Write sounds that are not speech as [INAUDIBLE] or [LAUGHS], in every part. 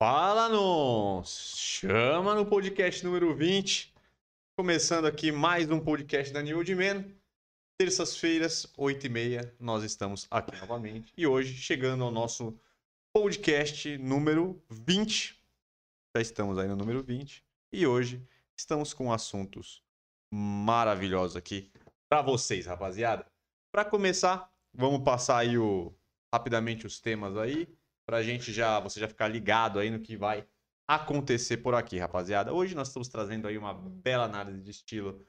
Fala, nos! Chama no podcast número 20. Começando aqui mais um podcast da New Man. Terças-feiras, 8h30, nós estamos aqui novamente. E hoje, chegando ao nosso podcast número 20. Já estamos aí no número 20. E hoje estamos com assuntos maravilhosos aqui para vocês, rapaziada. Para começar, vamos passar aí o, rapidamente os temas aí, pra gente já, você já ficar ligado aí no que vai acontecer por aqui, rapaziada. Hoje nós estamos trazendo aí uma bela análise de estilo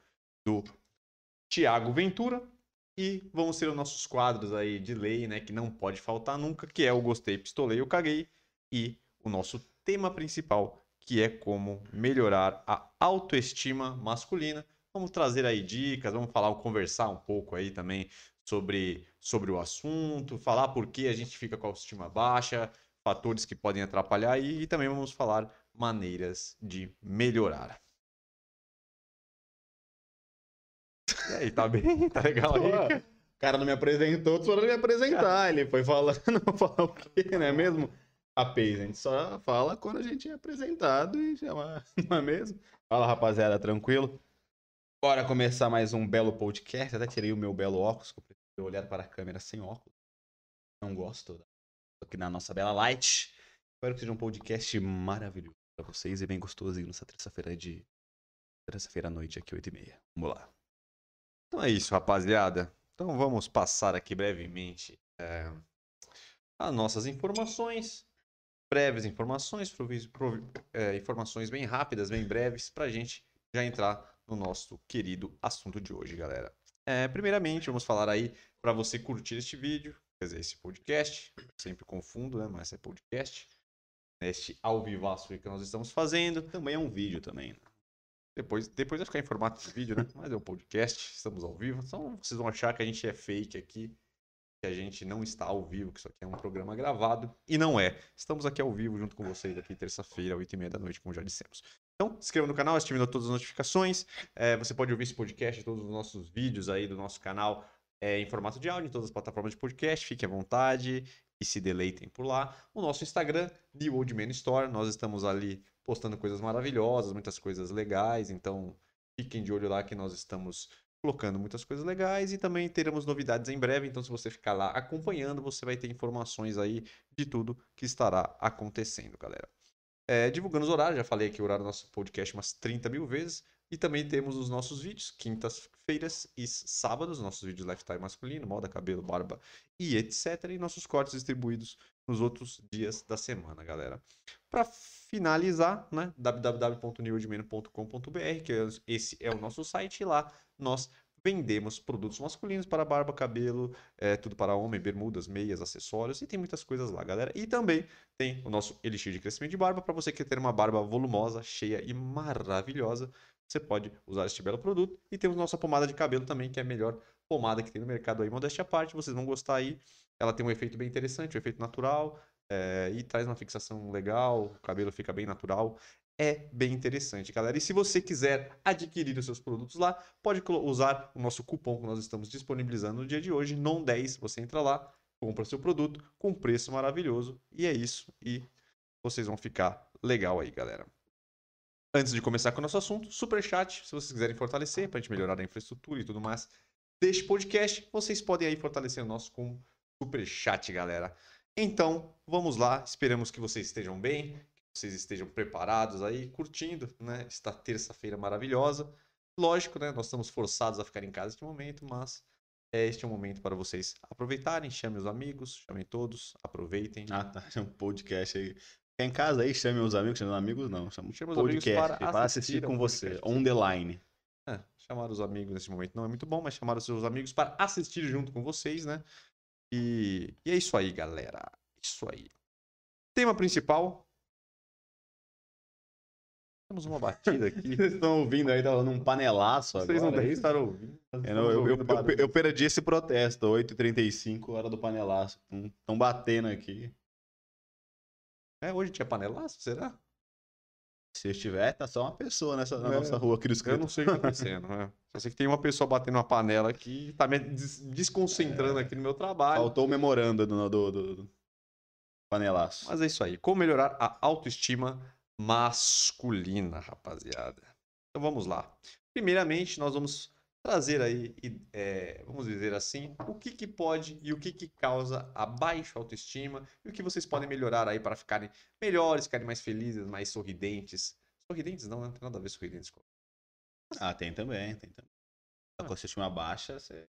do Thiago Ventura e vão ser os nossos quadros aí de lei, né, que não pode faltar nunca, que é o gostei, pistolei, eu caguei e o nosso tema principal, que é como melhorar a autoestima masculina. Vamos trazer aí dicas, vamos falar, conversar um pouco aí também sobre, sobre o assunto, falar por que a gente fica com a autoestima baixa, fatores que podem atrapalhar e, e também vamos falar maneiras de melhorar. E aí, tá bem? [LAUGHS] Tá legal aí? O cara não me apresentou, tu não me apresentar. Ele foi falando, [LAUGHS] falar o quê, não é mesmo? Rapaz, a gente só fala quando a gente é apresentado e chama, [LAUGHS] não é mesmo? Fala, rapaziada, tranquilo? Bora começar mais um belo podcast. Até tirei o meu belo óculos, que eu prefiro olhar para a câmera sem óculos. Não gosto. Aqui na nossa bela light. Espero que seja um podcast maravilhoso para vocês e bem gostosinho nessa terça-feira de. Terça-feira à noite, aqui, 8h30. Vamos lá. Então é isso, rapaziada. Então vamos passar aqui brevemente é, as nossas informações. Breves informações, é, informações bem rápidas, bem breves, pra gente já entrar no nosso querido assunto de hoje, galera. É, primeiramente, vamos falar aí para você curtir este vídeo, quer dizer, esse podcast. Sempre confundo, né? Mas é podcast. Neste ao vivaço que nós estamos fazendo. Também é um vídeo também. né? Depois, depois vai ficar em formato de vídeo, né? Mas é um podcast, estamos ao vivo. Então vocês vão achar que a gente é fake aqui, que a gente não está ao vivo, que isso aqui é um programa gravado. E não é. Estamos aqui ao vivo junto com vocês aqui terça-feira, 8h30 da noite, como já dissemos. Então, se inscreva no canal, ative todas as notificações. É, você pode ouvir esse podcast, todos os nossos vídeos aí do nosso canal é, em formato de áudio, em todas as plataformas de podcast. Fique à vontade e se deleitem por lá. O nosso Instagram, The Old Man Store, nós estamos ali postando coisas maravilhosas, muitas coisas legais, então fiquem de olho lá que nós estamos colocando muitas coisas legais e também teremos novidades em breve, então se você ficar lá acompanhando, você vai ter informações aí de tudo que estará acontecendo, galera. É, divulgando os horários, já falei aqui o horário do nosso podcast umas 30 mil vezes. E também temos os nossos vídeos, quintas-feiras e sábados, nossos vídeos lifestyle masculino, moda, cabelo, barba e etc. E nossos cortes distribuídos nos outros dias da semana, galera. Para finalizar, né, que é- esse é o nosso site, e lá nós vendemos produtos masculinos para barba, cabelo, é, tudo para homem, bermudas, meias, acessórios, e tem muitas coisas lá, galera. E também tem o nosso Elixir de Crescimento de Barba, para você que quer ter uma barba volumosa, cheia e maravilhosa, você pode usar este belo produto. E temos nossa pomada de cabelo também, que é a melhor pomada que tem no mercado aí, modéstia à parte, vocês vão gostar aí. Ela tem um efeito bem interessante, um efeito natural, é, e traz uma fixação legal, o cabelo fica bem natural. É bem interessante, galera. E se você quiser adquirir os seus produtos lá, pode usar o nosso cupom que nós estamos disponibilizando no dia de hoje, NON10. Você entra lá, compra seu produto com preço maravilhoso. E é isso. E vocês vão ficar legal aí, galera. Antes de começar com o nosso assunto, super chat, se vocês quiserem fortalecer para a gente melhorar a infraestrutura e tudo mais deste podcast, vocês podem aí fortalecer o nosso com super chat, galera. Então, vamos lá, esperamos que vocês estejam bem, que vocês estejam preparados aí, curtindo, né, esta terça-feira maravilhosa. Lógico, né, nós estamos forçados a ficar em casa neste momento, mas é, este é um momento para vocês aproveitarem, chamem os amigos, chamem todos, aproveitem. Ah, tá. [LAUGHS] É um podcast aí. Fica em casa aí, chame os amigos, chame os amigos não. Chama amigos podcast para para, assistir assistir ao com você. podcast. On the line. É, chamar os amigos nesse momento não é muito bom, mas chamar os seus amigos para assistir junto com vocês, né? E, e é isso aí, galera. Isso aí. Tema principal. Temos uma batida aqui. [LAUGHS] Vocês estão ouvindo aí, tá rolando um panelaço Vocês não agora. devem estar ouvindo. Eu, eu, eu, ouvindo eu, barulho. eu perdi esse protesto, 8h35, hora do panelaço. Estão batendo aqui. É, hoje tinha panelaço, será? Se estiver, tá só uma pessoa nessa na É, nossa rua aqui do Eu não sei o que tá acontecendo. né? Só sei que tem uma pessoa batendo uma panela aqui tá me des- desconcentrando aqui no meu trabalho. Faltou o memorando do, do, do- do- Panelaço. Mas é isso aí. Como melhorar a autoestima masculina, rapaziada. Então vamos lá. Primeiramente, nós vamos trazer aí, é, vamos dizer assim, o que, que pode e o que, que causa a baixa autoestima e o que vocês podem melhorar aí para ficarem melhores, ficarem mais felizes, mais sorridentes. Sorridentes não, não tem nada a ver sorridentes. Ah, tem também, tem também. Com a autoestima baixa, você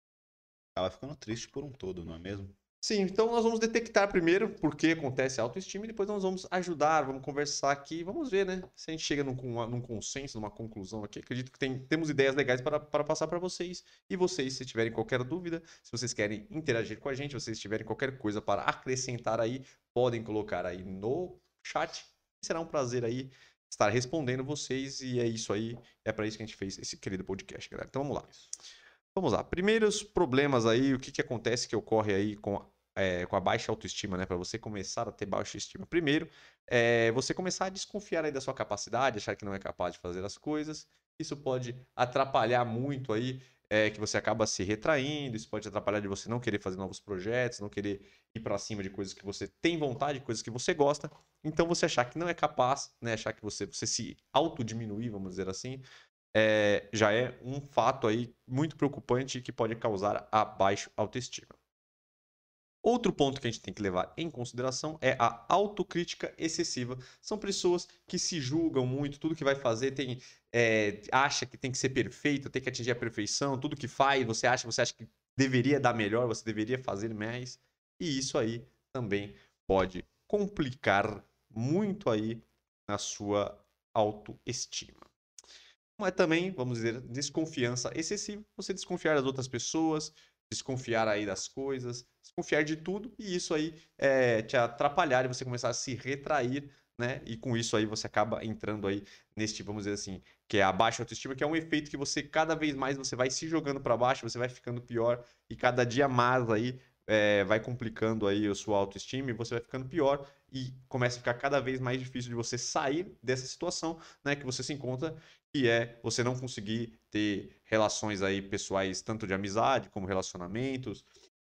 acaba ficando triste por um todo, não é mesmo? Sim, então nós vamos detectar primeiro por que acontece a autoestima e depois nós vamos ajudar, vamos conversar aqui, vamos ver, né? Se a gente chega num, num consenso, numa conclusão aqui. Acredito que tem, temos ideias legais para, para passar para vocês. E vocês, se tiverem qualquer dúvida, se vocês querem interagir com a gente, se vocês tiverem qualquer coisa para acrescentar aí, podem colocar aí no chat. Será um prazer aí estar respondendo vocês. E é isso aí, é para isso que a gente fez esse querido podcast, galera. Então vamos lá. Vamos lá. Primeiros problemas aí, o que, que acontece que ocorre aí com é, com a baixa autoestima, né? Para você começar a ter baixa estima. Primeiro, é você começar a desconfiar aí da sua capacidade, achar que não é capaz de fazer as coisas. Isso pode atrapalhar muito aí, é, que você acaba se retraindo. Isso pode atrapalhar de você não querer fazer novos projetos, não querer ir para cima de coisas que você tem vontade, coisas que você gosta. Então, você achar que não é capaz, né? Achar que você, você se autodiminuir, vamos dizer assim, é, já é um fato aí muito preocupante que pode causar a baixa autoestima. Outro ponto que a gente tem que levar em consideração é a autocrítica excessiva. São pessoas que se julgam muito, tudo que vai fazer tem é, acha que tem que ser perfeito, tem que atingir a perfeição, tudo que faz você acha, você acha que deveria dar melhor, você deveria fazer mais. E isso aí também pode complicar muito aí na sua autoestima. Mas também, vamos dizer, desconfiança excessiva, você desconfiar das outras pessoas, desconfiar aí das coisas, desconfiar de tudo e isso aí é, te atrapalhar e você começar a se retrair, né? E com isso aí você acaba entrando aí neste, vamos dizer assim, que é a baixa autoestima, que é um efeito que você cada vez mais você vai se jogando para baixo, você vai ficando pior e cada dia mais aí é, vai complicando aí a sua autoestima e você vai ficando pior e começa a ficar cada vez mais difícil de você sair dessa situação, né, que você se encontra, que é você não conseguir ter relações aí pessoais tanto de amizade como relacionamentos,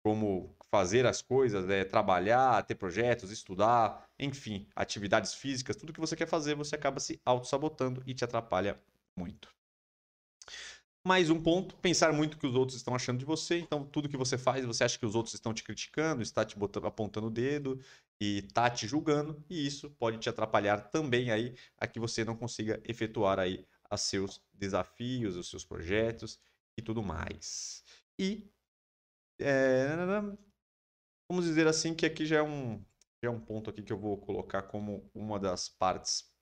como fazer as coisas, é, trabalhar, ter projetos, estudar, enfim, atividades físicas, tudo que você quer fazer, você acaba se auto-sabotando e te atrapalha muito. Mais um ponto, pensar muito o que os outros estão achando de você. Então, tudo que você faz, você acha que os outros estão te criticando, está te botando, apontando o dedo e está te julgando, e isso pode te atrapalhar também aí a que você não consiga efetuar aí os seus desafios, os seus projetos e tudo mais. E é, vamos dizer assim que aqui já é um já é um ponto aqui que eu vou colocar como uma das partes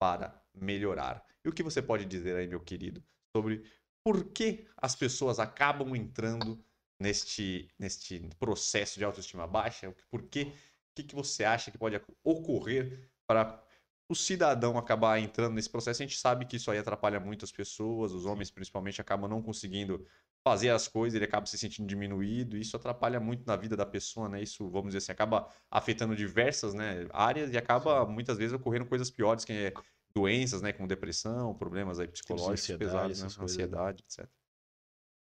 para melhorar. E o que você pode dizer aí, meu querido, sobre por que as pessoas acabam entrando neste, neste processo de autoestima baixa? Por que, que, que você acha que pode ocorrer para o cidadão acabar entrando nesse processo? A gente sabe que isso aí atrapalha muito as pessoas, os homens principalmente acabam não conseguindo fazer as coisas, ele acaba se sentindo diminuído, e isso atrapalha muito na vida da pessoa, né? Isso, vamos dizer assim, acaba afetando diversas né, áreas e acaba muitas vezes ocorrendo coisas piores, que é doenças, né, como depressão, problemas aí psicológicos pesados, né, ansiedade, etc.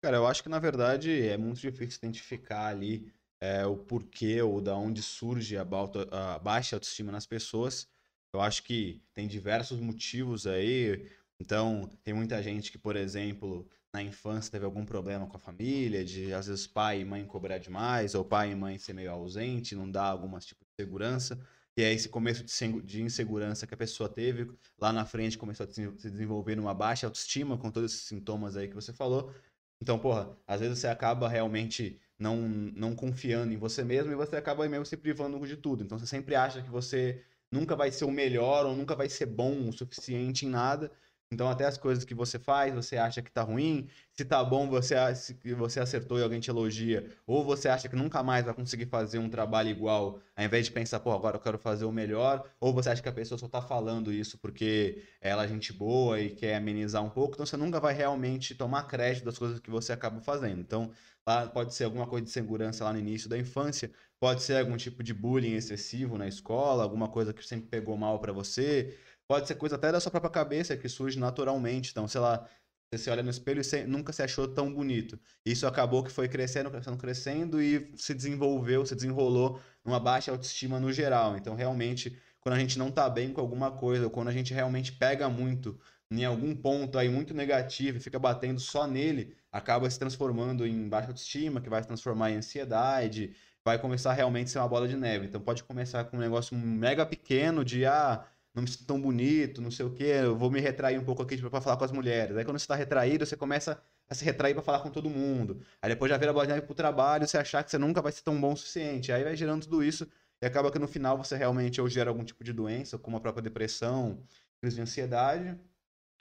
Cara, eu acho que na verdade é muito difícil identificar ali é, o porquê ou da onde surge a, a baixa autoestima nas pessoas. Eu acho que tem diversos motivos aí. Então, tem muita gente que, por exemplo, na infância teve algum problema com a família, de às vezes pai e mãe cobrar demais, ou pai e mãe ser meio ausente, não dar algumas tipo de segurança. E é esse começo de insegurança que a pessoa teve, lá na frente começou a se desenvolver numa baixa autoestima, com todos esses sintomas aí que você falou. Então, porra, às vezes você acaba realmente não, não confiando em você mesmo e você acaba mesmo se privando de tudo. Então, você sempre acha que você nunca vai ser o melhor ou nunca vai ser bom o suficiente em nada. Então, até as coisas que você faz, você acha que tá ruim. Se tá bom, você, se você acertou e alguém te elogia. Ou você acha que nunca mais vai conseguir fazer um trabalho igual, ao invés de pensar, pô, agora eu quero fazer o melhor. Ou você acha que a pessoa só tá falando isso porque ela é gente boa e quer amenizar um pouco. Então, você nunca vai realmente tomar crédito das coisas que você acaba fazendo. Então, lá pode ser alguma coisa de segurança lá no início da infância. Pode ser algum tipo de bullying excessivo na escola, alguma coisa que sempre pegou mal para você Pode ser coisa até da sua própria cabeça que surge naturalmente. Então, sei lá, Você olha no espelho e nunca se achou tão bonito. Isso acabou que foi crescendo, crescendo, crescendo e se desenvolveu, se desenrolou numa baixa autoestima no geral. Então, realmente, quando a gente não tá bem com alguma coisa, ou quando a gente realmente pega muito em algum ponto aí muito negativo e fica batendo só nele, acaba se transformando em baixa autoestima, que vai se transformar em ansiedade, vai começar realmente a ser uma bola de neve. Então pode começar com um negócio mega pequeno de ah, não me sinto tão bonito, não sei o quê, eu vou me retrair um pouco aqui para falar com as mulheres. Aí quando você está retraído, você começa a se retrair para falar com todo mundo. Aí depois já vira bola de neve pro trabalho, você achar que você nunca vai ser tão bom o suficiente. Aí vai gerando tudo isso e acaba que no final você realmente ou gera algum tipo de doença, como a própria depressão, crise de ansiedade,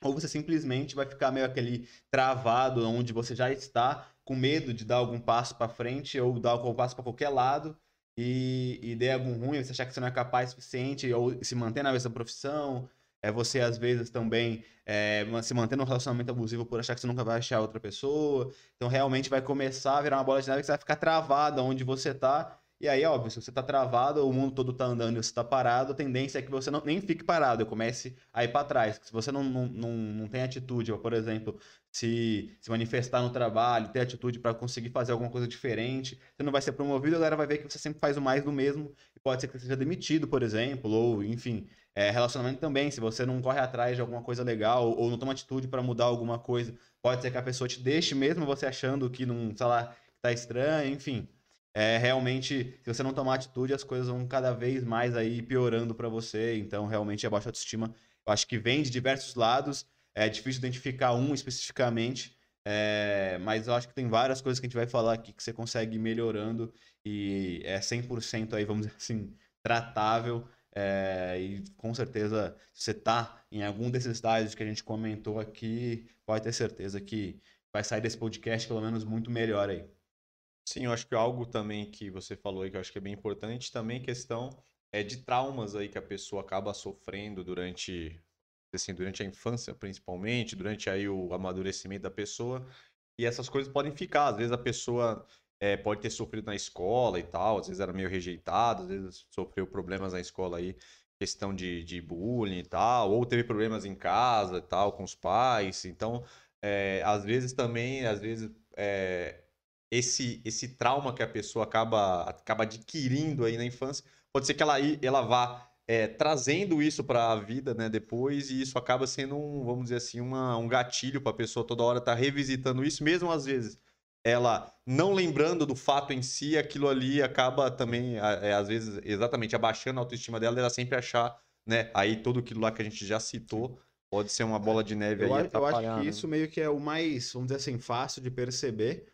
ou você simplesmente vai ficar meio aquele travado onde você já está com medo de dar algum passo para frente ou dar algum passo para qualquer lado e, e der algum ruim, você achar que você não é capaz o suficiente ou se manter na mesma profissão, é você às vezes também é, se manter num relacionamento abusivo por achar que você nunca vai achar outra pessoa. Então realmente vai começar a virar uma bola de neve que você vai ficar travada onde você está e aí, óbvio, se você tá travado, o mundo todo tá andando e você tá parado, a tendência é que você não, nem fique parado, eu comece a ir para trás. Se você não, não, não, não tem atitude, por exemplo, se, se manifestar no trabalho, ter atitude para conseguir fazer alguma coisa diferente, você não vai ser promovido, a galera vai ver que você sempre faz o mais do mesmo, e pode ser que você seja demitido, por exemplo, ou, enfim, é, relacionamento também, se você não corre atrás de alguma coisa legal, ou não toma atitude para mudar alguma coisa, pode ser que a pessoa te deixe mesmo você achando que não, sei lá, tá estranho, enfim é, realmente, se você não tomar atitude, as coisas vão cada vez mais aí piorando para você. Então, realmente, a baixa autoestima, eu acho que vem de diversos lados. É difícil identificar um especificamente, é, mas eu acho que tem várias coisas que a gente vai falar aqui que você consegue ir melhorando e é 100% aí, vamos dizer assim, tratável. É, e com certeza, se você está em algum desses estágios que a gente comentou aqui, pode ter certeza que vai sair desse podcast pelo menos muito melhor aí. Sim, eu acho que algo também que você falou aí que eu acho que é bem importante, também questão é de traumas aí que a pessoa acaba sofrendo durante assim, durante a infância, principalmente, durante aí o amadurecimento da pessoa. E essas coisas podem ficar, às vezes a pessoa é, pode ter sofrido na escola e tal, às vezes era meio rejeitada, às vezes sofreu problemas na escola aí, questão de, de bullying e tal, ou teve problemas em casa e tal, com os pais. Então, é, às vezes também, às vezes é, esse, esse trauma que a pessoa acaba, acaba adquirindo aí na infância, pode ser que ela, ela vá é, trazendo isso para a vida né, depois, e isso acaba sendo, um, vamos dizer assim, uma, um gatilho para a pessoa toda hora estar tá revisitando isso, mesmo às vezes ela não lembrando do fato em si, aquilo ali acaba também, é, às vezes, exatamente abaixando a autoestima dela, ela sempre achar, né, aí tudo aquilo lá que a gente já citou, pode ser uma bola de neve eu aí. Acho, eu acho que isso meio que é o mais, vamos dizer assim, fácil de perceber,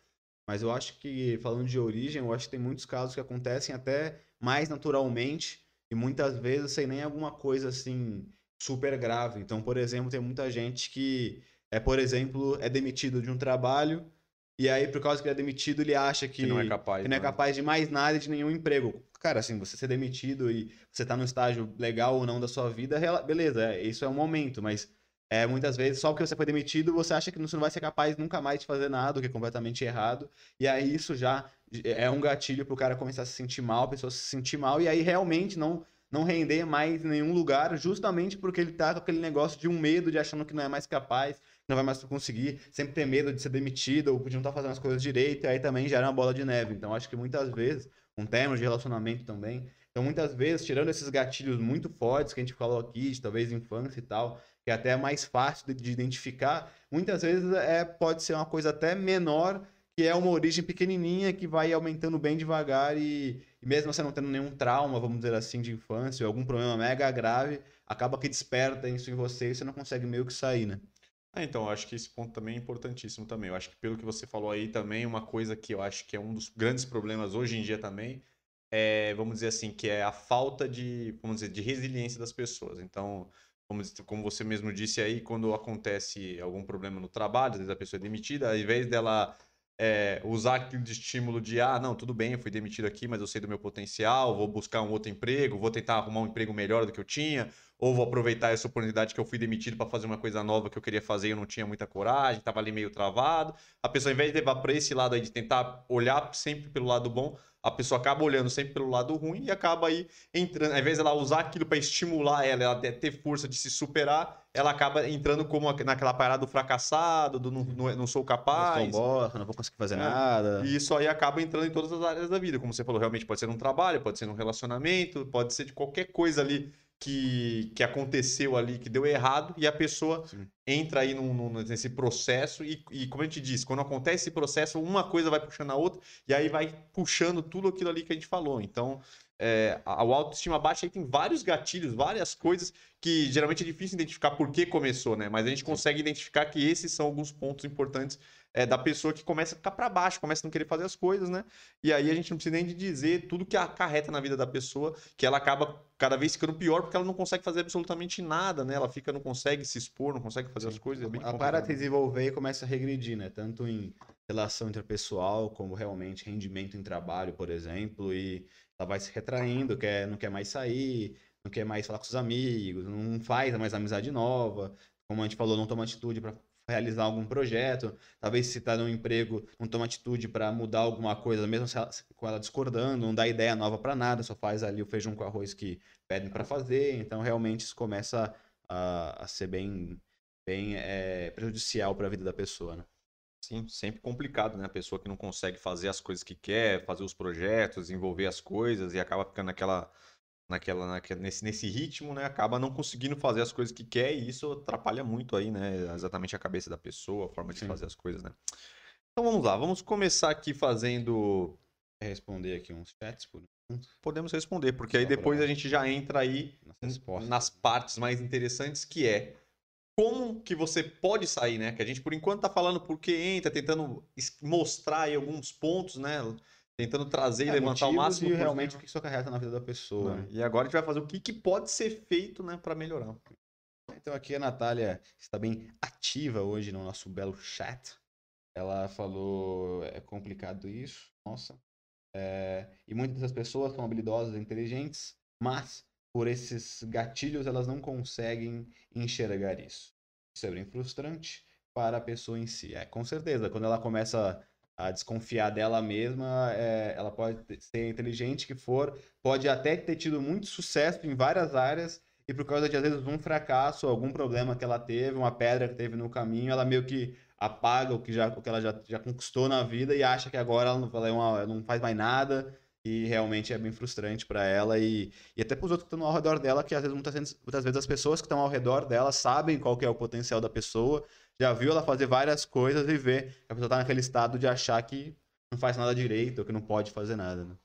mas eu acho que, falando de origem, eu acho que tem muitos casos que acontecem até mais naturalmente e muitas vezes sem nem alguma coisa assim super grave. Então, por exemplo, tem muita gente que é, por exemplo, é demitido de um trabalho e aí, por causa que ele é demitido, ele acha que, que não é capaz, não é capaz de mais nada de nenhum emprego. Cara, assim, você ser demitido e você tá no estágio legal ou não da sua vida, beleza, é, isso é um momento, mas é, muitas vezes, só porque você foi demitido, você acha que você não vai ser capaz nunca mais de fazer nada, o que é completamente errado. E aí isso já é um gatilho para o cara começar a se sentir mal, a pessoa se sentir mal, e aí realmente não, não render mais em nenhum lugar, justamente porque ele tá com aquele negócio de um medo de achando que não é mais capaz, não vai mais conseguir, sempre ter medo de ser demitido ou de não estar tá fazendo as coisas direito, e aí também gera uma bola de neve. Então acho que muitas vezes, um termo de relacionamento também, então muitas vezes, tirando esses gatilhos muito fortes que a gente falou aqui, de talvez infância e tal, que é até mais fácil de, de identificar, muitas vezes é, pode ser uma coisa até menor, que é uma origem pequenininha que vai aumentando bem devagar e, e, mesmo você não tendo nenhum trauma, vamos dizer assim, de infância, ou algum problema mega grave, acaba que desperta isso em você e você não consegue meio que sair, né? Ah, então, eu acho que esse ponto também é importantíssimo também. Eu acho que pelo que você falou aí também, uma coisa que eu acho que é um dos grandes problemas hoje em dia também, é, vamos dizer assim, que é a falta de, vamos dizer, de resiliência das pessoas. Então, como, como você mesmo disse aí, quando acontece algum problema no trabalho, às vezes a pessoa é demitida, ao invés dela é, usar aquilo de estímulo de, ah, não, tudo bem, eu fui demitido aqui, mas eu sei do meu potencial, vou buscar um outro emprego, vou tentar arrumar um emprego melhor do que eu tinha, ou vou aproveitar essa oportunidade que eu fui demitido para fazer uma coisa nova que eu queria fazer e eu não tinha muita coragem, tava ali meio travado. A pessoa, ao invés de levar para esse lado aí, de tentar olhar sempre pelo lado bom, a pessoa acaba olhando sempre pelo lado ruim e acaba aí entrando. Ao invés de ela usar aquilo para estimular ela, ela ter força de se superar, ela acaba entrando como naquela parada do fracassado, do não, não, não sou capaz. Sou bosta, não vou conseguir fazer é. nada. E isso aí acaba entrando em todas as áreas da vida. Como você falou, realmente pode ser num trabalho, pode ser num relacionamento, pode ser de qualquer coisa ali que, que aconteceu ali, que deu errado, e a pessoa Sim. entra aí num, num, nesse processo, e, e, como a gente disse, quando acontece esse processo, uma coisa vai puxando a outra, e aí vai puxando tudo aquilo ali que a gente falou. Então, é, a, a autoestima baixa aí tem vários gatilhos, várias coisas que geralmente é difícil identificar por que começou, né? Mas a gente consegue identificar que esses são alguns pontos importantes é, da pessoa que começa a ficar para baixo, começa a não querer fazer as coisas, né? E aí a gente não precisa nem de dizer tudo que acarreta na vida da pessoa, que ela acaba cada vez ficando pior porque ela não consegue fazer absolutamente nada, né? Ela fica, não consegue se expor, não consegue fazer Sim. as coisas. É ela para de desenvolver e começa a regredir, né? Tanto em relação interpessoal, como realmente rendimento em trabalho, por exemplo, e ela vai se retraindo, quer, não quer mais sair, não quer mais falar com os amigos, não faz mais amizade nova, como a gente falou, não toma atitude para realizar algum projeto, talvez se está num emprego, não toma atitude para mudar alguma coisa, mesmo ela, com ela discordando, não dá ideia nova para nada, só faz ali o feijão com arroz que pedem para fazer, então realmente isso começa a, a ser bem, bem é, prejudicial para a vida da pessoa, né? Sim, sempre complicado, né? A pessoa que não consegue fazer as coisas que quer, fazer os projetos, desenvolver as coisas e acaba ficando naquela naquela, naquela nesse, nesse ritmo, né, acaba não conseguindo fazer as coisas que quer e isso atrapalha muito aí, né, exatamente a cabeça da pessoa, a forma de Sim. fazer as coisas, né. Então vamos lá, vamos começar aqui fazendo responder aqui uns chats por Podemos responder, porque Só aí depois pra... a gente já entra aí nas partes mais interessantes, que é como que você pode sair, né? Que a gente por enquanto tá falando porque entra, tentando mostrar aí alguns pontos, né? Tentando trazer é, e levantar o máximo e realmente o que isso acarreta na vida da pessoa. Né? E agora a gente vai fazer o que, que pode ser feito né, para melhorar. Então aqui a Natália está bem ativa hoje no nosso belo chat. Ela falou, é complicado isso, nossa. É, e muitas das pessoas são habilidosas inteligentes, mas por esses gatilhos elas não conseguem enxergar isso. Isso é bem frustrante para a pessoa em si. É, com certeza, quando ela começa a desconfiar dela mesma, é, ela pode ser inteligente que for, pode até ter tido muito sucesso em várias áreas, e por causa de, às vezes, um fracasso, algum problema que ela teve, uma pedra que teve no caminho, ela meio que apaga o que, já, o que ela já, já conquistou na vida e acha que agora ela não, ela é uma, ela não faz mais nada, e realmente é bem frustrante para ela e, e até para os outros que estão ao redor dela, que às vezes muitas, muitas vezes as pessoas que estão ao redor dela sabem qual é o potencial da pessoa, já viu ela fazer várias coisas e vê que a pessoa está naquele estado de achar que não faz nada direito ou que não pode fazer nada. Né?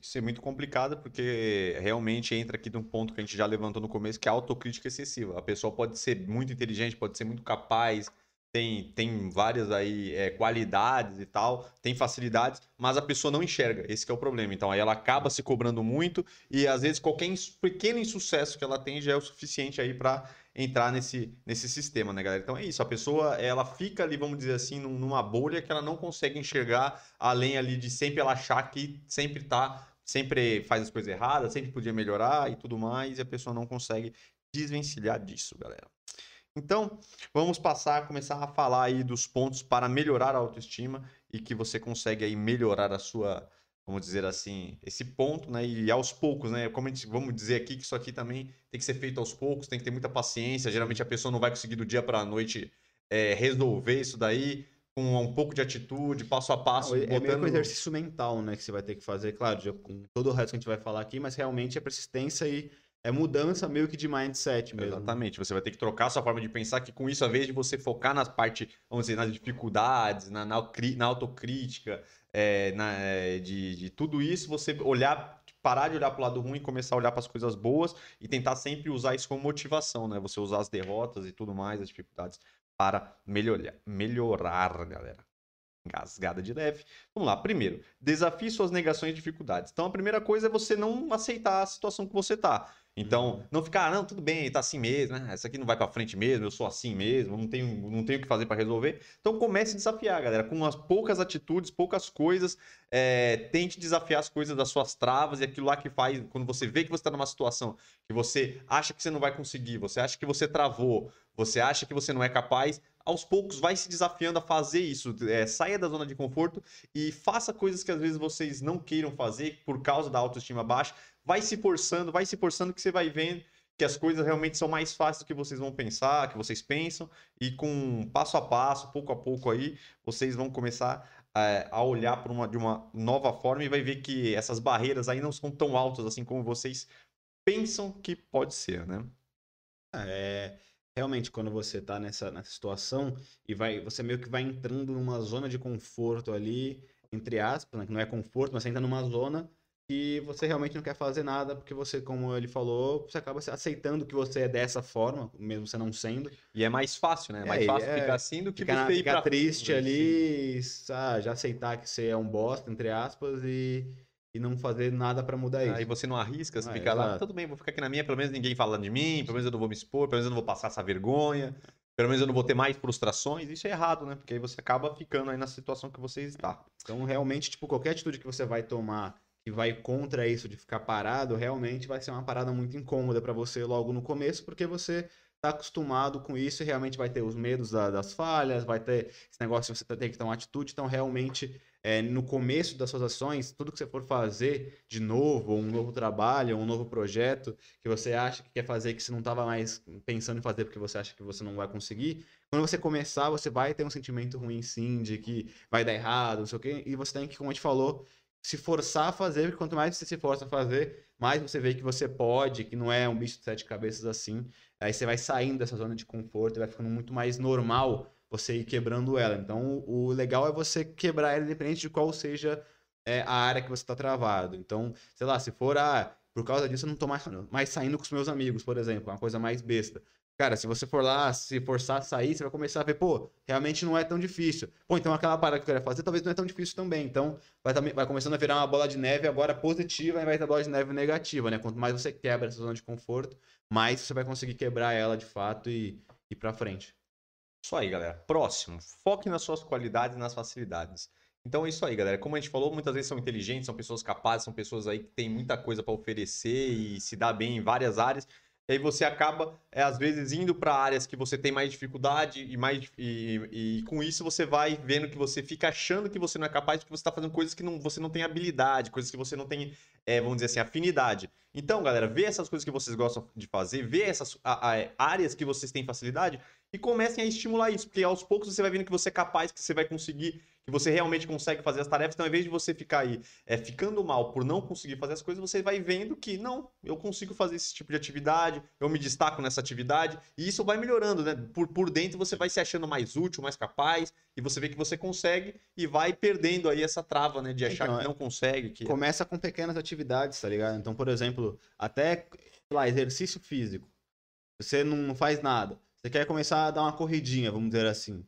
Isso é muito complicado porque realmente entra aqui num ponto que a gente já levantou no começo, que é a autocrítica excessiva. A pessoa pode ser muito inteligente, pode ser muito capaz, tem, tem várias aí é, qualidades e tal, tem facilidades, mas a pessoa não enxerga. Esse é o problema. Então aí ela acaba se cobrando muito e às vezes qualquer pequeno insucesso que ela tem já é o suficiente aí para entrar nesse, nesse sistema, né, galera? Então é isso, a pessoa, ela fica ali, vamos dizer assim, numa bolha que ela não consegue enxergar, além ali de sempre ela achar que sempre tá, sempre faz as coisas erradas, sempre podia melhorar e tudo mais, e a pessoa não consegue desvencilhar disso, galera. Então, vamos passar, começar a falar aí dos pontos para melhorar a autoestima e que você consegue aí melhorar a sua vamos dizer assim, esse ponto, né? E aos poucos, né? Como a gente, vamos dizer aqui que isso aqui também tem que ser feito aos poucos, tem que ter muita paciência. Geralmente a pessoa não vai conseguir do dia para a noite é, resolver isso daí com um pouco de atitude, passo a passo. Não, é botando... meio que um exercício mental, né? Que você vai ter que fazer, claro, já, com todo o resto que a gente vai falar aqui, mas realmente é persistência e é mudança meio que de mindset mesmo. Exatamente. Você vai ter que trocar a sua forma de pensar, que com isso, ao invés de você focar nas partes, vamos dizer, nas dificuldades, na, na, na autocrítica, é, na, é, de, de tudo isso, você olhar parar de olhar para o lado ruim e começar a olhar para as coisas boas e tentar sempre usar isso como motivação, né? Você usar as derrotas e tudo mais, as dificuldades para melhorar, melhorar, galera. Engasgada de leve. Vamos lá. Primeiro, desafie suas negações e dificuldades. Então, a primeira coisa é você não aceitar a situação que você tá. Então, não ficar, ah, não, tudo bem, tá assim mesmo, né? Essa aqui não vai pra frente mesmo, eu sou assim mesmo, não tenho, não tenho o que fazer para resolver. Então, comece a desafiar, galera, com umas poucas atitudes, poucas coisas. É, tente desafiar as coisas das suas travas e aquilo lá que faz, quando você vê que você tá numa situação que você acha que você não vai conseguir, você acha que você travou, você acha que você não é capaz, aos poucos vai se desafiando a fazer isso. É, saia da zona de conforto e faça coisas que às vezes vocês não queiram fazer por causa da autoestima baixa. Vai se forçando, vai se forçando que você vai vendo que as coisas realmente são mais fáceis do que vocês vão pensar, que vocês pensam, e com passo a passo, pouco a pouco aí, vocês vão começar é, a olhar por uma, de uma nova forma e vai ver que essas barreiras aí não são tão altas assim como vocês pensam que pode ser, né? É, realmente quando você está nessa, nessa situação e vai, você meio que vai entrando numa zona de conforto ali, entre aspas, né, que não é conforto, mas você entra numa zona que você realmente não quer fazer nada, porque você, como ele falou, você acaba aceitando que você é dessa forma, mesmo você não sendo. E é mais fácil, né? É mais fácil é, ficar assim do que ficar, você ficar triste ali, ah, já aceitar que você é um bosta, entre aspas, e e não fazer nada para mudar isso. Aí você não arrisca, você ah, fica lá, tudo bem, vou ficar aqui na minha, pelo menos ninguém fala de mim, pelo menos eu não vou me expor, pelo menos eu não vou passar essa vergonha, pelo menos eu não vou ter mais frustrações. Isso é errado, né? Porque aí você acaba ficando aí na situação que você está. Então, realmente, tipo, qualquer atitude que você vai tomar que vai contra isso de ficar parado, realmente vai ser uma parada muito incômoda para você logo no começo, porque você está acostumado com isso e realmente vai ter os medos da, das falhas, vai ter esse negócio de você ter que ter uma atitude, então realmente é, no começo das suas ações, tudo que você for fazer de novo, um novo trabalho, um novo projeto que você acha que quer fazer que você não estava mais pensando em fazer porque você acha que você não vai conseguir, quando você começar, você vai ter um sentimento ruim sim, de que vai dar errado, não sei o quê, e você tem que, como a gente falou, se forçar a fazer, porque quanto mais você se força a fazer, mais você vê que você pode, que não é um bicho de sete cabeças assim. Aí você vai saindo dessa zona de conforto e vai ficando muito mais normal você ir quebrando ela. Então, o legal é você quebrar ela independente de qual seja é, a área que você está travado. Então, sei lá, se for, ah, por causa disso eu não tô mais, mais saindo com os meus amigos, por exemplo, uma coisa mais besta. Cara, se você for lá, se forçar a sair, você vai começar a ver, pô, realmente não é tão difícil. Pô, então aquela parada que eu queria fazer talvez não é tão difícil também. Então, vai, vai começando a virar uma bola de neve agora positiva ao invés da bola de neve negativa, né? Quanto mais você quebra essa zona de conforto, mais você vai conseguir quebrar ela de fato e ir pra frente. Isso aí, galera. Próximo, foque nas suas qualidades e nas facilidades. Então é isso aí, galera. Como a gente falou, muitas vezes são inteligentes, são pessoas capazes, são pessoas aí que têm muita coisa para oferecer e se dá bem em várias áreas. E aí você acaba, é, às vezes, indo para áreas que você tem mais dificuldade e, mais, e, e, com isso você vai vendo que você fica achando que você não é capaz porque você está fazendo coisas que não, você não tem habilidade, coisas que você não tem, é, vamos dizer assim, afinidade. Então, galera, vê essas coisas que vocês gostam de fazer, vê essas a, a, áreas que vocês têm facilidade e comecem a estimular isso, porque aos poucos você vai vendo que você é capaz, que você vai conseguir que você realmente consegue fazer as tarefas. Então, ao invés de você ficar aí é, ficando mal por não conseguir fazer as coisas, você vai vendo que não, eu consigo fazer esse tipo de atividade, eu me destaco nessa atividade, e isso vai melhorando, né? Por, por dentro você vai se achando mais útil, mais capaz, e você vê que você consegue e vai perdendo aí essa trava, né? De achar então, que não consegue. Que... Começa com pequenas atividades, tá ligado? Então, por exemplo, até lá, exercício físico. Você não faz nada. Você quer começar a dar uma corridinha, vamos dizer assim.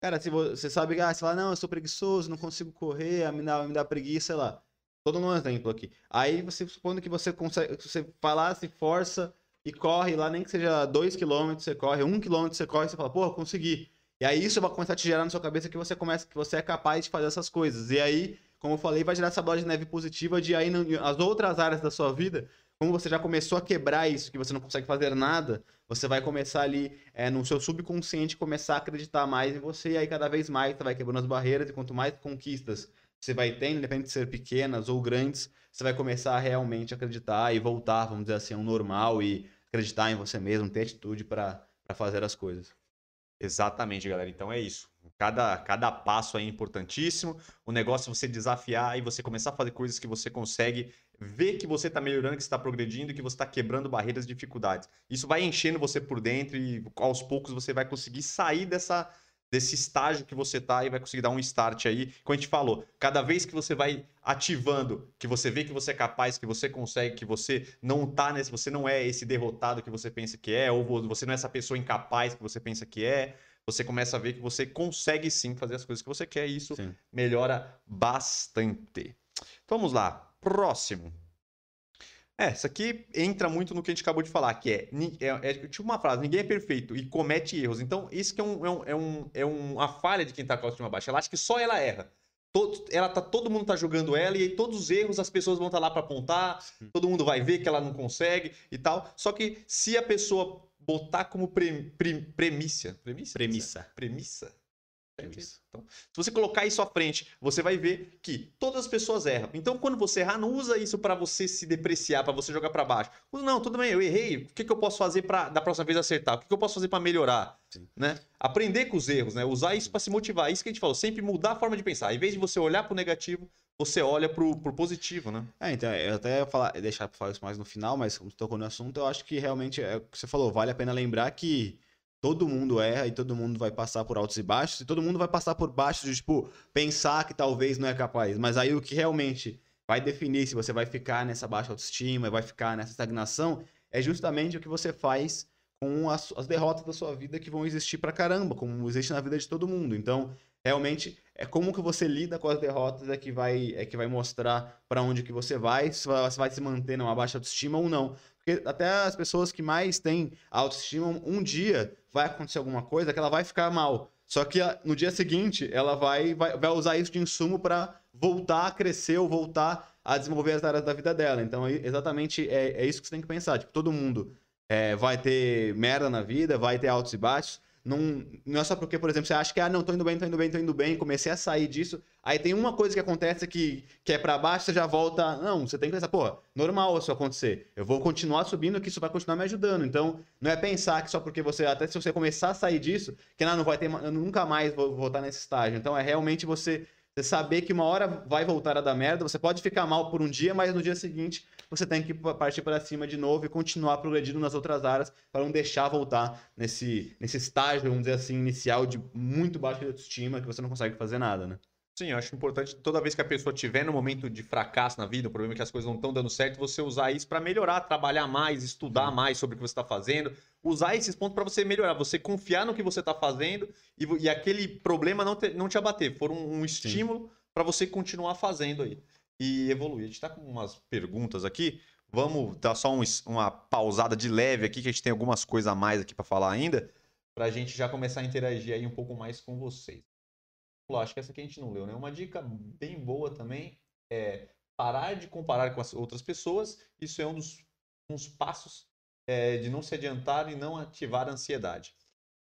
Cara, se você sabe, ah, você fala, não, eu sou preguiçoso, não consigo correr, me dá, me dá preguiça, sei lá. Todo um exemplo aqui. Aí você supondo que você consegue, você vai lá, se força e corre lá, nem que seja 2 km, você corre, 1 um km você corre, você fala, pô, consegui. E aí isso vai começar a te gerar na sua cabeça que você começa, que você é capaz de fazer essas coisas. E aí, como eu falei, vai gerar essa bola de neve positiva de aí as outras áreas da sua vida como você já começou a quebrar isso, que você não consegue fazer nada, você vai começar ali é, no seu subconsciente começar a acreditar mais em você, e aí cada vez mais você vai quebrando as barreiras, e quanto mais conquistas você vai ter, independente de ser pequenas ou grandes, você vai começar a realmente acreditar e voltar, vamos dizer assim, ao normal e acreditar em você mesmo, ter atitude para fazer as coisas. Exatamente, galera. Então é isso. Cada, cada passo é importantíssimo. O negócio é você desafiar e você começar a fazer coisas que você consegue ver que você está melhorando, que está progredindo e que você está quebrando barreiras e dificuldades. Isso vai enchendo você por dentro e aos poucos você vai conseguir sair dessa, desse estágio que você está e vai conseguir dar um start aí. Como a gente falou, cada vez que você vai ativando, que você vê que você é capaz, que você consegue, que você não tá nesse, você não é esse derrotado que você pensa que é, ou você não é essa pessoa incapaz que você pensa que é, você começa a ver que você consegue sim fazer as coisas que você quer e isso sim. melhora bastante. Então, vamos lá. Próximo. É, isso aqui entra muito no que a gente acabou de falar, que é, é, é tipo uma frase, ninguém é perfeito e comete erros. Então, isso que é, um, é, um, é, um, é uma falha de quem tá com a autoestima baixa. Ela acha que só ela erra. Todo, ela tá, todo mundo tá jogando ela e aí todos os erros as pessoas vão estar lá pra apontar, todo mundo vai ver que ela não consegue e tal. Só que se a pessoa botar como pre, pre- premissa, premissa? Premissa. Premissa? Premissa. Então, se você colocar isso à frente, você vai ver que todas as pessoas erram. Então, quando você errar, não usa isso pra você se depreciar, pra você jogar pra baixo. Não, tudo bem, eu errei. O que, que eu posso fazer para da próxima vez acertar? O que, que eu posso fazer pra melhorar? Sim. Né? Aprender com os erros, né? Usar isso pra se motivar. Isso que a gente falou, sempre mudar a forma de pensar. Em vez de você olhar pro negativo, você olha pro, pro positivo, né? É, então, eu até ia falar, deixar pra falar isso mais no final, mas como tocou no assunto, eu acho que realmente é o que você falou, vale a pena lembrar que todo mundo erra e todo mundo vai passar por altos e baixos, e todo mundo vai passar por baixos de, tipo, pensar que talvez não é capaz. Mas aí o que realmente vai definir se você vai ficar nessa baixa autoestima, vai ficar nessa estagnação, é justamente o que você faz com as, as derrotas da sua vida que vão existir pra caramba, como existe na vida de todo mundo. Então, realmente, é como que você lida com as derrotas é que vai, é que vai mostrar pra onde que você vai, se vai- você vai se manter numa baixa autoestima ou não. Porque até as pessoas que mais têm autoestima, um dia vai acontecer alguma coisa que ela vai ficar mal. Só que a- no dia seguinte, ela vai, vai, vai usar isso de insumo para voltar a crescer ou voltar a desenvolver as áreas da vida dela. Então, exatamente é, é isso que você tem que pensar. Tipo, todo mundo é, vai ter merda na vida, vai ter altos e baixos. Não, não é só porque, por exemplo, você acha que, ah, não, tô indo bem, tô indo bem, tô indo bem, comecei a sair disso. Aí tem uma coisa que acontece que, que é pra baixo, você já volta. Não, você tem que pensar, pô, normal isso acontecer. Eu vou continuar subindo, que isso vai continuar me ajudando. Então, não é pensar que só porque você, até se você começar a sair disso, que não, não vai ter, eu nunca mais vou voltar nesse estágio. Então, é realmente você, você saber que uma hora vai voltar a dar merda. Você pode ficar mal por um dia, mas no dia seguinte você tem que partir para cima de novo e continuar progredindo nas outras áreas para não deixar voltar nesse, nesse estágio, vamos dizer assim, inicial de muito baixa autoestima que você não consegue fazer nada, né? Sim, eu acho importante toda vez que a pessoa tiver no momento de fracasso na vida, o problema é que as coisas não estão dando certo, você usar isso para melhorar, trabalhar mais, estudar mais sobre o que você está fazendo, usar esses pontos para você melhorar, você confiar no que você está fazendo e, e aquele problema não te, não te abater, for um, um estímulo para você continuar fazendo aí e evoluir. A gente está com umas perguntas aqui, vamos dar só um uma pausada de leve aqui, que a gente tem algumas coisas a mais aqui para falar ainda, para a gente já começar a interagir aí um pouco mais com vocês. Pô, acho que essa aqui a gente não leu, né? Uma dica bem boa também é parar de comparar com as outras pessoas. Isso é um dos uns passos é, de não se adiantar e não ativar a ansiedade.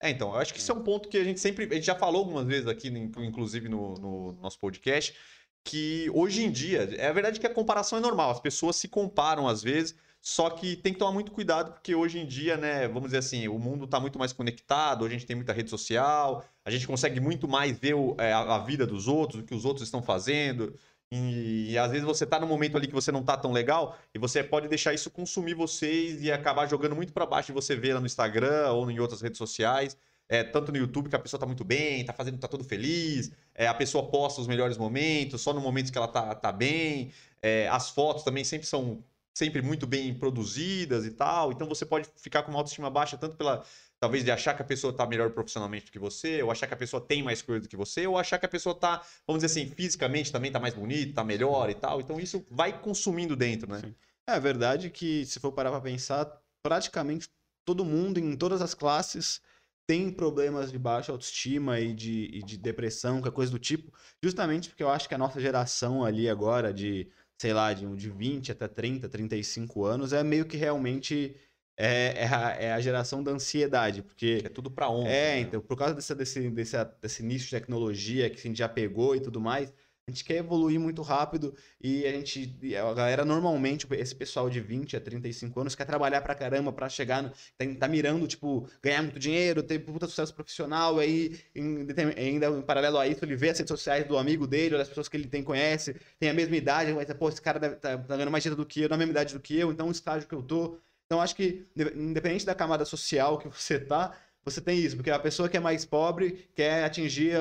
É, então, eu acho que isso é um ponto que a gente sempre. A gente já falou algumas vezes aqui, inclu- inclusive no, no nosso podcast, que hoje em dia, é a verdade que a comparação é normal, as pessoas se comparam às vezes, só que tem que tomar muito cuidado, porque hoje em dia, né, vamos dizer assim, o mundo está muito mais conectado, a gente tem muita rede social, a gente consegue muito mais ver o- é, a vida dos outros, o que os outros estão fazendo. E, e às vezes você tá num momento ali que você não tá tão legal e você pode deixar isso consumir vocês e acabar jogando muito para baixo de você ver lá no Instagram ou em outras redes sociais. É, tanto no YouTube que a pessoa tá muito bem, tá fazendo, tá todo feliz, é, a pessoa posta os melhores momentos, só no momento que ela tá, tá bem. É, as fotos também sempre são sempre muito bem produzidas e tal. Então você pode ficar com uma autoestima baixa tanto pela talvez de achar que a pessoa tá melhor profissionalmente do que você, ou achar que a pessoa tem mais coisa do que você, ou achar que a pessoa tá, vamos dizer assim, fisicamente também tá mais bonita, tá melhor e tal. Então isso vai consumindo dentro, né? Sim. É verdade que, se for parar pra pensar, praticamente todo mundo, em todas as classes, tem problemas de baixa autoestima e de, e de depressão, qualquer coisa do tipo, justamente porque eu acho que a nossa geração ali agora, de, sei lá, de, de 20 até 30, 35 anos, é meio que realmente é, é, a, é a geração da ansiedade, porque É tudo pra ontem. é, né? então, por causa desse, desse, desse, desse nicho de tecnologia que a gente já pegou e tudo mais, a gente quer evoluir muito rápido e a gente, a galera normalmente, esse pessoal de 20 a 35 anos quer trabalhar pra caramba pra chegar, no, tá, tá mirando, tipo, ganhar muito dinheiro, ter puta sucesso profissional, aí em- ainda em paralelo a isso ele vê as redes sociais do amigo dele, ou das pessoas que ele tem, conhece, tem a mesma idade, vai dizer, pô, esse cara deve, tá, tá ganhando mais dinheiro do que eu, na mesma idade do que eu, então o estágio que eu tô. Então acho que, independente da camada social que você tá, você tem isso, porque a pessoa que é mais pobre quer atingir,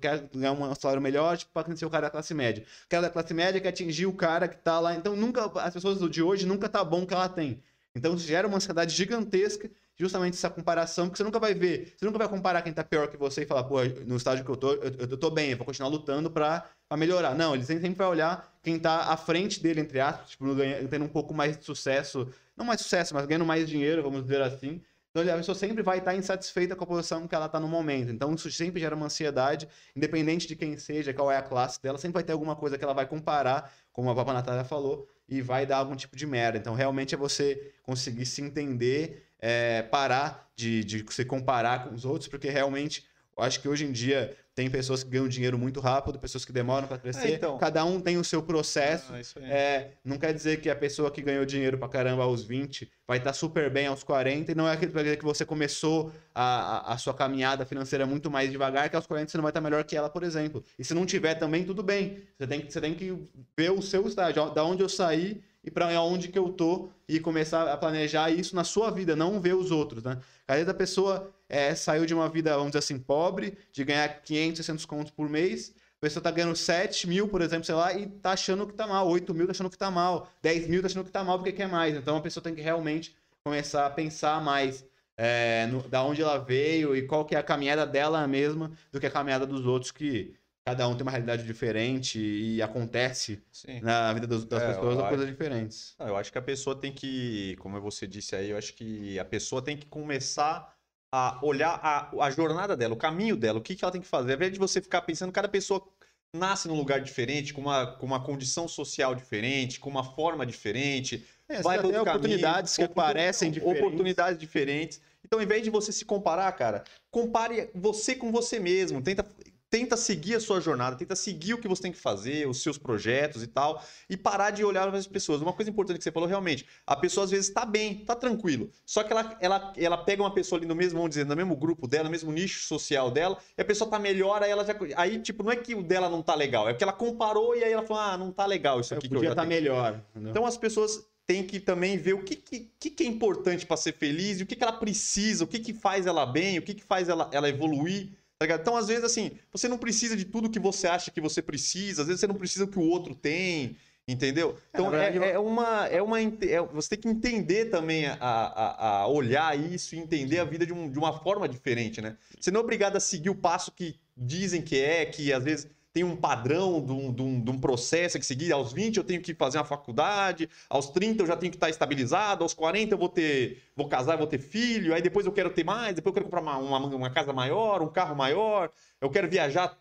quer ganhar um salário melhor, tipo, para conhecer o cara da classe média. O cara da classe média quer atingir o cara que tá lá. Então, nunca, as pessoas de hoje nunca tá bom que ela tem. Então, gera uma ansiedade gigantesca justamente essa comparação, porque você nunca vai ver, você nunca vai comparar quem tá pior que você e falar, pô, no estágio que eu tô, eu, eu tô bem, eu vou continuar lutando pra, pra melhorar. Não, ele sempre vai olhar quem tá à frente dele, entre aspas, tipo, tendo um pouco mais de sucesso, não mais sucesso, mas ganhando mais dinheiro, vamos dizer assim. Então a pessoa sempre vai estar insatisfeita com a posição que ela está no momento. Então isso sempre gera uma ansiedade, independente de quem seja, qual é a classe dela, sempre vai ter alguma coisa que ela vai comparar, como a Papa Natália falou, e vai dar algum tipo de merda. Então realmente é você conseguir se entender, é, parar de, de se comparar com os outros, porque realmente eu acho que hoje em dia tem pessoas que ganham dinheiro muito rápido, pessoas que demoram para crescer. É, então... Cada um tem o seu processo. Ah, é, não quer dizer que a pessoa que ganhou dinheiro para caramba aos 20 vai estar tá super bem aos 40. E não é aquele que você começou a, a, a, sua caminhada financeira muito mais devagar, que aos 40 você não vai estar tá melhor que ela, por exemplo. E se não tiver também, tudo bem. Você tem, você tem que ver o seu estágio, da onde eu saí e para onde que eu tô e começar a planejar isso na sua vida, não ver os outros, né? Às vezes a pessoa é, saiu de uma vida, vamos dizer assim, pobre, de ganhar 500, 600 contos por mês, a pessoa tá ganhando 7 mil, por exemplo, sei lá, e tá achando que tá mal, 8 mil tá achando que tá mal, 10 mil tá achando que tá mal porque quer mais. Então a pessoa tem que realmente começar a pensar mais é, no, da onde ela veio e qual que é a caminhada dela mesma do que a caminhada dos outros que cada um tem uma realidade diferente e acontece Sim. na vida das, das é, pessoas acho... coisas diferentes. Eu acho que a pessoa tem que, como você disse aí, eu acho que a pessoa tem que começar a olhar a, a jornada dela, o caminho dela, o que, que ela tem que fazer. Ao invés de você ficar pensando, cada pessoa nasce num lugar diferente, com uma, com uma condição social diferente, com uma forma diferente. É, vai ter oportunidades caminho, que aparecem diferentes. Oportunidades diferentes. Então, ao invés de você se comparar, cara, compare você com você mesmo. Tenta tenta seguir a sua jornada, tenta seguir o que você tem que fazer, os seus projetos e tal, e parar de olhar para as pessoas. Uma coisa importante que você falou, realmente, a pessoa às vezes está bem, está tranquilo, só que ela, ela, ela pega uma pessoa ali no mesmo, vamos dizer, no mesmo grupo dela, no mesmo nicho social dela, e a pessoa está melhor, aí ela já. Aí, tipo, não é que o dela não tá legal, é porque ela comparou e aí ela falou, ah, não tá legal isso aqui eu que eu já tá melhor. Então as pessoas têm que também ver o que, que, que é importante para ser feliz, o que, que ela precisa, o que, que faz ela bem, o que, que faz ela, ela evoluir. Tá então, às vezes, assim, você não precisa de tudo que você acha que você precisa, às vezes você não precisa do que o outro tem. Entendeu? É, então é, é, é, uma. É uma é, você tem que entender também a, a, a, olhar isso e entender a vida de, um, de uma forma diferente, né? Você não é obrigado a seguir o passo que dizem que é, que às vezes tem um padrão de um, de, um, de um, processo que seguir. Aos 20 eu tenho que fazer uma faculdade, aos 30 eu já tenho que estar estabilizado, aos 40 eu vou ter, vou casar, vou ter filho, aí depois eu quero ter mais, depois eu quero comprar uma, uma, uma casa maior, um carro maior, eu quero viajar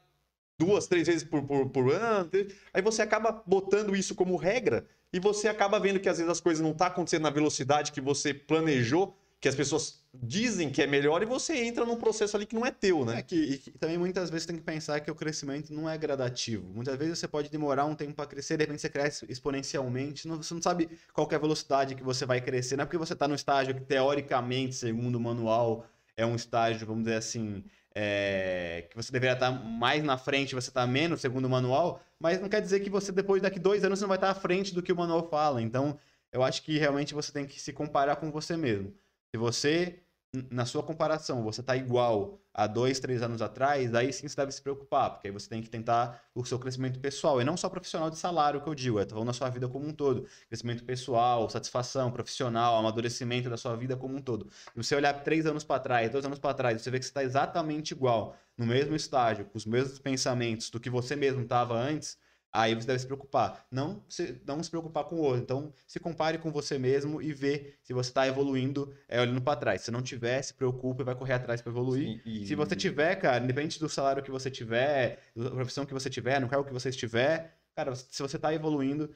duas, três vezes por, por, por ano. Aí você acaba botando isso como regra e você acaba vendo que às vezes as coisas não estão tá acontecendo na velocidade que você planejou que as pessoas dizem que é melhor e você entra num processo ali que não é teu, né? É que, e que também muitas vezes tem que pensar que o crescimento não é gradativo. Muitas vezes você pode demorar um tempo para crescer, de repente você cresce exponencialmente, não, você não sabe qual é a velocidade que você vai crescer, não é porque você está no estágio que teoricamente, segundo o manual, é um estágio, vamos dizer assim, é, que você deveria estar tá mais na frente, você está menos, segundo o manual, mas não quer dizer que você depois daqui dois anos você não vai estar à frente do que o manual fala. Então, eu acho que realmente você tem que se comparar com você mesmo. Se você, na sua comparação, você está igual a dois, três anos atrás, aí sim você deve se preocupar, porque aí você tem que tentar o seu crescimento pessoal, e não só profissional de salário, que eu digo, é falando na sua vida como um todo. Crescimento pessoal, satisfação profissional, amadurecimento da sua vida como um todo. E você olhar três anos para trás, dois anos para trás, você vê que você está exatamente igual, no mesmo estágio, com os mesmos pensamentos do que você mesmo estava antes, Aí você deve se preocupar. Não se, não se preocupar com o outro. Então, se compare com você mesmo e vê se você está evoluindo é, olhando para trás. Se não tiver, se preocupe, vai correr atrás para evoluir. Sim, e... Se você tiver, cara, independente do salário que você tiver, da profissão que você tiver, no cargo que você estiver, cara, se você está evoluindo,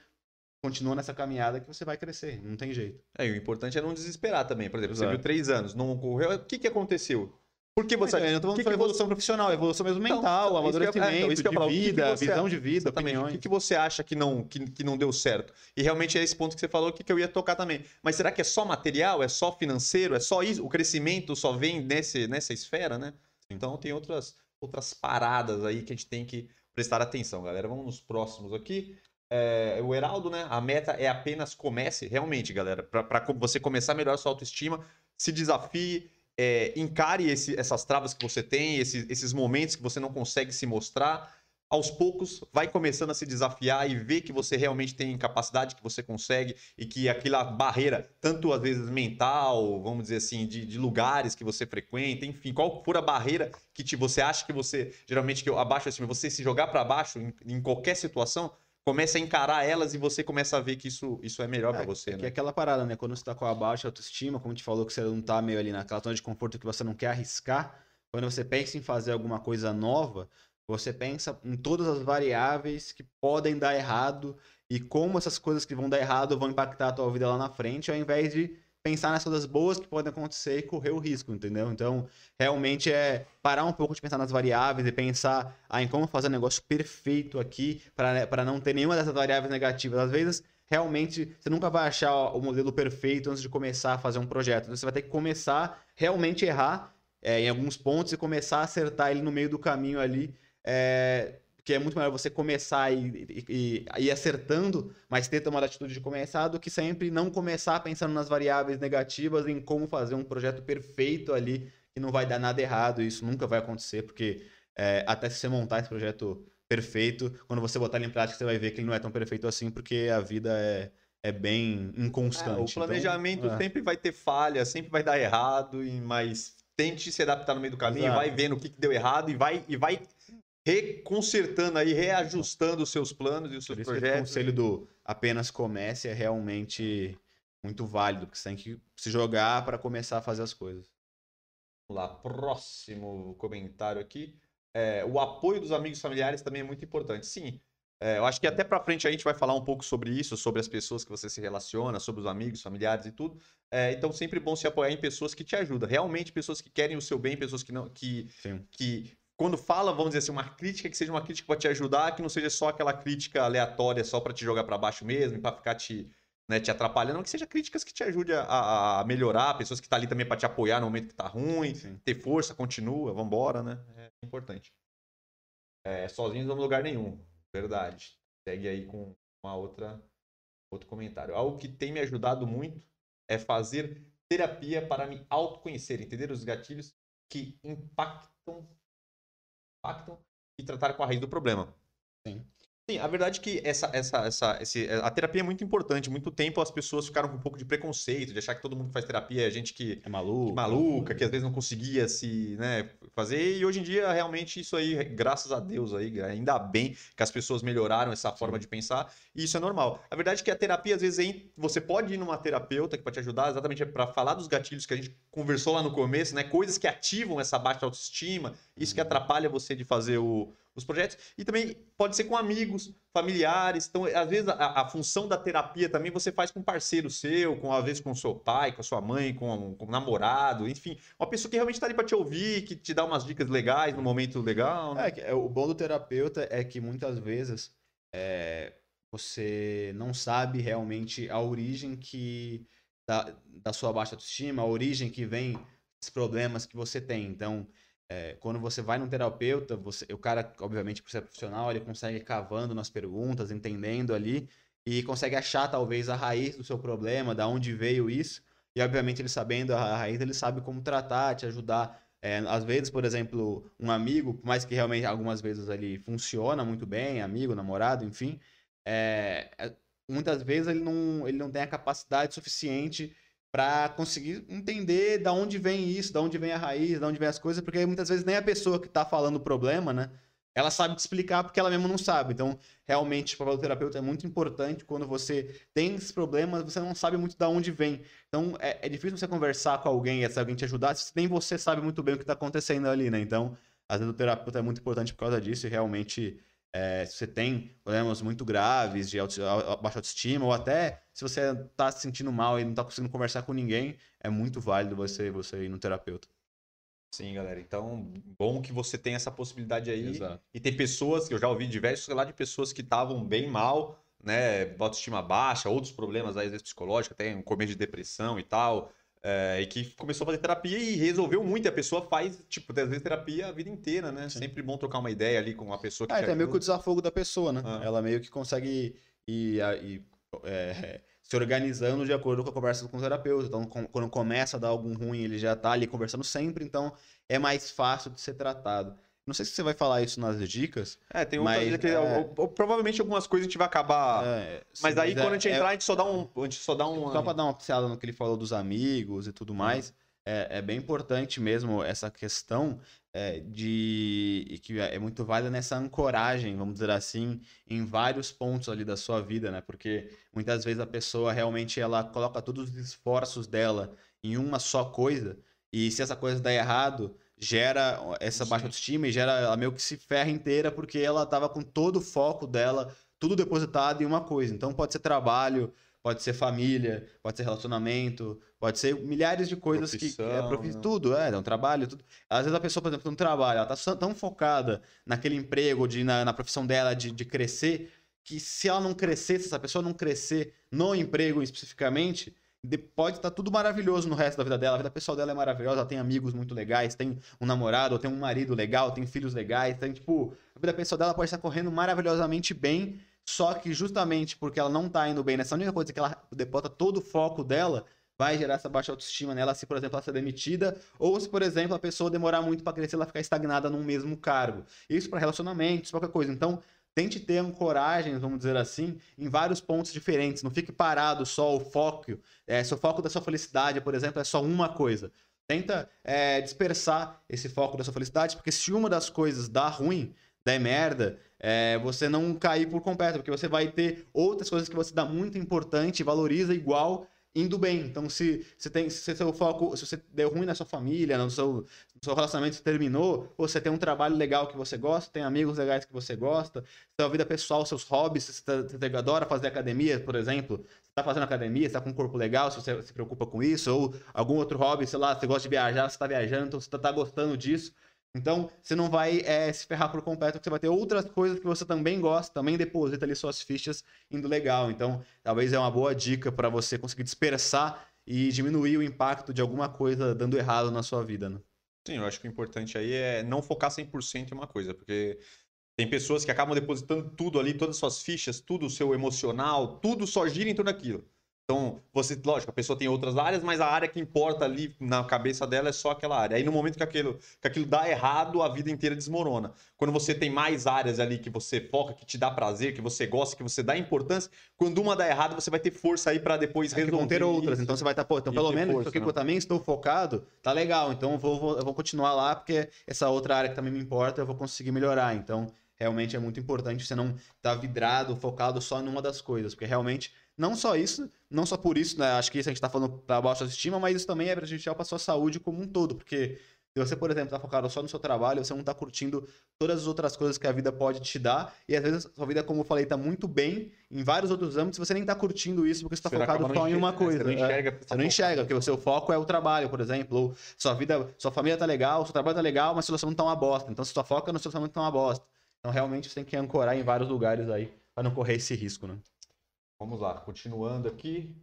continua nessa caminhada que você vai crescer. Não tem jeito. É, e o importante é não desesperar também. Por exemplo, Exato. você viu três anos, não ocorreu. O que, que aconteceu? Por que você. É, eu não tô falando que evolução profissional, evolução mesmo então, mental, então, amadurecimento, é, então, que então, de vida, que que visão de vida, opiniões. O que, que você acha que não, que, que não deu certo? E realmente é esse ponto que você falou que, que eu ia tocar também. Mas será que é só material? É só financeiro? É só isso? O crescimento só vem nesse, nessa esfera, né? Então tem outras, outras paradas aí que a gente tem que prestar atenção, galera. Vamos nos próximos aqui. É, o Heraldo, né? A meta é apenas comece, realmente, galera. Para você começar a melhorar a sua autoestima, se desafie é, encare esse, essas travas que você tem, esses, esses momentos que você não consegue se mostrar. aos poucos vai começando a se desafiar e ver que você realmente tem capacidade, que você consegue e que aquela barreira, tanto às vezes mental, vamos dizer assim, de, de lugares que você frequenta, enfim, qual for a barreira que te, você acha que você, geralmente que eu abaixo assim, você se jogar para baixo em, em, qualquer situação, começa a encarar elas e você começa a ver que isso, isso é melhor é, para você, é né? Que é aquela parada, né? Quando você tá com a baixa autoestima, como te falou que você não tá meio ali naquela zona de conforto que você não quer arriscar, quando você pensa em fazer alguma coisa nova, você pensa em todas as variáveis que podem dar errado e como essas coisas que vão dar errado vão impactar a tua vida lá na frente, ao invés de pensar nas coisas boas que podem acontecer e correr o risco, entendeu? Então, realmente é parar um pouco de pensar nas variáveis e pensar ah, em como fazer um negócio perfeito aqui para não ter nenhuma dessas variáveis negativas. Às vezes, realmente, você nunca vai achar o modelo perfeito antes de começar a fazer um projeto. Então, você vai ter que começar realmente errar é, em alguns pontos e começar a acertar ele no meio do caminho ali é, que é muito melhor você começar e, e, e, ir acertando, mas ter tomado a atitude de começar, do que sempre não começar pensando nas variáveis negativas, em como fazer um projeto perfeito ali, que não vai dar nada errado. Isso nunca vai acontecer, porque é, até se você montar esse projeto perfeito, quando você botar ele em prática, você vai ver que ele não é tão perfeito assim, porque a vida é, é bem inconstante. É, o então, planejamento então, é. sempre vai ter falha, sempre vai dar errado, mas tente se adaptar no meio do caminho, Exato. vai vendo o que deu errado e vai, e vai reconsertando aí, reajustando os seus planos e os seus projetos. O conselho do apenas comece é realmente muito válido, porque você tem que se jogar para começar a fazer as coisas. Vamos lá, próximo comentário aqui. É, o apoio dos amigos familiares também é muito importante. Sim, é, eu acho que até para frente a gente vai falar um pouco sobre isso, sobre as pessoas que você se relaciona, sobre os amigos, familiares e tudo. É, então, sempre bom se apoiar em pessoas que te ajudam. Realmente, pessoas que querem o seu bem, pessoas que não que, que quando fala, vamos dizer assim, uma crítica que seja uma crítica para te ajudar, que não seja só aquela crítica aleatória só para te jogar para baixo mesmo, para ficar te, né, te atrapalhando, que seja críticas que te ajudem a, a melhorar, pessoas que estão tá ali também para te apoiar no momento que tá ruim, Sim. ter força, continua, vambora, né? É importante. É, sozinhos não vamos lugar nenhum, verdade. Segue aí com uma outra outro comentário. Algo que tem me ajudado muito é fazer terapia para me autoconhecer, entender os gatilhos que impactam e tratar com a raiz do problema. Sim. Sim, a verdade é que essa, essa, essa, esse, a terapia é muito importante. Muito tempo as pessoas ficaram com um pouco de preconceito, de achar que todo mundo que faz terapia é gente que é maluca, que maluca, que às vezes não conseguia se né, fazer. E hoje em dia, realmente, isso aí, graças a Deus, aí, ainda bem que as pessoas melhoraram essa forma de pensar. E isso é normal. A verdade é que a terapia, às vezes, você pode ir numa terapeuta que pode te ajudar, exatamente para falar dos gatilhos que a gente conversou lá no começo, né? Coisas que ativam essa baixa autoestima, isso que uhum. atrapalha você de fazer o os projetos. E também pode ser com amigos, familiares. Então, às vezes, a, a, função da terapia também você faz com um parceiro seu, com, às vezes, com seu pai, com a sua mãe, com, com um namorado, enfim. Uma pessoa que realmente está ali para te ouvir, que te dá umas dicas legais no momento legal. Né? É, o bom do terapeuta é que muitas vezes é, você não sabe realmente a origem que da, da sua baixa autoestima, a origem que vem dos problemas que você tem. Então, é, quando você vai num terapeuta, você, o cara, obviamente, por ser profissional, ele consegue cavando nas perguntas, entendendo ali, e consegue achar talvez a raiz do seu problema, da onde veio isso. E obviamente ele sabendo a raiz, ele sabe como tratar, te ajudar. É, às vezes, por exemplo, um amigo, por mais que realmente algumas vezes ele funciona muito bem, amigo, namorado, enfim, é, é muitas vezes ele não, ele não tem a capacidade suficiente para conseguir entender da onde vem isso, da onde vem a raiz, da onde vem as coisas, porque muitas vezes nem a pessoa que está falando o problema, né? Ela sabe te explicar porque ela mesma não sabe. Então, realmente, o papel do terapeuta é muito importante quando você tem esses problemas, você não sabe muito da onde vem. Então, é, é difícil você conversar com alguém e se alguém te ajudar, se nem você sabe muito bem o que está acontecendo ali, né? Então, às vezes o terapeuta é muito importante por causa disso e realmente é, se você tem problemas muito graves de auto, baixa autoestima, ou até se você está se sentindo mal e não está conseguindo conversar com ninguém, é muito válido você, você ir no terapeuta. Sim, galera. Então, bom que você tem essa possibilidade aí. Exato. E tem pessoas, que eu já ouvi diversos lá de pessoas que estavam bem mal, né? Autoestima baixa, outros problemas, às vezes psicológicos, até um começo de depressão e tal. É, e que começou a fazer terapia e resolveu muito. E a pessoa faz, tipo, às vezes terapia a vida inteira, né? Sim. Sempre bom trocar uma ideia ali com uma pessoa que. É, é meio que o desafogo da pessoa, né? Ah. Ela meio que consegue ir, ir é, se organizando de acordo com a conversa com o terapeuta. Então, com, quando começa a dar algum ruim, ele já tá ali conversando sempre, então é mais fácil de ser tratado. Não sei se você vai falar isso nas dicas. É, tem outras Mas, que, é- provavelmente algumas coisas a gente vai acabar. É, mas sim, aí é- quando a gente é- entrar, a gente só dá um. A gente só dá um. Só para dar uma pincelada no que ele falou dos amigos e tudo mais, é, é bem importante mesmo essa questão é, de. e que é muito válida nessa ancoragem, vamos dizer assim, em vários pontos ali da sua vida, né? Porque muitas vezes a pessoa realmente ela coloca todos os esforços dela em uma só coisa, e se essa coisa dá errado, gera essa baixa autoestima e gera ela meio que se ferra inteira porque ela tava com todo o foco dela, tudo depositado em uma coisa. Então pode ser trabalho, pode ser família, pode ser relacionamento, pode ser milhares de coisas que é Profissão, profi- né? tudo, é, é um trabalho, tudo. Às vezes a pessoa, por exemplo, no trabalho, ela tá tão focada naquele emprego, de, na, na profissão dela, de, de crescer, que se ela não crescer, se essa pessoa não crescer no emprego especificamente, pode estar tudo maravilhoso no resto da vida dela. A vida pessoal dela é maravilhosa, ela tem amigos muito legais, tem um namorado, tem um marido legal, tem filhos legais, tem tipo, a vida pessoal dela pode estar correndo maravilhosamente bem, só que justamente porque ela não tá indo bem nessa única coisa que ela deposita todo o foco dela, vai gerar essa baixa autoestima nela se, por exemplo, ela ser demitida, ou se, por exemplo, a pessoa demorar muito para crescer, ela ficar estagnada num mesmo cargo. Isso para relacionamentos, qualquer coisa. Então, tente ter ancoragens, vamos dizer assim, em vários pontos diferentes. Não fique parado só o foco. É, se o foco da sua felicidade, por exemplo, é só uma coisa. Tenta é, dispersar esse foco da sua felicidade, porque se uma das coisas dá ruim, der merda, é, você não cair por completo, porque você vai ter outras coisas que você dá muito importante valoriza igual indo bem. Então, se, se tem se seu foco, se você deu ruim na sua família, no seu, no seu relacionamento terminou, você tem um trabalho legal que você gosta, tem amigos legais que você gosta, sua vida pessoal, seus hobbies, você, você adora fazer academia, por exemplo, você tá fazendo academia, você tá com um corpo legal, se você se preocupa com isso, ou algum outro hobby, sei lá, você gosta de viajar, você tá viajando, então você tá, tá gostando disso. Então, você não vai é, se ferrar por completo, porque você vai ter outras coisas que você também gosta, também deposita ali suas fichas indo legal. Então, talvez é uma boa dica para você conseguir dispersar e diminuir o impacto de alguma coisa dando errado na sua vida, né? Sim, eu acho que o importante aí é não focar 100% em uma coisa, porque tem pessoas que acabam depositando tudo ali, todas as suas fichas, tudo o seu emocional, tudo só gira em torno daquilo. Então, você, lógico, a pessoa tem outras áreas, mas a área que importa ali na cabeça dela é só aquela área. Aí no momento que aquilo, que aquilo dá errado, a vida inteira desmorona. Quando você tem mais áreas ali que você foca, que te dá prazer, que você gosta, que você dá importância, quando uma dá errado, você vai ter força aí pra depois É resolver. vão ter outras, então você vai estar, pô, então pelo menos força, aqui que né? eu também estou focado, tá legal, então eu vou, vou- eu vou continuar lá, porque essa outra área que também me importa, eu vou conseguir melhorar. Então, realmente é muito importante você não estar vidrado, focado só numa das coisas, porque realmente, não só isso, não só por isso, né, acho que isso a gente tá falando pra baixa autoestima, mas isso também é prejudicial pra sua saúde como um todo, porque se você, por exemplo, tá focado só no seu trabalho, você não tá curtindo todas as outras coisas que a vida pode te dar, e às vezes a sua vida, como eu falei, tá muito bem em vários outros âmbitos, você nem tá curtindo isso porque você tá Você focado só em uma é, coisa. Você não É. enxerga. Você não enxerga, porque o seu foco é o trabalho, por exemplo. Ou sua vida, sua família tá legal, seu trabalho tá legal, mas seu relacionamento tá uma bosta. Então, se sua foca no seu relacionamento tá uma bosta. Então, realmente, você tem que ancorar em vários lugares aí, pra não correr esse risco, né? Vamos lá, continuando aqui.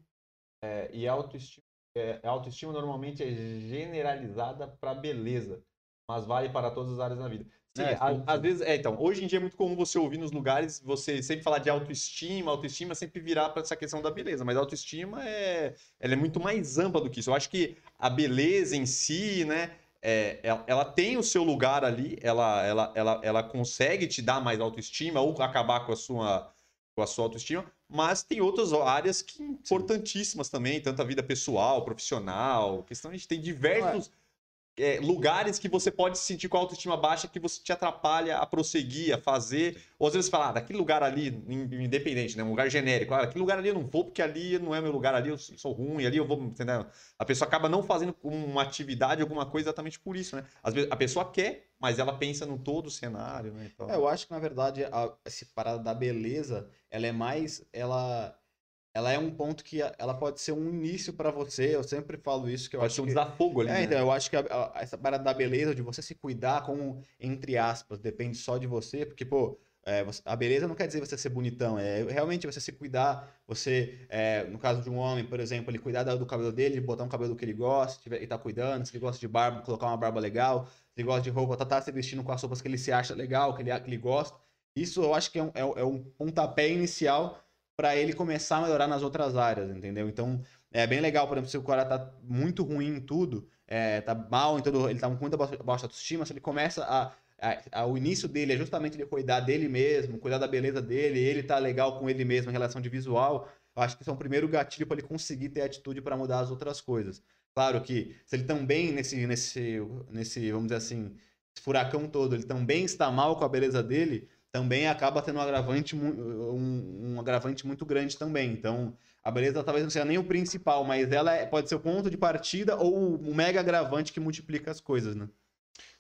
É, e autoestima, é, a autoestima normalmente é generalizada para beleza, mas vale para todas as áreas da vida. Sim, É, às vezes, é, então, hoje em dia é muito comum você ouvir nos lugares, você sempre falar de autoestima, autoestima sempre virar para essa questão da beleza, mas autoestima é, ela é muito mais ampla do que isso. Eu acho que a beleza em si, né, é, ela, ela tem o seu lugar ali, ela, ela, ela, ela consegue te dar mais autoestima ou acabar com a sua a sua autoestima, mas tem outras áreas que importantíssimas também, tanto a vida pessoal, profissional, questão a gente tem diversos é, lugares que você pode se sentir com a autoestima baixa que você te atrapalha a prosseguir, a fazer, ou às vezes falar, ah, daquele lugar ali, in- independente, né, um lugar genérico, ah, aquele lugar ali eu não vou porque ali não é meu lugar, ali eu sou ruim, ali eu vou, entendeu? A pessoa acaba não fazendo uma atividade, alguma coisa exatamente por isso, né? Às vezes a pessoa quer, mas ela pensa no todo o cenário, né? Então, É, eu acho que, na verdade, a, essa parada da beleza, ela é mais. Ela, ela é um ponto que ela pode ser um início pra você. Eu sempre falo isso, que eu pode acho ser um que. desafogo ali, É, né? então, eu acho que a- a- essa parada da beleza, de você se cuidar como, entre aspas, depende só de você, porque, pô, é, você- a beleza não quer dizer você ser bonitão, é realmente você se cuidar, você, é, no caso de um homem, por exemplo, ele cuidar da- do cabelo dele, botar um cabelo que ele gosta, tiver, e tá cuidando, se ele gosta de barba, colocar uma barba legal, ele gosta de roupa, tá, tá se vestindo com as roupas que ele se acha legal, que ele, que ele gosta. Isso eu acho que é um, é é um pontapé inicial para ele começar a melhorar nas outras áreas, entendeu? Então, é bem legal, por exemplo, se o cara tá muito ruim em tudo, é, tá mal em todo, ele tá com muita baixa baixa autoestima, se ele começa a a- a- o início dele é justamente ele cuidar dele mesmo, cuidar da beleza dele, ele tá legal com ele mesmo em relação de visual, eu acho que isso é um primeiro gatilho para ele conseguir ter atitude para mudar as outras coisas. Claro que se ele também nesse nesse nesse, vamos dizer assim, furacão todo, ele também está mal com a beleza dele, também acaba tendo um agravante um, um agravante muito grande também. Então, a beleza talvez não seja nem o principal, mas ela é- pode ser o ponto de partida ou o mega agravante que multiplica as coisas, né?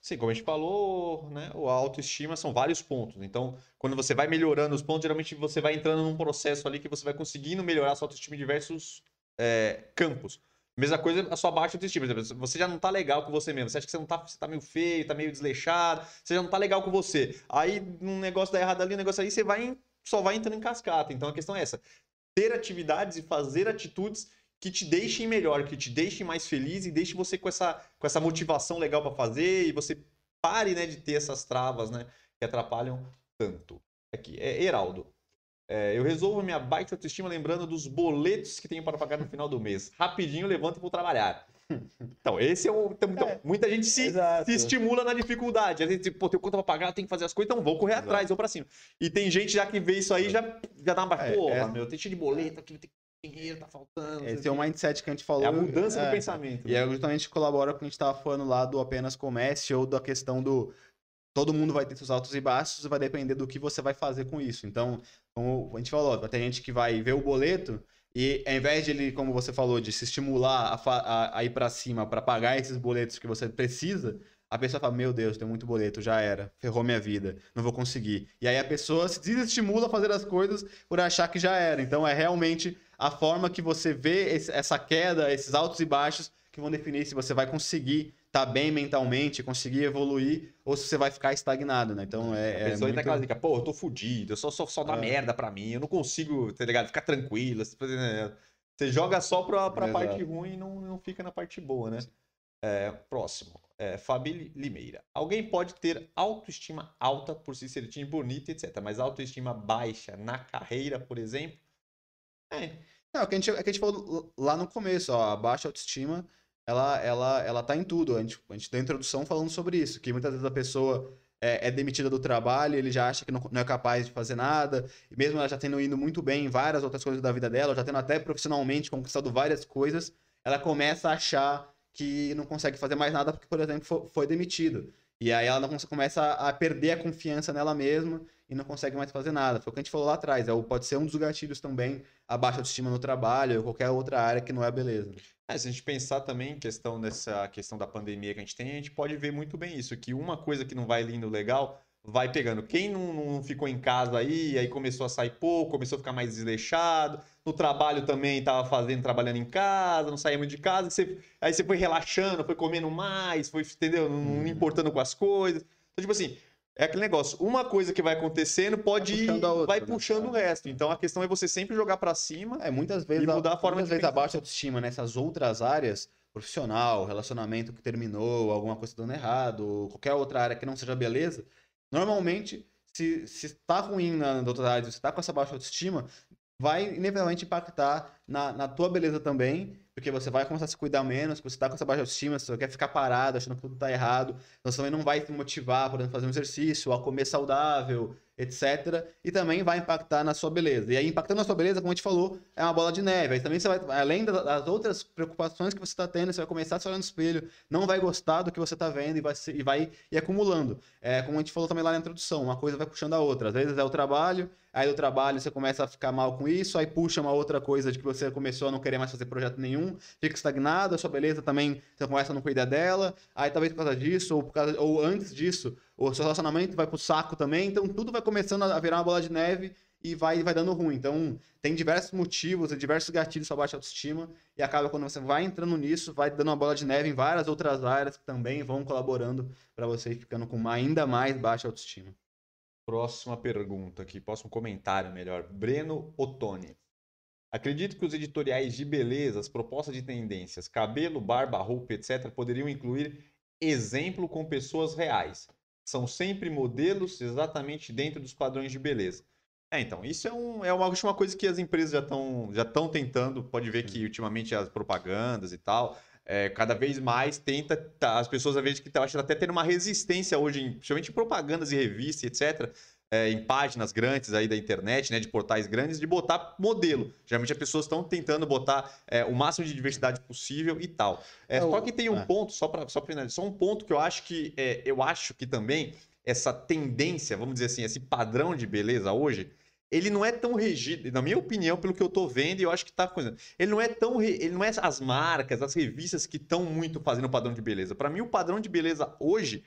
Sim, como a gente falou, né, a autoestima são vários pontos. Então, quando você vai melhorando os pontos, geralmente você vai entrando num processo ali que você vai conseguindo melhorar a sua autoestima em diversos é, campos. Mesma coisa a sua baixa autoestima. Você já não tá legal com você mesmo. Você acha que você não tá, você tá meio feio, tá meio desleixado, você já não tá legal com você. Aí um negócio dá errado ali, um negócio aí, você vai em- só vai entrando em cascata. Então a questão é essa: ter atividades e fazer atitudes que te deixem melhor, que te deixem mais feliz e deixe você com essa, com essa motivação legal para fazer e você pare né, de ter essas travas né, que atrapalham tanto. Aqui, é Heraldo. É, eu resolvo minha baixa autoestima lembrando dos boletos que tenho para pagar no final do mês. Rapidinho levanto e vou trabalhar. [LAUGHS] Então, esse é o. Então, então, muita gente se, se estimula na dificuldade. Às vezes, tipo, pô, tenho conta pra pagar, eu tenho que fazer as coisas, então vou correr Exato. atrás, vou pra cima. E tem gente já que vê isso aí, já, já dá uma baixa. É, Pô, é- meu, tem cheio de boleto aqui, tem dinheiro, tá faltando. Esse é o mindset que a gente falou. É a mudança é. do pensamento. E né? é justamente colabora com o que a gente estava falando lá do apenas comece ou da questão do todo mundo vai ter seus altos e baixos e vai depender do que você vai fazer com isso. Então, como a gente falou, vai ter gente que vai ver o boleto e ao invés de ele, como você falou, de se estimular a, a- a ir para cima para pagar esses boletos que você precisa, a pessoa fala: Meu Deus, tem muito boleto, já era, ferrou minha vida, não vou conseguir. E aí a pessoa se desestimula a fazer as coisas por achar que já era. Então é realmente a forma que você vê esse- essa queda, esses altos e baixos, que vão definir se você vai conseguir estar bem mentalmente, conseguir evoluir, ou se você vai ficar estagnado, né? Então é. A é pessoa entra muito... naquela dica, pô, eu tô fudido, eu só, só, só dá É. merda pra mim, eu não consigo, tá ligado? Ficar tranquilo. Você, né? Joga só pra, pra Exato. parte ruim e não, não fica na parte boa, né? É, próximo. É, Fabi Limeira. Alguém pode ter autoestima alta por se sentir bonito, etc. Mas autoestima baixa na carreira, por exemplo. É, Não, é o que a gente, é que a gente falou lá no começo, ó, a baixa autoestima, ela, ela, ela tá em tudo. A gente, a gente deu introdução falando sobre isso, que muitas vezes a pessoa é, é demitida do trabalho, ele já acha que não, não é capaz de fazer nada, e mesmo ela já tendo ido muito bem em várias outras coisas da vida dela, já tendo até profissionalmente conquistado várias coisas, ela começa a achar que não consegue fazer mais nada porque, por exemplo, fo- foi demitido. E aí ela não começa a perder a confiança nela mesma e não consegue mais fazer nada. Foi o que a gente falou lá atrás. É, pode ser um dos gatilhos também a baixa autoestima no trabalho ou qualquer outra área que não é beleza. É, se a gente pensar também em questão dessa questão da pandemia que a gente tem, a gente pode ver muito bem isso, que uma coisa que não vai lindo legal, vai pegando. Quem não, não ficou em casa aí, aí começou a sair pouco, começou a ficar mais desleixado, no trabalho também estava fazendo, trabalhando em casa, não saía muito de casa, você- aí você foi relaxando, foi comendo mais, foi, entendeu? Não, não Uhum. importando com as coisas. Então, tipo assim, é aquele negócio, uma coisa que vai acontecendo pode Vai ir, puxando a outra, vai né? puxando o resto. Então a questão é você sempre jogar pra cima É, muitas vezes, E mudar a forma muitas de vezes a baixa autoestima nessas outras áreas, profissional, relacionamento que terminou, alguma coisa dando errado, qualquer outra área que não seja beleza, normalmente, se, se está ruim na, na outra área, se está com essa baixa autoestima, vai inevitavelmente impactar na, na tua beleza também, porque você vai começar a se cuidar menos, porque você tá com essa baixa autoestima, você quer ficar parado, achando que tudo tá errado, então você também não vai se motivar, por exemplo, fazer um exercício, a comer saudável, etc. E também vai impactar na sua beleza. E aí, impactando na sua beleza, como a gente falou, é uma bola de neve. Aí também você vai, além da- das outras preocupações que você está tendo, você vai começar a se olhar no espelho, não vai gostar do que você está vendo e vai, se- e vai ir acumulando. É, como a gente falou também lá na introdução, uma coisa vai puxando a outra. Às vezes é o trabalho, aí do trabalho você começa a ficar mal com isso, aí puxa uma outra coisa de que você começou a não querer mais fazer projeto nenhum, fica estagnado, a sua beleza também, você começa a não cuidar dela, aí talvez por causa disso, ou, por causa, ou antes disso, o seu relacionamento vai pro saco também, então tudo vai começando a virar uma bola de neve e vai, vai dando ruim. Então, tem diversos motivos diversos gatilhos para baixa autoestima, e acaba quando você vai entrando nisso, vai dando uma bola de neve em várias outras áreas que também vão colaborando para você ficando com uma ainda mais baixa autoestima. Próxima pergunta aqui, próximo comentário melhor. Breno Ottoni. Acredito que os editoriais de beleza, as propostas de tendências, cabelo, barba, roupa, etc., poderiam incluir exemplo com pessoas reais. São sempre modelos exatamente dentro dos padrões de beleza. É, então, isso é, um, é uma, uma coisa que as empresas já estão já tentando. Pode ver que ultimamente as propagandas e tal, é, cada vez mais tenta, tá, as pessoas às vezes que estão até tendo uma resistência hoje, em, principalmente em propagandas e revistas, etc., é, em páginas grandes aí da internet, né, de portais grandes, de botar modelo. Geralmente as pessoas estão tentando botar é, o máximo de diversidade possível e tal. É, só que tem um é. ponto, só para só finalizar, só um ponto que eu acho que é, eu acho que também essa tendência, vamos dizer assim, esse padrão de beleza hoje, ele não é tão regido, na minha opinião, pelo que eu tô vendo, e eu acho que tá coisa. Ele não é tão. Ele não é as marcas, as revistas que estão muito fazendo o padrão de beleza. Para mim, o padrão de beleza hoje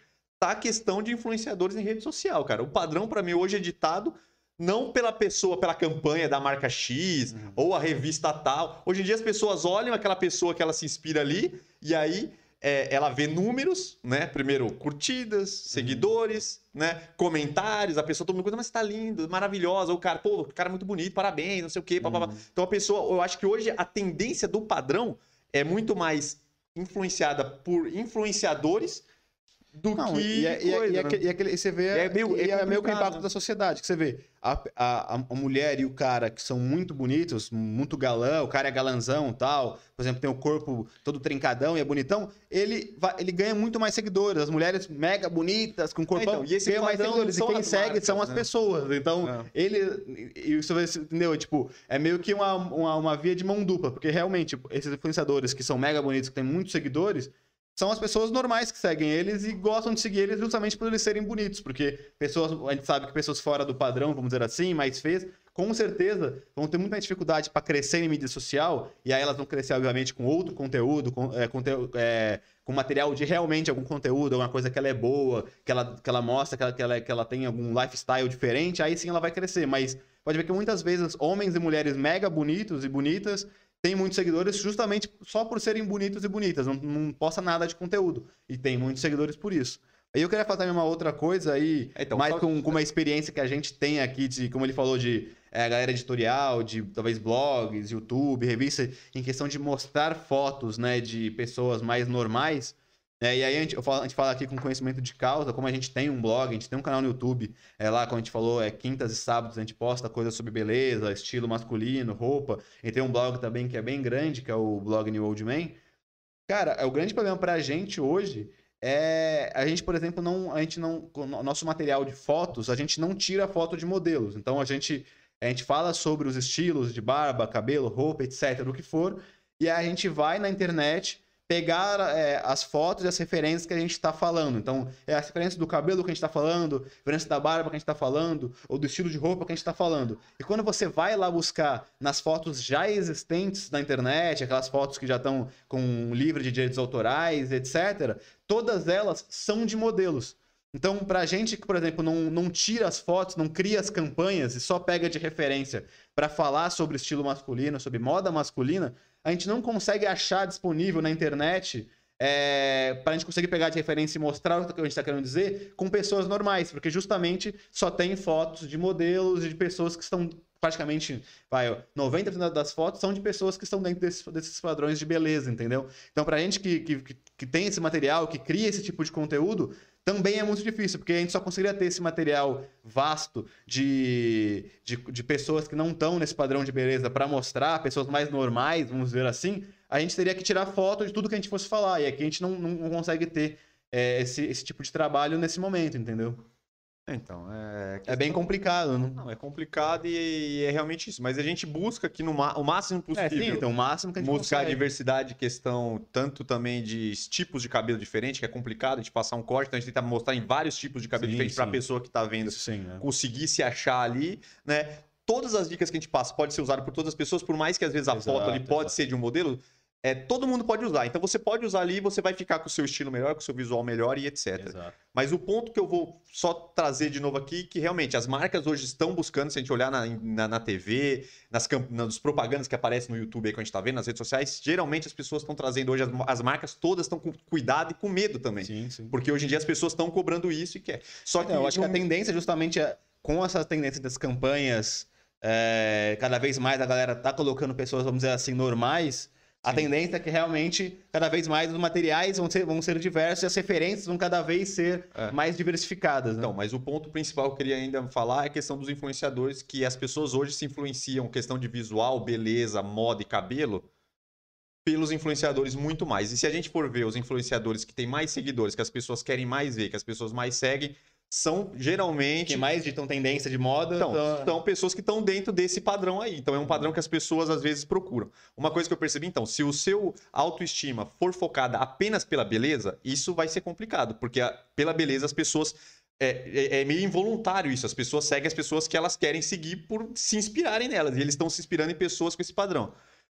a questão de influenciadores em rede social, cara. O padrão para mim hoje é ditado não pela pessoa, pela campanha da marca X uhum. ou a revista tal. Hoje em dia as pessoas olham aquela pessoa que ela se inspira ali e aí é, ela vê números, né? Primeiro, curtidas, uhum. seguidores, uhum. né? Comentários, a pessoa todo mundo coisa, mas tá lindo, maravilhosa, o cara, pô, o cara é muito bonito, parabéns, não sei o quê, uhum. Então a pessoa, eu acho que hoje a tendência do padrão é muito mais influenciada por influenciadores do não, que. E, é, coisa, e, é, né? e, aquele, e você vê. É meio, é, é meio que o impacto da sociedade. Que você vê a, a, a mulher e o cara que são muito bonitos, muito galã, o cara é galanzão tal. Por exemplo, tem o corpo todo trincadão e é bonitão. Ele, vai, ele ganha muito mais seguidores. As mulheres mega bonitas, com corpão, é, então, ganham mais seguidores. E quem segue marcas, são as né? pessoas. Então, é. ele. E você entendeu? Tipo, é meio que uma, uma, uma via de mão dupla. Porque realmente, esses influenciadores que são mega bonitos, que têm muitos seguidores são as pessoas normais que seguem eles e gostam de seguir eles justamente por eles serem bonitos, porque pessoas, a gente sabe que pessoas fora do padrão, vamos dizer assim, mais feias, com certeza vão ter muita dificuldade para crescer em mídia social, e aí elas vão crescer, obviamente, com outro conteúdo, com, é, conteúdo, é, com material de realmente algum conteúdo, alguma coisa que ela é boa, que ela, que ela mostra que ela, que, ela, que ela tem algum lifestyle diferente, aí sim ela vai crescer. Mas pode ver que muitas vezes homens e mulheres mega bonitos e bonitas tem muitos seguidores justamente só por serem bonitos e bonitas, não, não posta nada de conteúdo. E tem muitos seguidores por isso. Aí eu queria falar também uma outra coisa aí, é, então, mais com, com, uma experiência que a gente tem aqui, de, como ele falou, de é, galera editorial, de talvez blogs, YouTube, revista, em questão de mostrar fotos né, de pessoas mais normais. É, e aí a gente, falo, a gente, fala aqui com conhecimento de causa, como a gente tem um blog, a gente tem um canal no YouTube, é lá, como a gente falou, é quintas e sábados a gente posta coisas sobre beleza, estilo masculino, roupa. E tem um blog também que é bem grande, que é o blog New Old Man. Cara, é o grande problema pra gente hoje é a gente, por exemplo, não a gente não nosso material de fotos, a gente não tira foto de modelos. Então a gente a gente fala sobre os estilos de barba, cabelo, roupa, etc, do que for, e aí a gente vai na internet pegar é, as fotos e as referências que a gente está falando. Então, é a referência do cabelo que a gente está falando, referência da barba que a gente está falando, ou do estilo de roupa que a gente está falando. E quando você vai lá buscar nas fotos já existentes na internet, aquelas fotos que já estão com livre de direitos autorais, etc., todas elas são de modelos. Então, para gente que, por exemplo, não, não tira as fotos, não cria as campanhas e só pega de referência para falar sobre estilo masculino, sobre moda masculina, a gente não consegue achar disponível na internet é, para a gente conseguir pegar de referência e mostrar o que a gente está querendo dizer com pessoas normais, porque justamente só tem fotos de modelos e de pessoas que estão praticamente, vai, 90% das fotos são de pessoas que estão dentro desse, desses padrões de beleza, entendeu? Então, para a gente que, que, que tem esse material, que cria esse tipo de conteúdo, também é muito difícil, porque a gente só conseguiria ter esse material vasto de, de, de pessoas que não estão nesse padrão de beleza para mostrar, pessoas mais normais, vamos dizer assim, a gente teria que tirar foto de tudo que a gente fosse falar. E aqui a gente não, não consegue ter é, esse, esse tipo de trabalho nesse momento, entendeu? Então, é, é bem complicado, não? Não, é complicado e, e, é realmente isso. Mas a gente busca aqui no o máximo possível. É, sim, então, o máximo que a gente Buscar consegue. diversidade, questão tanto também de tipos de cabelo diferente, que é complicado de passar um corte. Então a gente tenta mostrar em vários tipos de cabelo sim, diferente para a pessoa que está vendo sim, é. conseguir se achar ali, né? Todas as dicas que a gente passa pode ser usado por todas as pessoas, por mais que às vezes a exato, foto ali pode exato. ser de um modelo, é, todo mundo pode usar. Então você pode usar ali, você vai ficar com o seu estilo melhor, com o seu visual melhor e etc. Exato. Mas o ponto que eu vou só trazer de novo aqui, que realmente as marcas hoje estão buscando, se a gente olhar na, na, na TV, nas, nas propagandas que aparecem no YouTube aí que a gente está vendo, nas redes sociais, geralmente as pessoas estão trazendo hoje, as, as marcas todas estão com cuidado e com medo também. Sim, sim. Porque hoje em dia as pessoas estão cobrando isso e quer. Só que. eu acho não... que a tendência justamente é, com essa tendência das campanhas, é, cada vez mais a galera tá colocando pessoas, vamos dizer assim, normais a tendência é que realmente, cada vez mais, os materiais vão ser, vão ser diversos e as referências vão cada vez ser é. mais diversificadas. Né? Então, mas o ponto principal que eu queria ainda falar é a questão dos influenciadores, que as pessoas hoje se influenciam questão de visual, beleza, moda e cabelo pelos influenciadores muito mais. E se a gente for ver os influenciadores que têm mais seguidores, que as pessoas querem mais ver, que as pessoas mais seguem, são geralmente. Que mais ditam tendência de moda. Então, então- são pessoas que estão dentro desse padrão aí. Então, é um padrão que as pessoas às vezes procuram. Uma coisa que eu percebi, então, se o seu autoestima for focada apenas pela beleza, isso vai ser complicado, porque a- pela beleza as pessoas. É, é- é meio involuntário isso. As pessoas seguem as pessoas que elas querem seguir por se inspirarem nelas. E eles estão se inspirando em pessoas com esse padrão.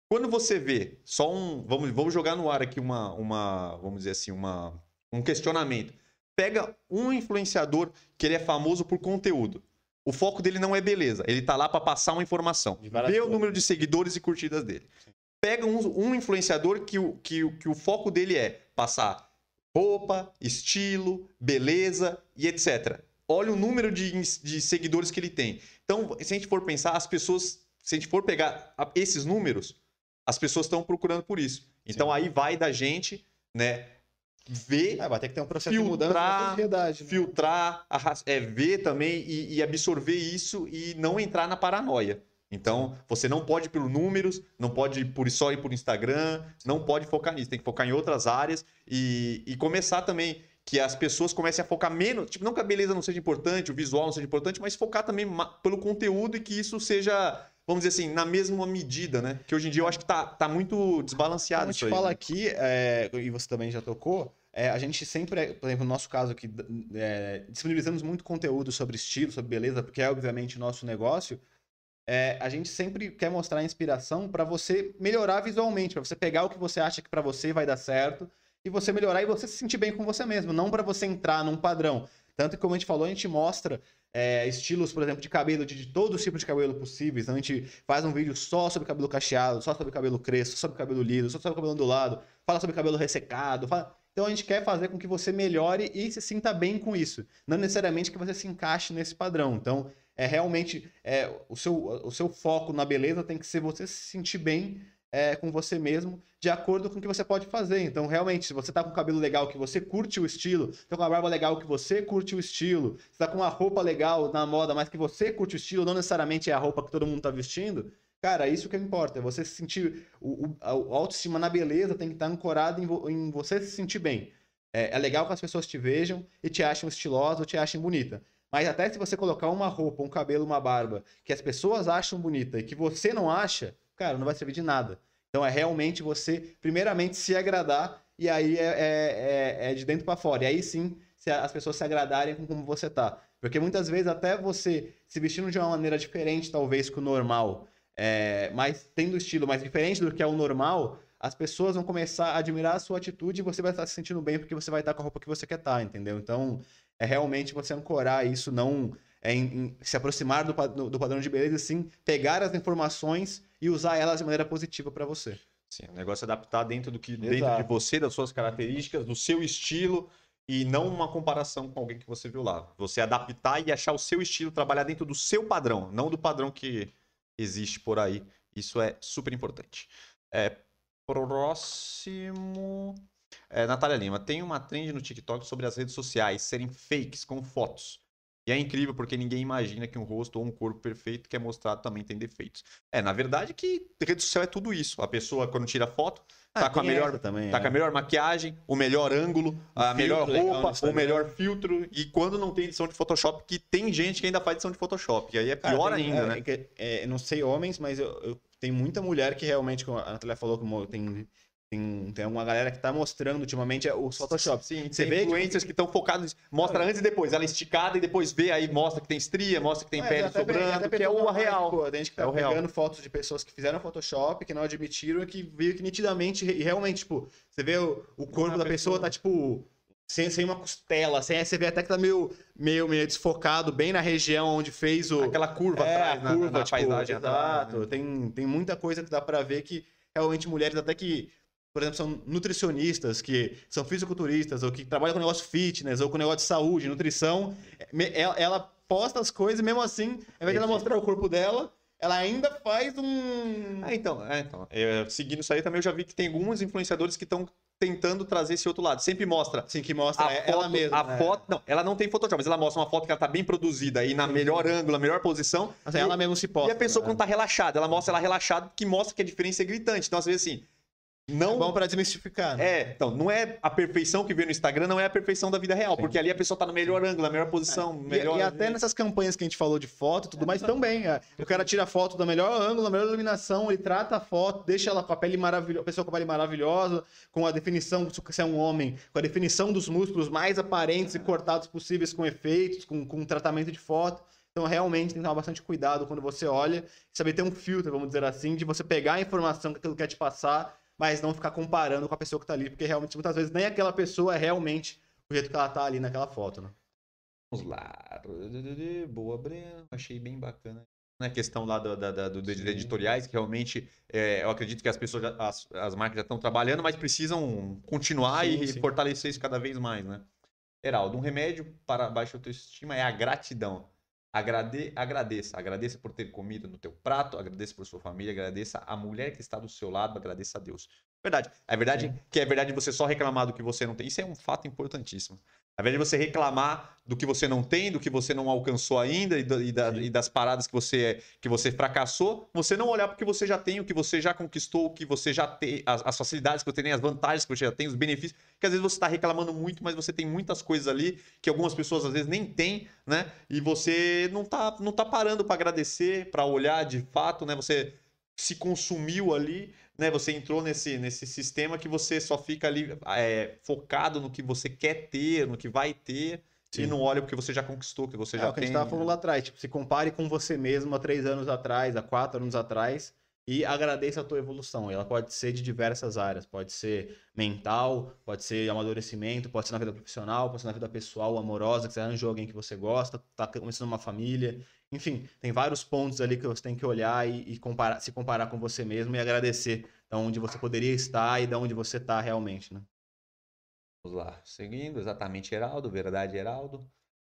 Quando você vê só um. Vamos, vamos jogar no ar aqui uma, uma. Vamos dizer assim, uma, um questionamento. Pega um influenciador que ele é famoso por conteúdo. O foco dele não é beleza. Ele tá lá para passar uma informação. Vê o número de seguidores e curtidas dele. Pega um, um influenciador que o, que, que o foco dele é passar roupa, estilo, beleza e etc. Olha o número de, de seguidores que ele tem. Então, se a gente for pensar, as pessoas, se a gente for pegar esses números, as pessoas estão procurando por isso. Então, Sim. aí vai da gente, né, ver É, vai ter que ter um processo de Filtrar, mudança na sociedade. né? filtrar, é, ver também e, e absorver isso e não entrar na paranoia. Então, você não pode ir por números, não pode ir por só ir por Instagram, não pode focar nisso, tem que focar em outras áreas e, e começar também que as pessoas comecem a focar menos, tipo, não que a beleza não seja importante, o visual não seja importante, mas focar também pelo conteúdo e que isso seja, vamos dizer assim, na mesma medida, né? Que hoje em dia eu acho que tá, tá muito Como desbalanceado a isso gente aí. fala né? aqui, é, e você também já tocou, é, a gente sempre, por exemplo, no nosso caso aqui, é, disponibilizamos muito conteúdo sobre estilo, sobre beleza, porque é obviamente o nosso negócio. É, a gente sempre quer mostrar inspiração para você melhorar visualmente, para você pegar o que você acha que para você vai dar certo e você melhorar e você se sentir bem com você mesmo, não para você entrar num padrão. Tanto que, como a gente falou, a gente mostra é, estilos, por exemplo, de cabelo, de, de todos os tipos de cabelo possíveis. Então a gente faz um vídeo só sobre cabelo cacheado, só sobre cabelo crespo, só sobre cabelo liso, só sobre cabelo ondulado, fala sobre cabelo ressecado. fala- Então a gente quer fazer com que você melhore e se sinta bem com isso. Não necessariamente que você se encaixe nesse padrão. Então, é realmente é, o, seu, o seu foco na beleza tem que ser você se sentir bem é, com você mesmo, de acordo com o que você pode fazer. Então, realmente, se você tá com o cabelo legal que você curte o estilo, tá com a barba legal que você curte o estilo, você tá com uma roupa legal na moda, mas que você curte o estilo, não necessariamente é a roupa que todo mundo tá vestindo, cara, isso que importa. É você se sentir. O, o, a autoestima na beleza tem que estar ancorado em, vo- em você se sentir bem. É, é legal que as pessoas te vejam e te achem estilosa ou te achem bonita. Mas até se você colocar uma roupa, um cabelo, uma barba que as pessoas acham bonita e que você não acha, cara, não vai servir de nada. Então é realmente você, primeiramente, se agradar e aí é, é, é- é de dentro para fora. E aí sim, se as pessoas se agradarem com como você tá. Porque muitas vezes até você se vestindo de uma maneira diferente, talvez, que o normal, é, mas tendo estilo mais diferente do que é o normal, as pessoas vão começar a admirar a sua atitude e você vai estar se sentindo bem porque você vai estar com a roupa que você quer estar, entendeu? Então, é realmente você ancorar isso, não é em- em se aproximar do, do do padrão de beleza, sim pegar as informações e usar elas de maneira positiva para você. Sim, o negócio é adaptar dentro do que dentro Exato. de você, das suas características, do seu estilo e não uma comparação com alguém que você viu lá. Você adaptar e achar o seu estilo, trabalhar dentro do seu padrão, não do padrão que existe por aí. Isso é super importante. É, próximo. É, Natália Lima, tem uma trend no TikTok sobre as redes sociais serem fakes com fotos. E é incrível porque ninguém imagina que um rosto ou um corpo perfeito que é mostrado também tem defeitos. É, na verdade que rede social é tudo isso. A pessoa, quando tira foto, tá com a melhor também. Tá é. com a melhor maquiagem, o melhor ângulo, a melhor roupa, o melhor filtro. E quando não tem edição de Photoshop, que tem gente que ainda faz edição de Photoshop. E aí é pior tem- ainda, é, né? é é, não sei homens, mas eu, eu- tem muita mulher que realmente, como a Natália falou, como tem, tem, tem uma galera que tá mostrando ultimamente é o Photoshop. Sim, Você vê influencers que estão focados. Mostra antes e depois. Ela esticada e depois vê, aí mostra que tem estria, mostra que tem Mas pele até- sobrando, até que é o real. Pô, tem gente que tá É o real. pegando fotos de pessoas que fizeram Photoshop, que não admitiram, e que viu que nitidamente, e realmente, tipo, você vê o, o corpo da pessoa pessoa- tá, tipo, sem, sem uma costela, sem, você vê até que tá meio, meio, meio desfocado, bem na região onde fez o... Aquela curva é, atrás, na- curva, na, tipo, paisagem Exato. né? Tem, tem muita coisa que dá pra ver que realmente mulheres até que, por exemplo, são nutricionistas, que são fisiculturistas, ou que trabalham com negócio fitness, ou com negócio de saúde, nutrição, me- ela, ela posta as coisas e mesmo assim, ao invés de ela mostrar o corpo dela, ela ainda faz um... É, então, é, então é, seguindo isso aí também eu já vi que tem alguns influenciadores que estão tentando trazer esse outro lado. Sempre mostra Assim, que mostra a ela foto, mesma. A né? foto, não, ela não tem Photoshop, mas ela mostra uma foto que ela tá bem produzida e na melhor ângulo, na melhor posição. Assim, e, ela mesma se posta. e a pessoa né? quando tá relaxada, ela mostra ela relaxada, que mostra que a diferença é gritante. Então, às vezes, assim, não É bom pra desmistificar, né? é, então, não é a perfeição que vê no Instagram, não é a perfeição da vida real, porque ali a pessoa tá no melhor ângulo, na melhor posição, E- melhor. E, até nessas campanhas que a gente falou de foto e tudo mais também. é. O cara tira a foto da melhor ângulo, da melhor iluminação, ele trata a foto, deixa ela com a pele maravilhosa, a pessoa com a pele maravilhosa, com a definição, se é um homem, com a definição dos músculos mais aparentes e cortados possíveis com efeitos, com, com tratamento de foto. Então, realmente, tem que tomar bastante cuidado quando você olha, saber ter um filtro, vamos dizer assim, de você pegar a informação que aquilo quer te passar, mas não ficar comparando com a pessoa que tá ali, porque realmente, muitas vezes, nem aquela pessoa é realmente o jeito que ela tá ali naquela foto, né? Vamos lá. Boa, Breno. Achei bem bacana. Na questão lá do, da, do- dos editoriais, que realmente é, eu acredito que as pessoas, as, as marcas já estão trabalhando, mas precisam continuar Sim, e sim. fortalecer isso cada vez mais, né? Heraldo, um remédio para baixa autoestima é a gratidão. Agrade, agradeça. Agradeça por ter comida no teu prato, agradeça por sua família, agradeça a mulher que está do seu lado, agradeça a Deus. Verdade. É verdade que é verdade você só reclamar do que você não tem. Isso é um fato importantíssimo. Ao invés de você reclamar do que você não tem, do que você não alcançou ainda e, da- e da- e das paradas que você, que você fracassou, você não olhar para o que você já tem, o que você já conquistou, o que você já tem, as, as facilidades que você tem, as vantagens que você já tem, os benefícios, que às vezes você está reclamando muito, mas você tem muitas coisas ali que algumas pessoas às vezes nem têm, né? E você não tá, não tá parando para agradecer, para olhar de fato, né? Você se consumiu ali, né? Você entrou nesse, nesse sistema que você só fica ali é, focado no que você quer ter, no que vai ter, e Sim. não olha o que você já conquistou, o que você É já o que a gente tem. tava falando lá atrás. Tipo, se compare com você mesmo há três anos atrás, há quatro anos atrás, e agradeça a tua evolução. Ela pode ser de diversas áreas. Pode ser mental, pode ser amadurecimento, pode ser na vida profissional, pode ser na vida pessoal, amorosa, que você arranjou alguém que você gosta, tá começando uma família. Enfim, tem vários pontos ali que você tem que olhar e, e comparar, se comparar com você mesmo e agradecer da onde você poderia estar e da onde você tá realmente, né? Vamos lá, seguindo, exatamente, Heraldo, verdade, Heraldo.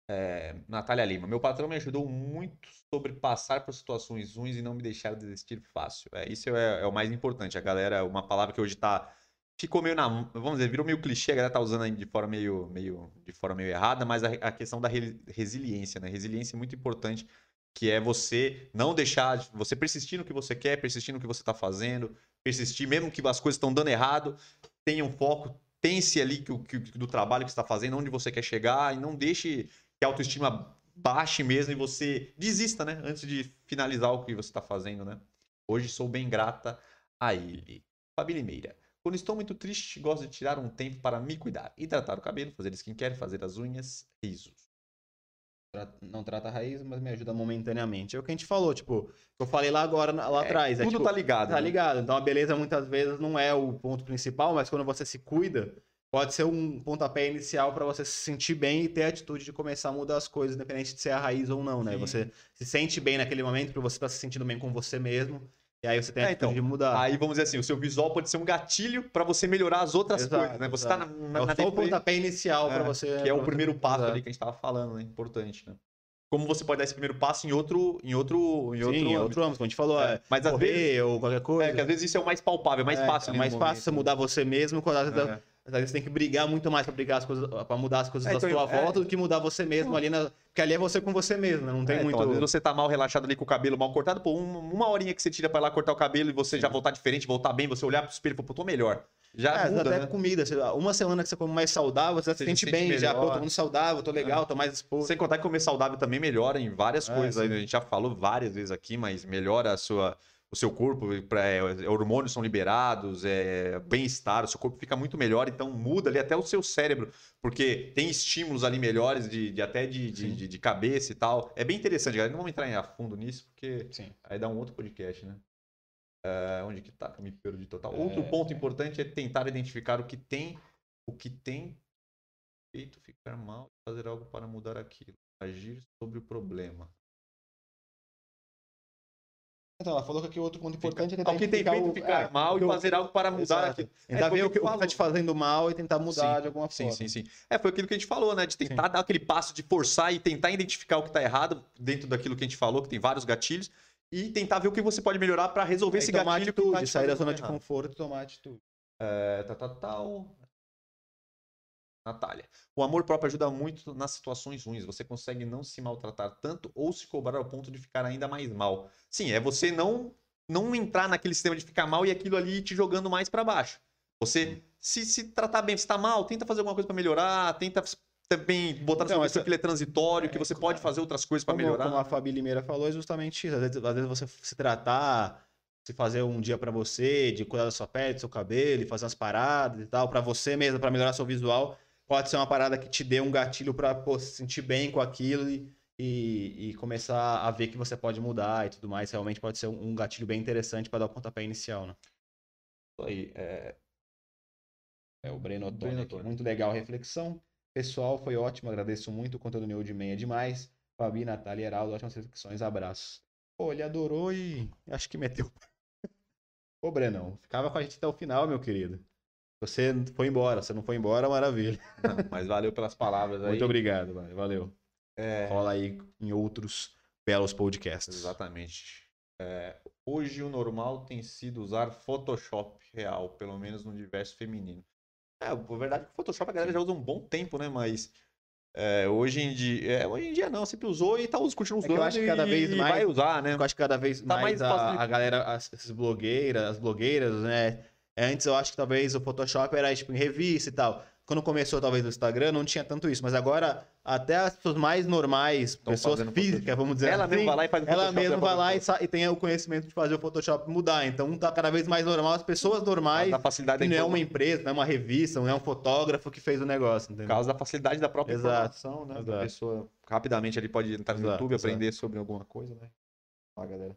É, Natália Lima, meu patrão me ajudou muito sobre passar por situações ruins e não me deixar desistir fácil. É, isso é, é o mais importante. A galera, uma palavra que hoje tá. Ficou meio na. Vamos dizer, virou meio clichê, a galera tá usando de forma meio, meio, de forma meio errada, mas a, a questão da re- resiliência, né? Resiliência é muito importante, que é você não deixar. Você persistir no que você quer, persistir no que você tá fazendo, persistir, mesmo que as coisas estão dando errado, tenha um foco, pense ali que, que, do trabalho que você está fazendo, onde você quer chegar, e não deixe que a autoestima baixe mesmo e você desista, né? Antes de finalizar o que você está fazendo, né? Hoje sou bem grata a ele. Fabi Limeira. Quando estou muito triste, gosto de tirar um tempo para me cuidar. Hidratar o cabelo, fazer skincare, fazer as unhas, risos. Não trata a raiz, mas me ajuda momentaneamente. É o que a gente falou, tipo, eu falei lá agora, lá atrás. É, Tudo tipo, tá ligado. Tá né? ligado? Então a beleza muitas vezes não é o ponto principal, mas quando você se cuida, pode ser um pontapé inicial pra você se sentir bem e ter a atitude de começar a mudar as coisas, independente de ser a raiz ou não, né? Sim. Você se sente bem naquele momento porque você tá se sentindo bem com você mesmo, e aí você tem É, então, de mudar. Aí vamos dizer assim, o seu visual pode ser um gatilho para você melhorar as outras Exato, coisas, né? Você tá na, exato. na, é na só o deprê- pontapé inicial pra É, você. que é o você primeiro passo mudar. ali que a gente tava falando, né? Importante, né? Como você pode dar esse primeiro passo em outro, em outro, em outro, Sim, âmbito. outro âmbito, como a gente falou, É, é, mas às correr vezes, ou qualquer coisa. é, que às vezes isso é o mais palpável, é mais É, fácil. É mais no fácil você momento, mudar você mesmo, quando às vezes, né? vezes tem que brigar muito mais pra brigar as coisas, para mudar as coisas É, da então, sua é. volta do que mudar você mesmo ali na, porque ali é você com você mesmo, né? Não tem É, muito então, às vezes você tá mal relaxado ali com o cabelo mal cortado, pô, uma, uma horinha que você tira pra ir lá cortar o cabelo e você Sim. já voltar diferente, voltar bem, você olhar pro espelho e falar, pô, tô melhor. Já É, muda, até né? comida. Uma semana que você come mais saudável, você, Você se já sente se sente bem, já, pô, tô muito saudável, tô legal, tô mais disposto. Sem contar que comer saudável também melhora em várias É, coisas. sim. A gente já falou várias vezes aqui, mas melhora a sua, o seu corpo, pra, é, hormônios são liberados, é, bem-estar, o seu corpo fica muito melhor, então muda ali até o seu cérebro, porque tem estímulos ali melhores de, de até de, de, de- cabeça e tal. É bem interessante, galera. Não vamos entrar em a fundo nisso, porque Sim. aí dá um outro podcast, né? É, onde que tá? Me perdi total. É. Outro ponto importante é tentar identificar o que tem, o que tem feito ficar mal e fazer algo para mudar aquilo. Agir sobre o problema. Então, ela falou que aqui o outro ponto importante é Fica- tentar o que tem feito o- ficar é, mal o e que eu- fazer algo para mudar Exato. aquilo. Tentar foi ver o que, o que falou. tá te fazendo mal e tentar mudar Sim. de alguma Sim, forma. sim, sim. É, foi aquilo que a gente falou, né? De tentar dar aquele passo de forçar e tentar identificar o que tá errado dentro daquilo que a gente falou, que tem vários gatilhos, e tentar ver o que você pode melhorar para resolver É, esse tomar gatilho que atitude, tá te sair da zona de errado. conforto e tomar atitude. É, tal, tal, tal. Natália. O amor próprio ajuda muito nas situações ruins. Você consegue não se maltratar tanto ou se cobrar ao ponto de ficar ainda mais mal. Sim, é você não não entrar naquele sistema de ficar mal e aquilo ali te jogando mais pra baixo. Você se, se tratar bem, se tá mal, tenta fazer alguma coisa pra melhorar, tenta também botar Então, seu essa- perfil que ele é transitório, que É, você claro. pode fazer outras coisas pra Como, melhorar. como a Fabi Limeira falou, é justamente isso. Às vezes, às vezes você se tratar, se fazer um dia pra você, de cuidar da sua pele, do seu cabelo, e fazer umas paradas e tal, pra você mesmo, pra melhorar seu visual, pode ser uma parada que te dê um gatilho pô, se sentir bem com aquilo e, e, e começar a ver que você pode mudar e tudo mais. Realmente pode ser um, um gatilho bem interessante pra dar o pontapé inicial, né? Isso aí. É, É o Breno. Ottoni. Muito legal a reflexão. Pessoal, foi ótimo. Agradeço muito. O conteúdo meu de meia é demais. Fabi, Natália e Heraldo, ótimas reflexões. Abraços. Pô, ele adorou e acho que meteu. Ô, Brenão, ficava com a gente até o final, meu querido. Você foi embora. Você não foi embora, maravilha. não, mas valeu pelas palavras [LAUGHS] aí. Muito obrigado, valeu. É, Rola aí em outros belos podcasts. Exatamente. É, hoje o normal tem sido usar Photoshop real, pelo menos no universo feminino. É, a verdade é que o Photoshop a galera já usa um bom tempo, né? Mas é, hoje em dia. É, hoje em dia não, sempre usou e tá continua É usando. eu acho que cada vez mais- vai usar, né? Eu acho que cada vez Tá mais, mais a, de- a galera, as, essas blogueiras, as blogueiras, né? Antes eu acho que talvez o Photoshop era tipo em revista e tal. Quando começou talvez o Instagram não tinha tanto isso, mas agora até as pessoas mais normais, Tão pessoas físicas, vamos dizer Ela assim, mesmo vai lá e faz o ela Photoshop mesma da vai lá e, e tem o conhecimento de fazer o Photoshop mudar. Então tá cada vez mais normal as pessoas normais, Da facilidade não é uma empresa, não é uma revista, não é um fotógrafo que fez o negócio, Por entendeu? causa da facilidade da própria Exato, informação, né? A exato. pessoa rapidamente ali pode entrar no Exato, YouTube, exato. aprender sobre alguma coisa, né? Ó, galera.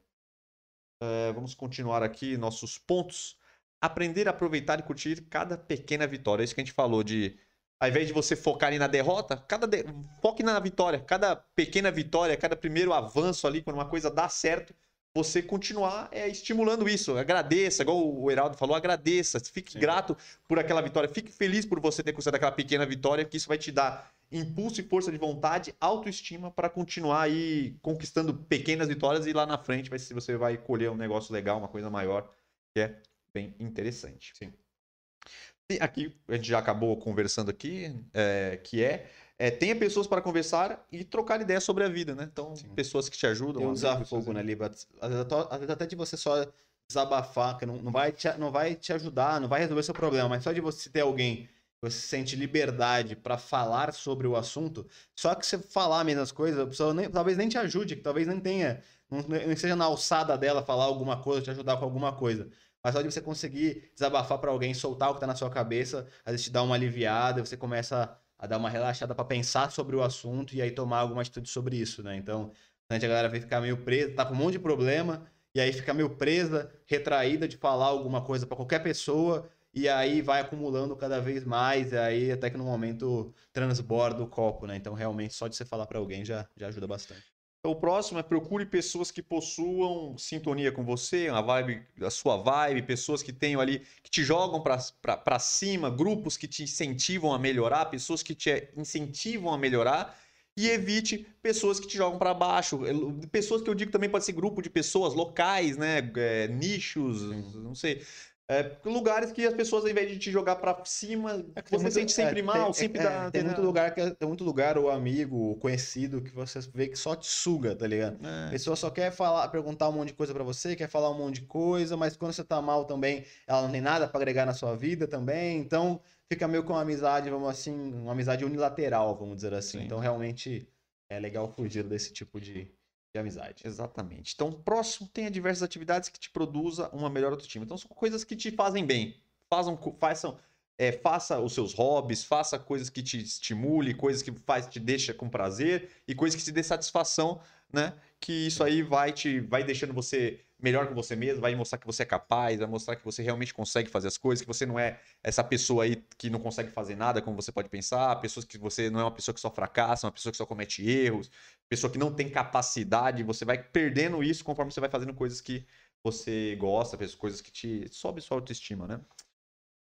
É, vamos continuar aqui nossos pontos. Aprender a aproveitar e curtir cada pequena vitória. É isso que a gente falou de. Ao invés de você focar ali na derrota, cada de- foque na vitória. Cada pequena vitória, cada primeiro avanço ali, quando uma coisa dá certo, você continuar é, estimulando isso. Agradeça, igual o Heraldo falou, agradeça. Fique Sim. grato por aquela vitória. Fique feliz por você ter conseguido aquela pequena vitória, que isso vai te dar impulso e força de vontade, autoestima para continuar aí conquistando pequenas vitórias e lá na frente vai se você vai colher um negócio legal, uma coisa maior, que é bem interessante. Sim. E aqui a gente já acabou conversando aqui, é, que é, é, tenha pessoas para conversar e trocar ideias sobre a vida, né? Então, Sim. pessoas que te ajudam. Tem um desafogo, né, Liba? Às vezes, até- às vezes até de você só desabafar, que não, não, vai te, não vai te ajudar, não vai resolver seu problema, mas só de você ter alguém que você sente liberdade pra falar sobre o assunto, só que você falar as coisas, a pessoa nem- talvez nem te ajude, que talvez nem tenha, não, não seja na alçada dela falar alguma coisa, te ajudar com alguma coisa. Mas só de você conseguir desabafar pra alguém, soltar o que tá na sua cabeça, às vezes te dá uma aliviada, você começa a dar uma relaxada pra pensar sobre o assunto e aí tomar alguma atitude sobre isso, né? Então, a galera vem ficar meio presa, tá com um monte de problema, e aí fica meio presa, retraída de falar alguma coisa pra qualquer pessoa, e aí vai acumulando cada vez mais, e aí até que no momento transborda o copo, né? Então, realmente, só de você falar pra alguém já, já ajuda bastante. O próximo é procure pessoas que possuam sintonia com você, uma vibe, a sua vibe, pessoas que tenham ali, que te jogam para cima, grupos que te incentivam a melhorar, pessoas que te incentivam a melhorar. E evite pessoas que te jogam para baixo. Pessoas que eu digo também pode ser grupo de pessoas locais, né? É, nichos, não sei. É, lugares que as pessoas, ao invés de te jogar para cima, É tem você muito- sente sempre é, mal, tem, sempre é, dá. tem muito lugar que tem muito lugar o amigo, o conhecido que você vê que só te suga, tá ligado? A É, pessoa só quer falar, perguntar um monte de coisa pra você, quer falar um monte de coisa, mas quando você tá mal também, ela não tem nada pra agregar na sua vida também. Então, fica meio com uma amizade, vamos assim, uma amizade unilateral, vamos dizer assim. Sim. Então, realmente é legal fugir desse tipo de, de amizade. Exatamente. Então, próximo, tenha diversas atividades que te produza uma melhor autoestima. Então, são coisas que te fazem bem. Façam, façam, é, faça os seus hobbies, faça coisas que te estimule, coisas que faz, te deixa com prazer e coisas que te dê satisfação, né? Que isso aí vai te vai deixando você melhor com você mesmo, vai mostrar que você é capaz, vai mostrar que você realmente consegue fazer as coisas, que você não é essa pessoa aí que não consegue fazer nada, como você pode pensar, pessoas que você não é uma pessoa que só fracassa, uma pessoa que só comete erros, pessoa que não tem capacidade, você vai perdendo isso conforme você vai fazendo coisas que você gosta, coisas que te sobe sua autoestima, né?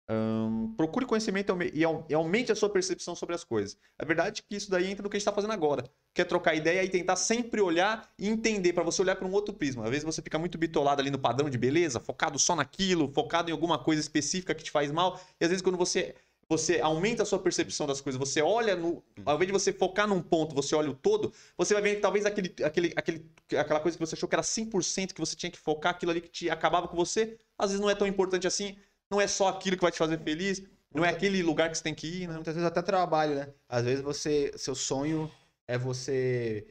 Ahn, procure conhecimento e aume- au- aumente a sua percepção sobre as coisas. A verdade é que isso daí entra no que a gente está fazendo agora. Quer trocar ideia e tentar sempre olhar e entender, para você olhar para um outro prisma. Às vezes você fica muito bitolado ali no padrão de beleza, focado só naquilo, focado em alguma coisa específica que te faz mal. E às vezes quando você você aumenta a sua percepção das coisas, você olha no. Ao invés de você focar num ponto, você olha o todo, você vai ver que talvez aquele, aquele, aquele, aquela coisa que você achou que era 100% que você tinha que focar, aquilo ali que te acabava com você, às vezes não é tão importante assim, não é só aquilo que vai te fazer feliz, não é aquele lugar que você tem que ir, né? Muitas vezes até trabalho, né? Às vezes você. Seu sonho é você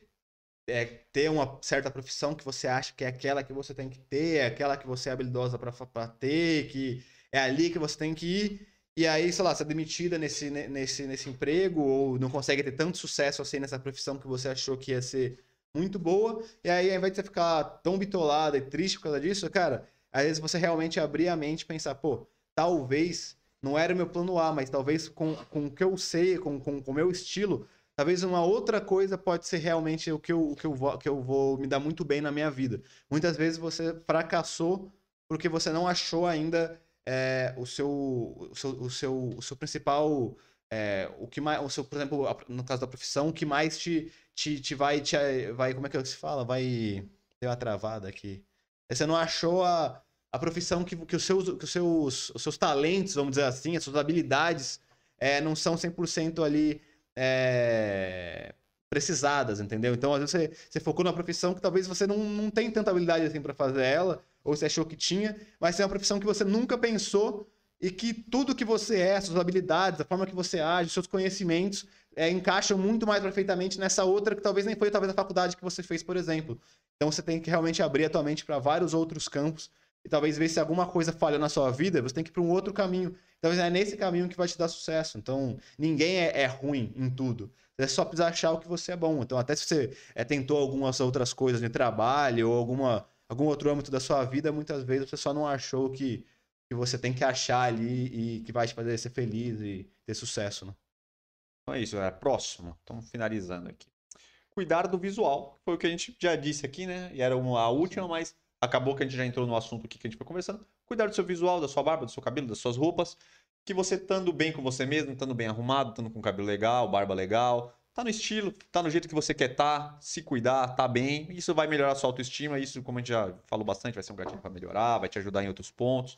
é, ter uma certa profissão que você acha que é aquela que você tem que ter, é aquela que você é habilidosa para ter, que é ali que você tem que ir. E aí, sei lá, você é demitida nesse, nesse, nesse emprego ou não consegue ter tanto sucesso assim nessa profissão que você achou que ia ser muito boa. E aí, ao invés de você ficar tão bitolada e triste por causa disso, cara, às vezes você realmente abrir a mente e pensar, pô, talvez não era o meu plano A, mas talvez com, com o que eu sei, com, com, com o meu estilo, talvez uma outra coisa pode ser realmente o que eu, o que eu, vou, que eu vou me dar muito bem na minha vida. Muitas vezes você fracassou porque você não achou ainda é, o, seu, o, seu, o, seu, o seu principal. É, o que mais, o seu, por exemplo, no caso da profissão, o que mais te, te, te vai, te vai. Como é que se fala? Vai. Deu uma travada aqui. Você não achou a, a profissão que, que, os, seus, que os, seus, os seus talentos, vamos dizer assim, as suas habilidades é, não são 100% ali é, precisadas, entendeu? Então, às vezes você, você focou numa profissão que talvez você não, não tem tanta habilidade assim para fazer ela, ou você achou que tinha, mas é uma profissão que você nunca pensou e que tudo que você é, suas habilidades, a forma que você age, seus conhecimentos, é, encaixam muito mais perfeitamente nessa outra que talvez nem foi talvez a faculdade que você fez, por exemplo. Então você tem que realmente abrir a tua mente para vários outros campos e talvez ver se alguma coisa falha na sua vida, você tem que ir para um outro caminho. Talvez é nesse caminho que vai te dar sucesso. Então, ninguém é, é ruim em tudo. Você só precisa achar o que você é bom. Então, até se você é, tentou algumas outras coisas de trabalho ou alguma algum outro âmbito da sua vida, muitas vezes você só não achou que, que você tem que achar ali e que vai te fazer ser feliz e ter sucesso, né? Então é isso, galera. Próximo. Estamos finalizando aqui. Cuidar do visual. Foi o que a gente já disse aqui, né? E era a última, mas acabou que a gente já entrou no assunto aqui que a gente foi conversando. Cuidar do seu visual, da sua barba, do seu cabelo, das suas roupas. Que você estando bem com você mesmo, estando bem arrumado, estando com cabelo legal, barba legal, tá no estilo, tá no jeito que você quer estar, tá, se cuidar, tá bem. Isso vai melhorar a sua autoestima. Isso, como a gente já falou bastante, vai ser um gatilho para melhorar, vai te ajudar em outros pontos.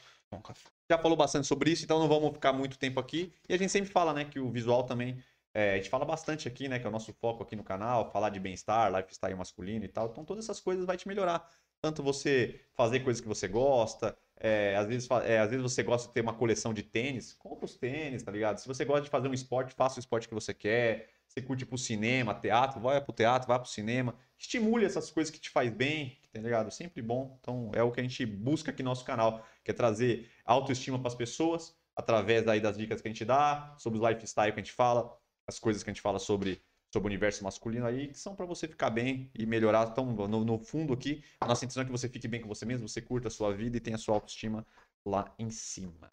Já falou bastante sobre isso, então não vamos ficar muito tempo aqui. E a gente sempre fala, né, que o visual também. É, a gente fala bastante aqui, né, que é o nosso foco aqui no canal, falar de bem-estar, lifestyle masculino e tal. Então todas essas coisas vai te melhorar. Tanto você fazer coisas que você gosta, é, às, vezes, é, às vezes você gosta de ter uma coleção de tênis, compra os tênis, tá ligado? Se você gosta de fazer um esporte, faça o esporte que você quer você curte pro cinema, teatro, vai pro teatro, vai pro cinema. Estimule essas coisas que te faz bem, tá ligado? Sempre bom. Então é o que a gente busca aqui no nosso canal, que é trazer autoestima para as pessoas, através daí das dicas que a gente dá, sobre os lifestyle que a gente fala, as coisas que a gente fala sobre, sobre o universo masculino aí, que são para você ficar bem e melhorar. Então, no, no fundo aqui, a nossa intenção é que você fique bem com você mesmo, você curta a sua vida e tenha a sua autoestima lá em cima.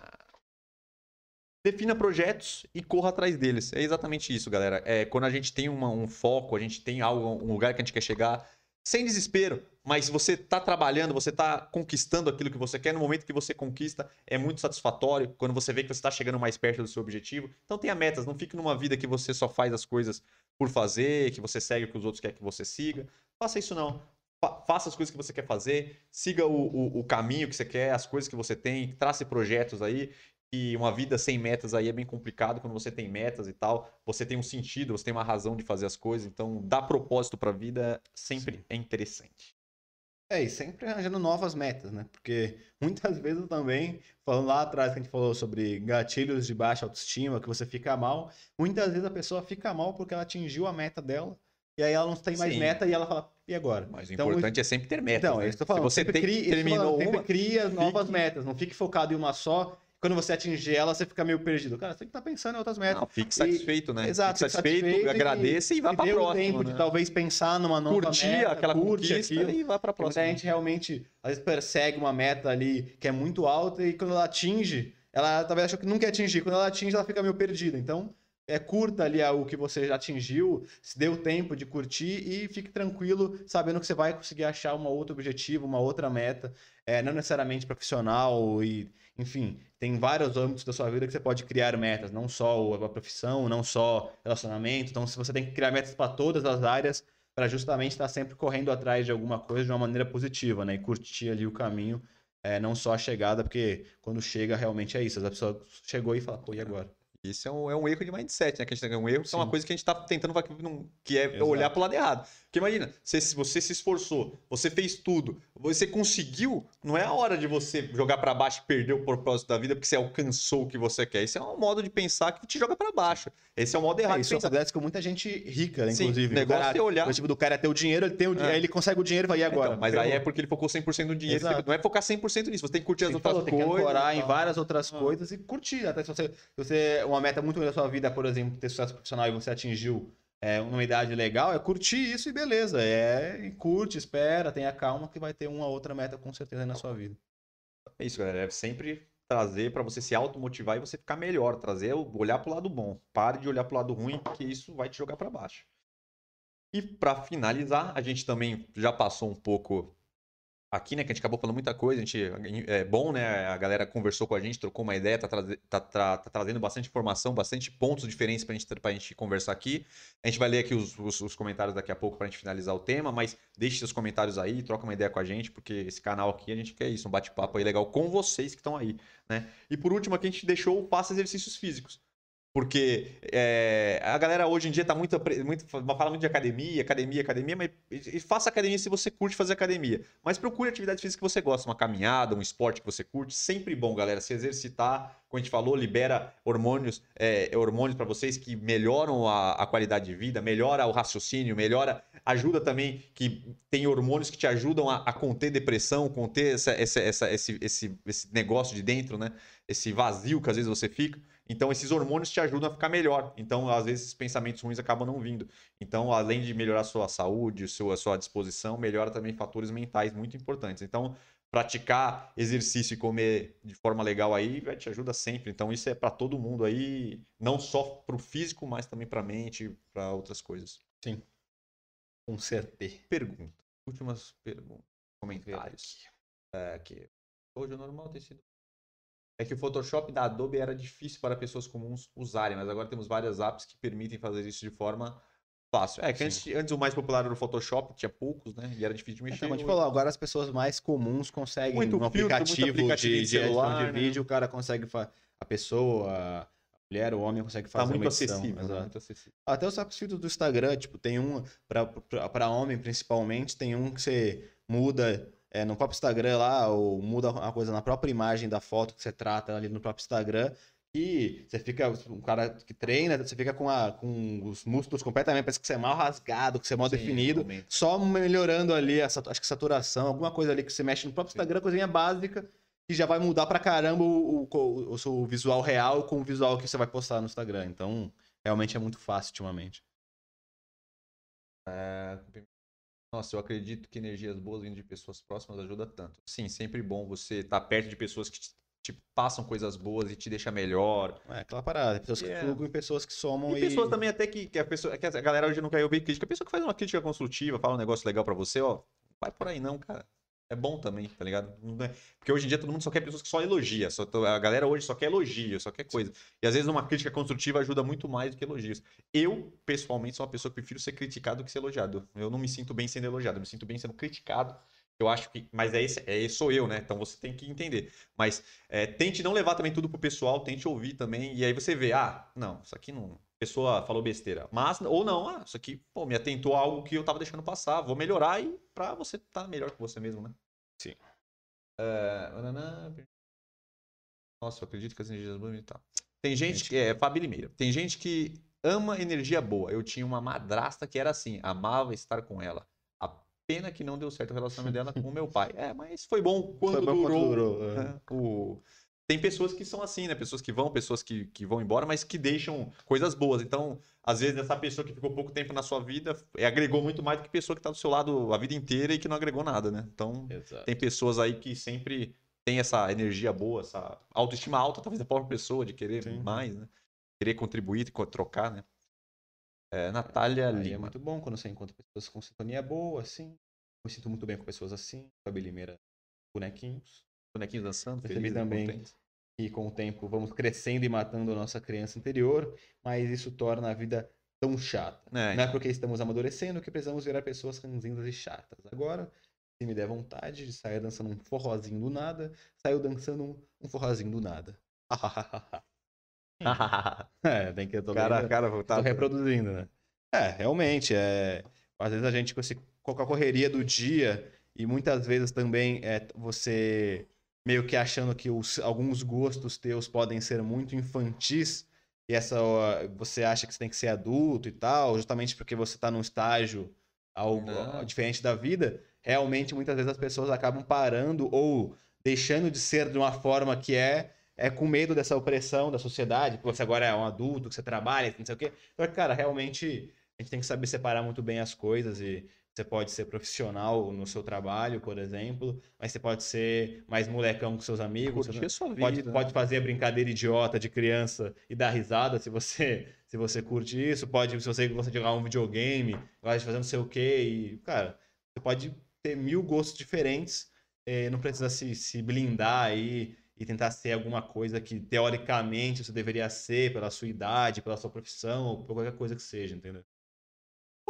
Defina projetos e corra atrás deles. É exatamente isso, galera. É, quando a gente tem uma, um foco, a gente tem algo, um lugar que a gente quer chegar, sem desespero, mas você está trabalhando, você está conquistando aquilo que você quer, no momento que você conquista, é muito satisfatório, quando você vê que você está chegando mais perto do seu objetivo. Então tenha metas, não fique numa vida que você só faz as coisas por fazer, que você segue o que os outros querem que você siga. Faça isso não. Faça as coisas que você quer fazer, siga o, o, o caminho que você quer, as coisas que você tem, trace projetos aí que uma vida sem metas aí é bem complicado quando você tem metas e tal. Você tem um sentido, você tem uma razão de fazer as coisas. Então, dar propósito para a vida sempre Sim. é interessante. É, e sempre arranjando novas metas, né? Porque [LAUGHS] muitas vezes também, falando lá atrás que a gente falou sobre gatilhos de baixa autoestima, que você fica mal, muitas vezes a pessoa fica mal porque ela atingiu a meta dela, e aí ela não tem mais Sim. meta e ela fala, e agora? Mas o então, importante é sempre ter metas. Então, né? é isso que eu tô falando. Se você tem, cria, terminou falando, uma, sempre cria novas metas, não fique focado em uma só quando você atingir ela, você fica meio perdido. Cara, você tem que estar tá pensando em outras metas. Não, fique satisfeito, e, né? Exato, fique satisfeito, satisfeito agradeça e, e vá para próxima. tempo né? de talvez pensar numa nova Curtir meta, aquela curte aquilo, e vá para próxima. a gente realmente, às vezes, persegue uma meta ali que é muito alta e quando ela atinge, ela talvez achou que quer atingir. Quando ela atinge, ela fica meio perdida. Então, é, curta ali o que você já atingiu, se deu tempo de curtir e fique tranquilo, sabendo que você vai conseguir achar um outro objetivo, uma outra meta, é, não necessariamente profissional e enfim, tem vários âmbitos da sua vida que você pode criar metas, não só a profissão, não só relacionamento. Então, se você tem que criar metas para todas as áreas, para justamente estar sempre correndo atrás de alguma coisa de uma maneira positiva, né? E curtir ali o caminho, é, não só a chegada, porque quando chega realmente é isso. A pessoa chegou e fala, pô, e agora? Isso é um, é um erro de mindset, né? Que a gente tem um erro, que é uma coisa que a gente tá tentando que é Exato. olhar pro lado errado. Porque imagina, se você se esforçou, você fez tudo, você conseguiu, não é a hora de você jogar pra baixo e perder o propósito da vida porque você alcançou o que você quer. Isso é um modo de pensar que te joga pra baixo. Esse é o modo errado É, isso acontece com muita gente rica, né, Sim, inclusive. o negócio cara, é olhar- O tipo do cara é ter o dinheiro, ele tem o, di- É. aí ele consegue o dinheiro e vai, e agora? Então, mas aí é porque ele focou 100% no dinheiro. Exato. Não é focar 100% nisso, você tem que curtir as outras falou, tem que coisas. ancorar em várias outras Ah. coisas e curtir. Até se você, se você. Uma meta muito grande da sua vida, por exemplo, ter sucesso profissional e você atingiu é, uma idade legal, é curtir isso e beleza. É, curte, espera, tenha calma que vai ter uma outra meta com certeza na sua vida. É isso, galera. É sempre trazer pra você se automotivar e você ficar melhor. Trazer, o- olhar pro lado bom. Pare de olhar pro lado ruim, porque isso vai te jogar pra baixo. E pra finalizar, a gente também já passou um pouco aqui, né? Que a gente acabou falando muita coisa. A gente, é bom, né? A galera conversou com a gente, trocou uma ideia, tá, tá- tá- trazendo bastante informação, bastante pontos diferentes pra gente, pra gente conversar aqui. A gente vai ler aqui os, os- os comentários daqui a pouco pra gente finalizar o tema, mas deixe seus comentários aí, troca uma ideia com a gente, porque esse canal aqui a gente quer isso, um bate-papo aí legal com vocês que estão aí, né? E por último aqui a gente deixou o faça exercícios físicos. Porque é, a galera hoje em dia tá muito, muito fala muito de academia, academia, academia, mas faça academia se você curte fazer academia. Mas procure atividade física que você gosta, uma caminhada, um esporte que você curte. Sempre bom, galera, se exercitar. Como a gente falou, libera hormônios, é, hormônios para vocês que melhoram a, a qualidade de vida, melhora o raciocínio, melhora, ajuda também que tem hormônios que te ajudam a, a conter depressão, conter essa, essa, essa- esse, esse, esse negócio de dentro, né? Esse vazio que às vezes você fica. Então, esses hormônios te ajudam a ficar melhor. Então, às vezes, esses pensamentos ruins acabam não vindo. Então, além de melhorar a sua saúde, a sua, a sua disposição, melhora também fatores mentais muito importantes. Então, praticar exercício e comer de forma legal aí vai te ajuda sempre. Então, isso é para todo mundo aí, não só para o físico, mas também para a mente, para outras coisas. Com certeza. Pergunta. Últimas perguntas. Comentários. É, que hoje o normal tem sido. É que o Photoshop da Adobe era difícil para pessoas comuns usarem, mas agora temos várias apps que permitem fazer isso de forma fácil. É que antes, antes o mais popular era o Photoshop, tinha poucos, né? E era difícil de mexer. Então, mas, tipo, falou, agora as pessoas mais comuns conseguem Muito no filtro, muito aplicativo, aplicativo de, de celular, de né? vídeo, o cara consegue a pessoa, a mulher, o homem consegue tá fazer muito uma edição. acessível, né? Muito acessível. Até os filtros do Instagram, tipo, tem um, pra homem principalmente, tem um que você muda é, no próprio Instagram lá, ou muda uma coisa na própria imagem da foto que você trata ali no próprio Instagram, e você fica, um cara que treina, você fica com, a, com os músculos completamente, parece que você é mal rasgado, que você é mal Sim, definido, realmente. só melhorando ali, essa, acho que saturação, alguma coisa ali que você mexe no próprio Instagram, coisinha básica, que já vai mudar pra caramba o, o, o, o seu visual real com o visual que você vai postar no Instagram. Então, realmente é muito fácil ultimamente. Nossa, eu acredito que energias boas vindo de pessoas próximas ajuda tanto. Sim, sempre bom você estar perto de pessoas que te, te passam coisas boas e te deixam melhor. É aquela parada, pessoas que Yeah. flugam e pessoas que somam E e... pessoas também até que, que a pessoa, que a galera hoje não quer ouvir crítica. A pessoa que faz uma crítica construtiva, fala um negócio legal pra você, ó, vai por aí não, cara. É bom também, tá ligado? É- Porque hoje em dia todo mundo só quer pessoas que só elogia. Só, a galera hoje só quer elogio, só quer coisa. E às vezes uma crítica construtiva ajuda muito mais do que elogios. Eu, pessoalmente, sou uma pessoa que prefiro ser criticado do que ser elogiado. Eu não me sinto bem sendo elogiado, eu me sinto bem sendo criticado. Eu acho que. Mas é esse, é esse sou eu, né? Então você tem que entender. Mas é, tente não levar também tudo pro pessoal, tente ouvir também. E aí você vê, ah, não, isso aqui não. Pessoa falou besteira. Mas, ou não, ah, isso aqui, pô, me atentou a algo que eu tava deixando passar. Vou melhorar e pra você estar melhor que você mesmo, né? Sim. É, nananã, nossa, eu acredito que as energias boas e tal. Tem gente que. É, Fabi Limeira. Tem gente que ama energia boa. Eu tinha uma madrasta que era assim, amava estar com ela. A pena que não deu certo o relacionamento [LAUGHS] dela com o meu pai. É, mas foi bom quando Foi bom quando durou. durou, é. né? O... Tem pessoas que são assim, né? Pessoas que vão, pessoas que, que vão embora, mas que deixam coisas boas. Então, às vezes, essa pessoa que ficou pouco tempo na sua vida é, agregou muito mais do que pessoa que tá do seu lado a vida inteira e que não agregou nada, né? Então, Exato. tem pessoas aí que sempre tem essa energia boa, essa autoestima alta, talvez da própria pessoa, de querer Sim. mais, né? Querer contribuir, co- trocar, né? É, Natália Aí é Lima. muito bom quando você encontra pessoas com sintonia boa, assim. Eu me sinto muito bem com pessoas assim. Fabi Limeira, bonequinhos. Bonequinhos dançando, e também. contentes. E com o tempo vamos crescendo e matando a nossa criança interior, mas isso torna a vida tão chata. É, Não é porque estamos amadurecendo que precisamos virar pessoas ranzinhas e chatas. Agora, se me der vontade de sair dançando um forrozinho do nada, saio dançando um, um forrozinho do nada. [LAUGHS] É, tem que eu tô cara, lendo- cara, tô tá. reproduzindo, né? É, realmente, é... às vezes a gente com, esse, com a correria do dia e muitas vezes também é você meio que achando que os, alguns gostos teus podem ser muito infantis e essa você acha que você tem que ser adulto e tal, justamente porque você tá num estágio algo Não. diferente da vida, realmente muitas vezes as pessoas acabam parando ou deixando de ser de uma forma que é é com medo dessa opressão da sociedade, que você agora é um adulto, que você trabalha, não sei o quê. Então, cara, realmente a gente tem que saber separar muito bem as coisas e você pode ser profissional no seu trabalho, por exemplo, mas você pode ser mais molecão com seus amigos. Curtir a sua vida. Pode, né? pode fazer a brincadeira idiota de criança e dar risada se você se você curte isso. Pode, se você gosta de jogar um videogame, gosta de fazer não sei o quê. E, cara, você pode ter mil gostos diferentes. eh, não precisa se, se blindar aí e tentar ser alguma coisa que teoricamente você deveria ser pela sua idade, pela sua profissão, ou por qualquer coisa que seja, entendeu?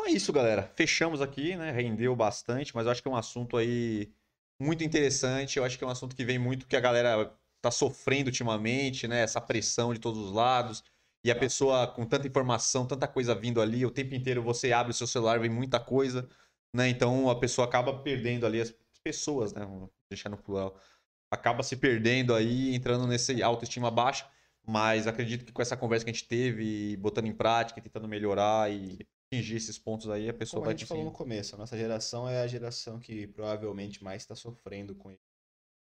Então é isso, galera. Fechamos aqui, né? Rendeu bastante, mas eu acho que é um assunto aí muito interessante. Eu acho que é um assunto que vem muito que a galera tá sofrendo ultimamente, né? Essa pressão de todos os lados. E a pessoa com tanta informação, tanta coisa vindo ali, o tempo inteiro você abre o seu celular, vem muita coisa, né? Então a pessoa acaba perdendo ali as pessoas, né? Vou deixar no plural. Acaba se perdendo aí, entrando nesse autoestima baixa. Mas acredito que com essa conversa que a gente teve, botando em prática, tentando melhorar e atingir esses pontos aí, a pessoa Como a vai gente falou no começo, a nossa geração é a geração que provavelmente mais está sofrendo com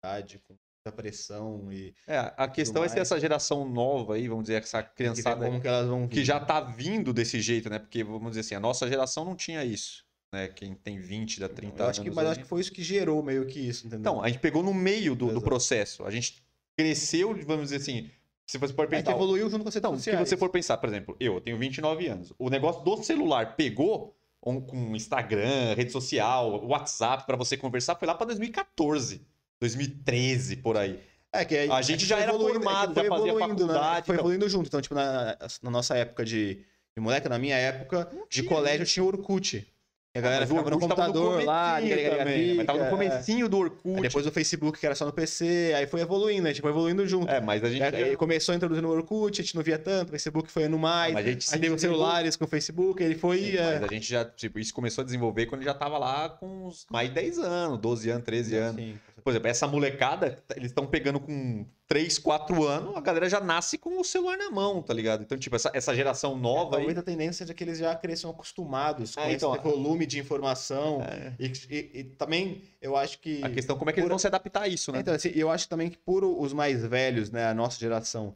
idade, com muita pressão e É, a questão é se essa geração nova aí, vamos dizer, essa que criançada como que elas vão que vir. já tá vindo desse jeito, né? Porque, vamos dizer assim, a nossa geração não tinha isso, né? Quem tem 20, dá 30 eu anos. acho que, mas aí. acho que foi isso que gerou meio que isso, entendeu? Então, a gente pegou no meio do, do processo. A gente cresceu, vamos dizer assim, se você for a gente pensar... evoluiu junto com Então, se você for pensar, por exemplo, eu tenho 29 anos. O negócio do celular pegou um- com Instagram, rede social, WhatsApp pra você conversar foi lá pra 2014, 2013 por aí. É que A gente já era formado, é foi já fazia evoluindo, né? faculdade, Foi então. evoluindo junto. Então, tipo, na, na nossa época de, de moleque, na minha época de tinha colégio, tinha o Orkut. E a galera o ficava no computador lá, liga, liga, também, mas tava no é. comecinho do Orkut. Aí depois o Facebook, que era só no PC, aí foi evoluindo, a gente foi evoluindo junto. É, mas a gente... Aí começou introduzindo o Orkut, a gente não via tanto, o Facebook foi indo mais. Mas a gente aí teve os celulares com o Facebook, ele foi. Sim, é, Mas a gente já, tipo, isso começou a desenvolver quando já tava lá com uns mais de 10 anos, 12 anos, 13 anos. Sim. Por exemplo, essa molecada, eles estão pegando com 3, 4 anos, a galera já nasce com o celular na mão, tá ligado? Então, tipo, essa, essa geração nova aí... Talvez a tendência seja que eles já cresçam acostumados com É, então, esse volume de informação. É, E, e- e também eu acho que. a questão é como é que eles por- vão se adaptar a isso, né? Então, assim, eu acho também que por os mais velhos, né, a nossa geração,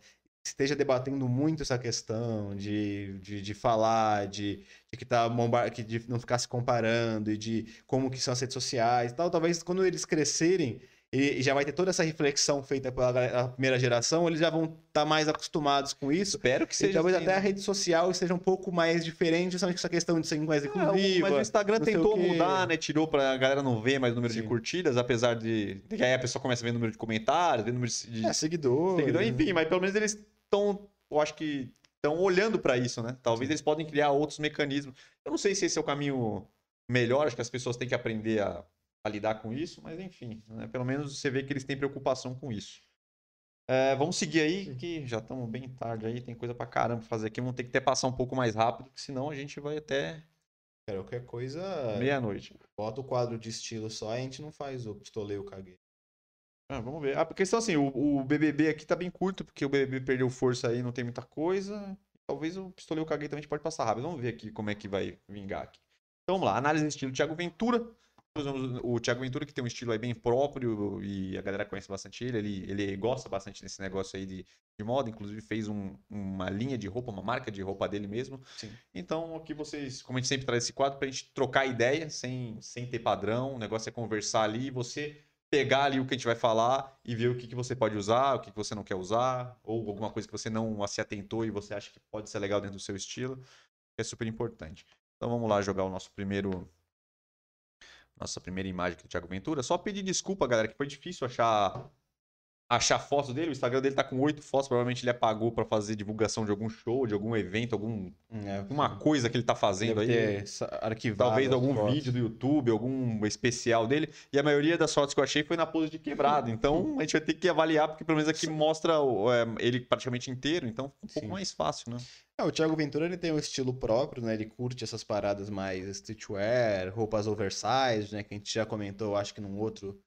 esteja debatendo muito essa questão de, de, de falar, de, de que tá bombar, que de não ficar se comparando e de como que são as redes sociais e tal, talvez quando eles crescerem e, e já vai ter toda essa reflexão feita pela a primeira geração, eles já vão estar mais acostumados com isso. Espero que E seja talvez assim, até a né? rede social seja um pouco mais diferente, justamente com essa questão de ser mais o- inclusiva. mas o Instagram tentou o mudar, né? Tirou pra galera não ver mais o número de Sim. curtidas, apesar de. de que aí a pessoa começa a ver o número de comentários, ver o número de É, seguidor. seguidor, enfim, mas pelo menos eles estão, eu acho que estão olhando pra isso, né? Talvez eles podem criar outros mecanismos. Eu não sei se esse é o caminho melhor, acho que as pessoas têm que aprender a, a lidar com isso, mas enfim, né? pelo menos você vê que eles têm preocupação com isso. É, vamos seguir aí, que já estamos bem tarde aí, tem coisa pra caramba pra fazer aqui, vamos ter que até passar um pouco mais rápido, porque senão a gente vai até Cara, qualquer coisa. meia-noite. Bota o quadro de estilo só, a gente não faz o pistoleio caguei. Ah, vamos ver. A questão assim, o, o BBB aqui tá bem curto, porque o BBB perdeu força aí, não tem muita coisa. Talvez o pistoleiro caguei também a gente pode passar rápido. Vamos ver aqui como é que vai vingar aqui. Então vamos lá, análise de estilo Thiago Ventura. Vamos- O Thiago Ventura que tem um estilo aí bem próprio e a galera conhece bastante ele. Ele, ele gosta bastante desse negócio aí de, de moda, inclusive fez um- uma linha de roupa, uma marca de roupa dele mesmo. Sim. Então aqui vocês, como a gente sempre traz esse quadro pra gente trocar ideia sem, sem ter padrão. O negócio é conversar ali e você pegar ali o que a gente vai falar e ver o que, que você pode usar, o que, que você não quer usar, ou alguma coisa que você não se atentou e você acha que pode ser legal dentro do seu estilo, que é super importante. Então vamos lá jogar o nosso primeiro. Nossa primeira imagem aqui do Thiago Ventura. Só pedir desculpa, galera, que foi difícil achar achar fotos dele, o Instagram dele tá com oito fotos, provavelmente ele apagou pra fazer divulgação de algum show, de algum evento, algum, É, alguma coisa que ele tá fazendo aí. arquivado Talvez algum fotos. vídeo do YouTube, algum especial dele. E a maioria das fotos que eu achei foi na pose de quebrado. Então a gente vai ter que avaliar, porque pelo menos aqui mostra é, ele praticamente inteiro, então fica um pouco Sim. mais fácil, né? É, o Thiago Ventura ele tem um estilo próprio, né? Ele curte essas paradas mais streetwear, roupas oversized, né? Que a gente já comentou, acho que num outro,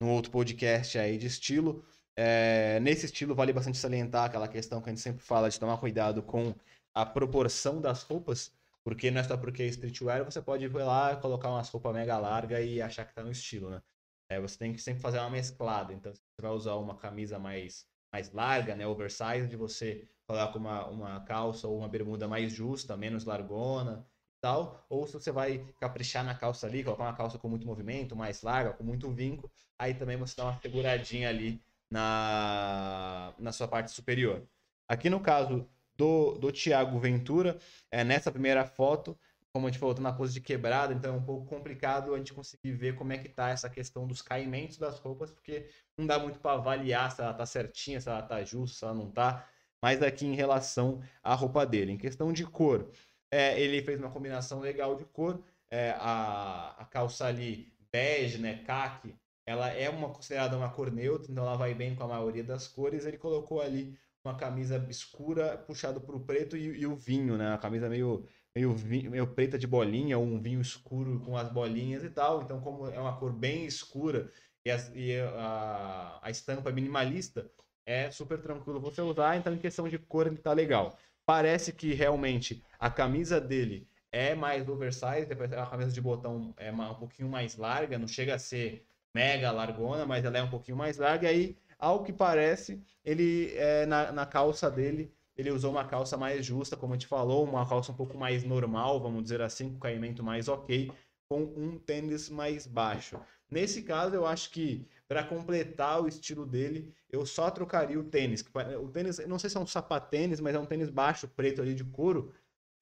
num outro podcast aí de estilo. É, nesse estilo vale bastante salientar aquela questão que a gente sempre fala de tomar cuidado com a proporção das roupas, porque não é só porque é streetwear, você pode ir lá colocar umas roupas mega largas e achar que tá no estilo, né? É, você tem que sempre fazer uma mesclada. Então, se você vai usar uma camisa mais, mais larga, né? Oversized, você coloca uma, uma calça ou uma bermuda mais justa, menos largona e tal. Ou se você vai caprichar na calça ali, colocar uma calça com muito movimento, mais larga, com muito vinco, aí também você dá uma seguradinha ali na, na sua parte superior. Aqui no caso do, do Thiago Ventura, é, nessa primeira foto, como a gente falou, tá na pose de quebrada, então é um pouco complicado a gente conseguir ver como é que tá essa questão dos caimentos das roupas, porque não dá muito para avaliar se ela tá certinha, se ela tá justa, se ela não tá. Mas aqui em relação à roupa dele, em questão de cor, é, ele fez uma combinação legal de cor. É, a, a calça ali bege, né, khaki, ela é uma considerada uma cor neutra, então ela vai bem com a maioria das cores. Ele colocou ali uma camisa escura puxado para o preto e, e o vinho, né, a camisa meio meio, vi- meio preta de bolinha, ou um vinho escuro com as bolinhas e tal. Então, como é uma cor bem escura e, as- e a, a estampa é minimalista, é super tranquilo você usar. Então, em questão de cor, ele tá legal. Parece que realmente a camisa dele é mais oversized, depois a camisa de botão é uma- um pouquinho mais larga, não chega a ser mega largona, mas ela é um pouquinho mais larga. E aí, ao que parece, ele é, na, na calça dele ele usou uma calça mais justa, como a gente falou, uma calça um pouco mais normal, vamos dizer assim, com caimento mais ok, com um tênis mais baixo. Nesse caso, eu acho que para completar o estilo dele, eu só trocaria o tênis. O tênis, não sei se é um sapatênis, mas é um tênis baixo, preto ali de couro.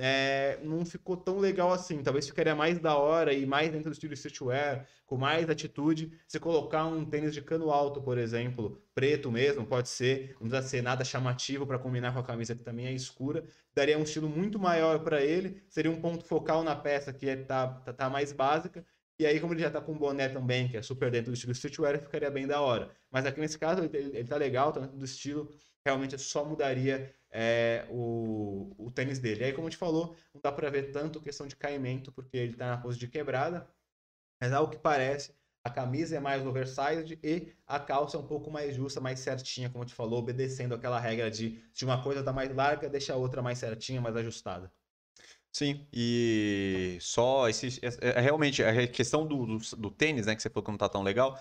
É, não ficou tão legal assim. Talvez ficaria mais da hora e mais dentro do estilo streetwear, com mais atitude. Se colocar um tênis de cano alto, por exemplo, preto mesmo, pode ser, não precisa ser nada chamativo para combinar com a camisa que também é escura. Daria um estilo muito maior para ele, seria um ponto focal na peça que é, tá, tá, tá mais básica. E aí, como ele já tá com um boné também, que é super dentro do estilo streetwear, ficaria bem da hora. Mas aqui nesse caso, ele, ele tá legal, tá dentro do estilo. Realmente só mudaria é, o, o tênis dele. Aí, como a gente falou, não dá para ver tanto questão de caimento, porque ele tá na pose de quebrada. Mas ao que parece, a camisa é mais oversized e a calça é um pouco mais justa, mais certinha, como a gente falou, obedecendo aquela regra de se uma coisa tá mais larga, deixa a outra mais certinha, mais ajustada. Sim, e só esse, é, é realmente a questão do, do, do tênis, né, que você falou que não tá tão legal.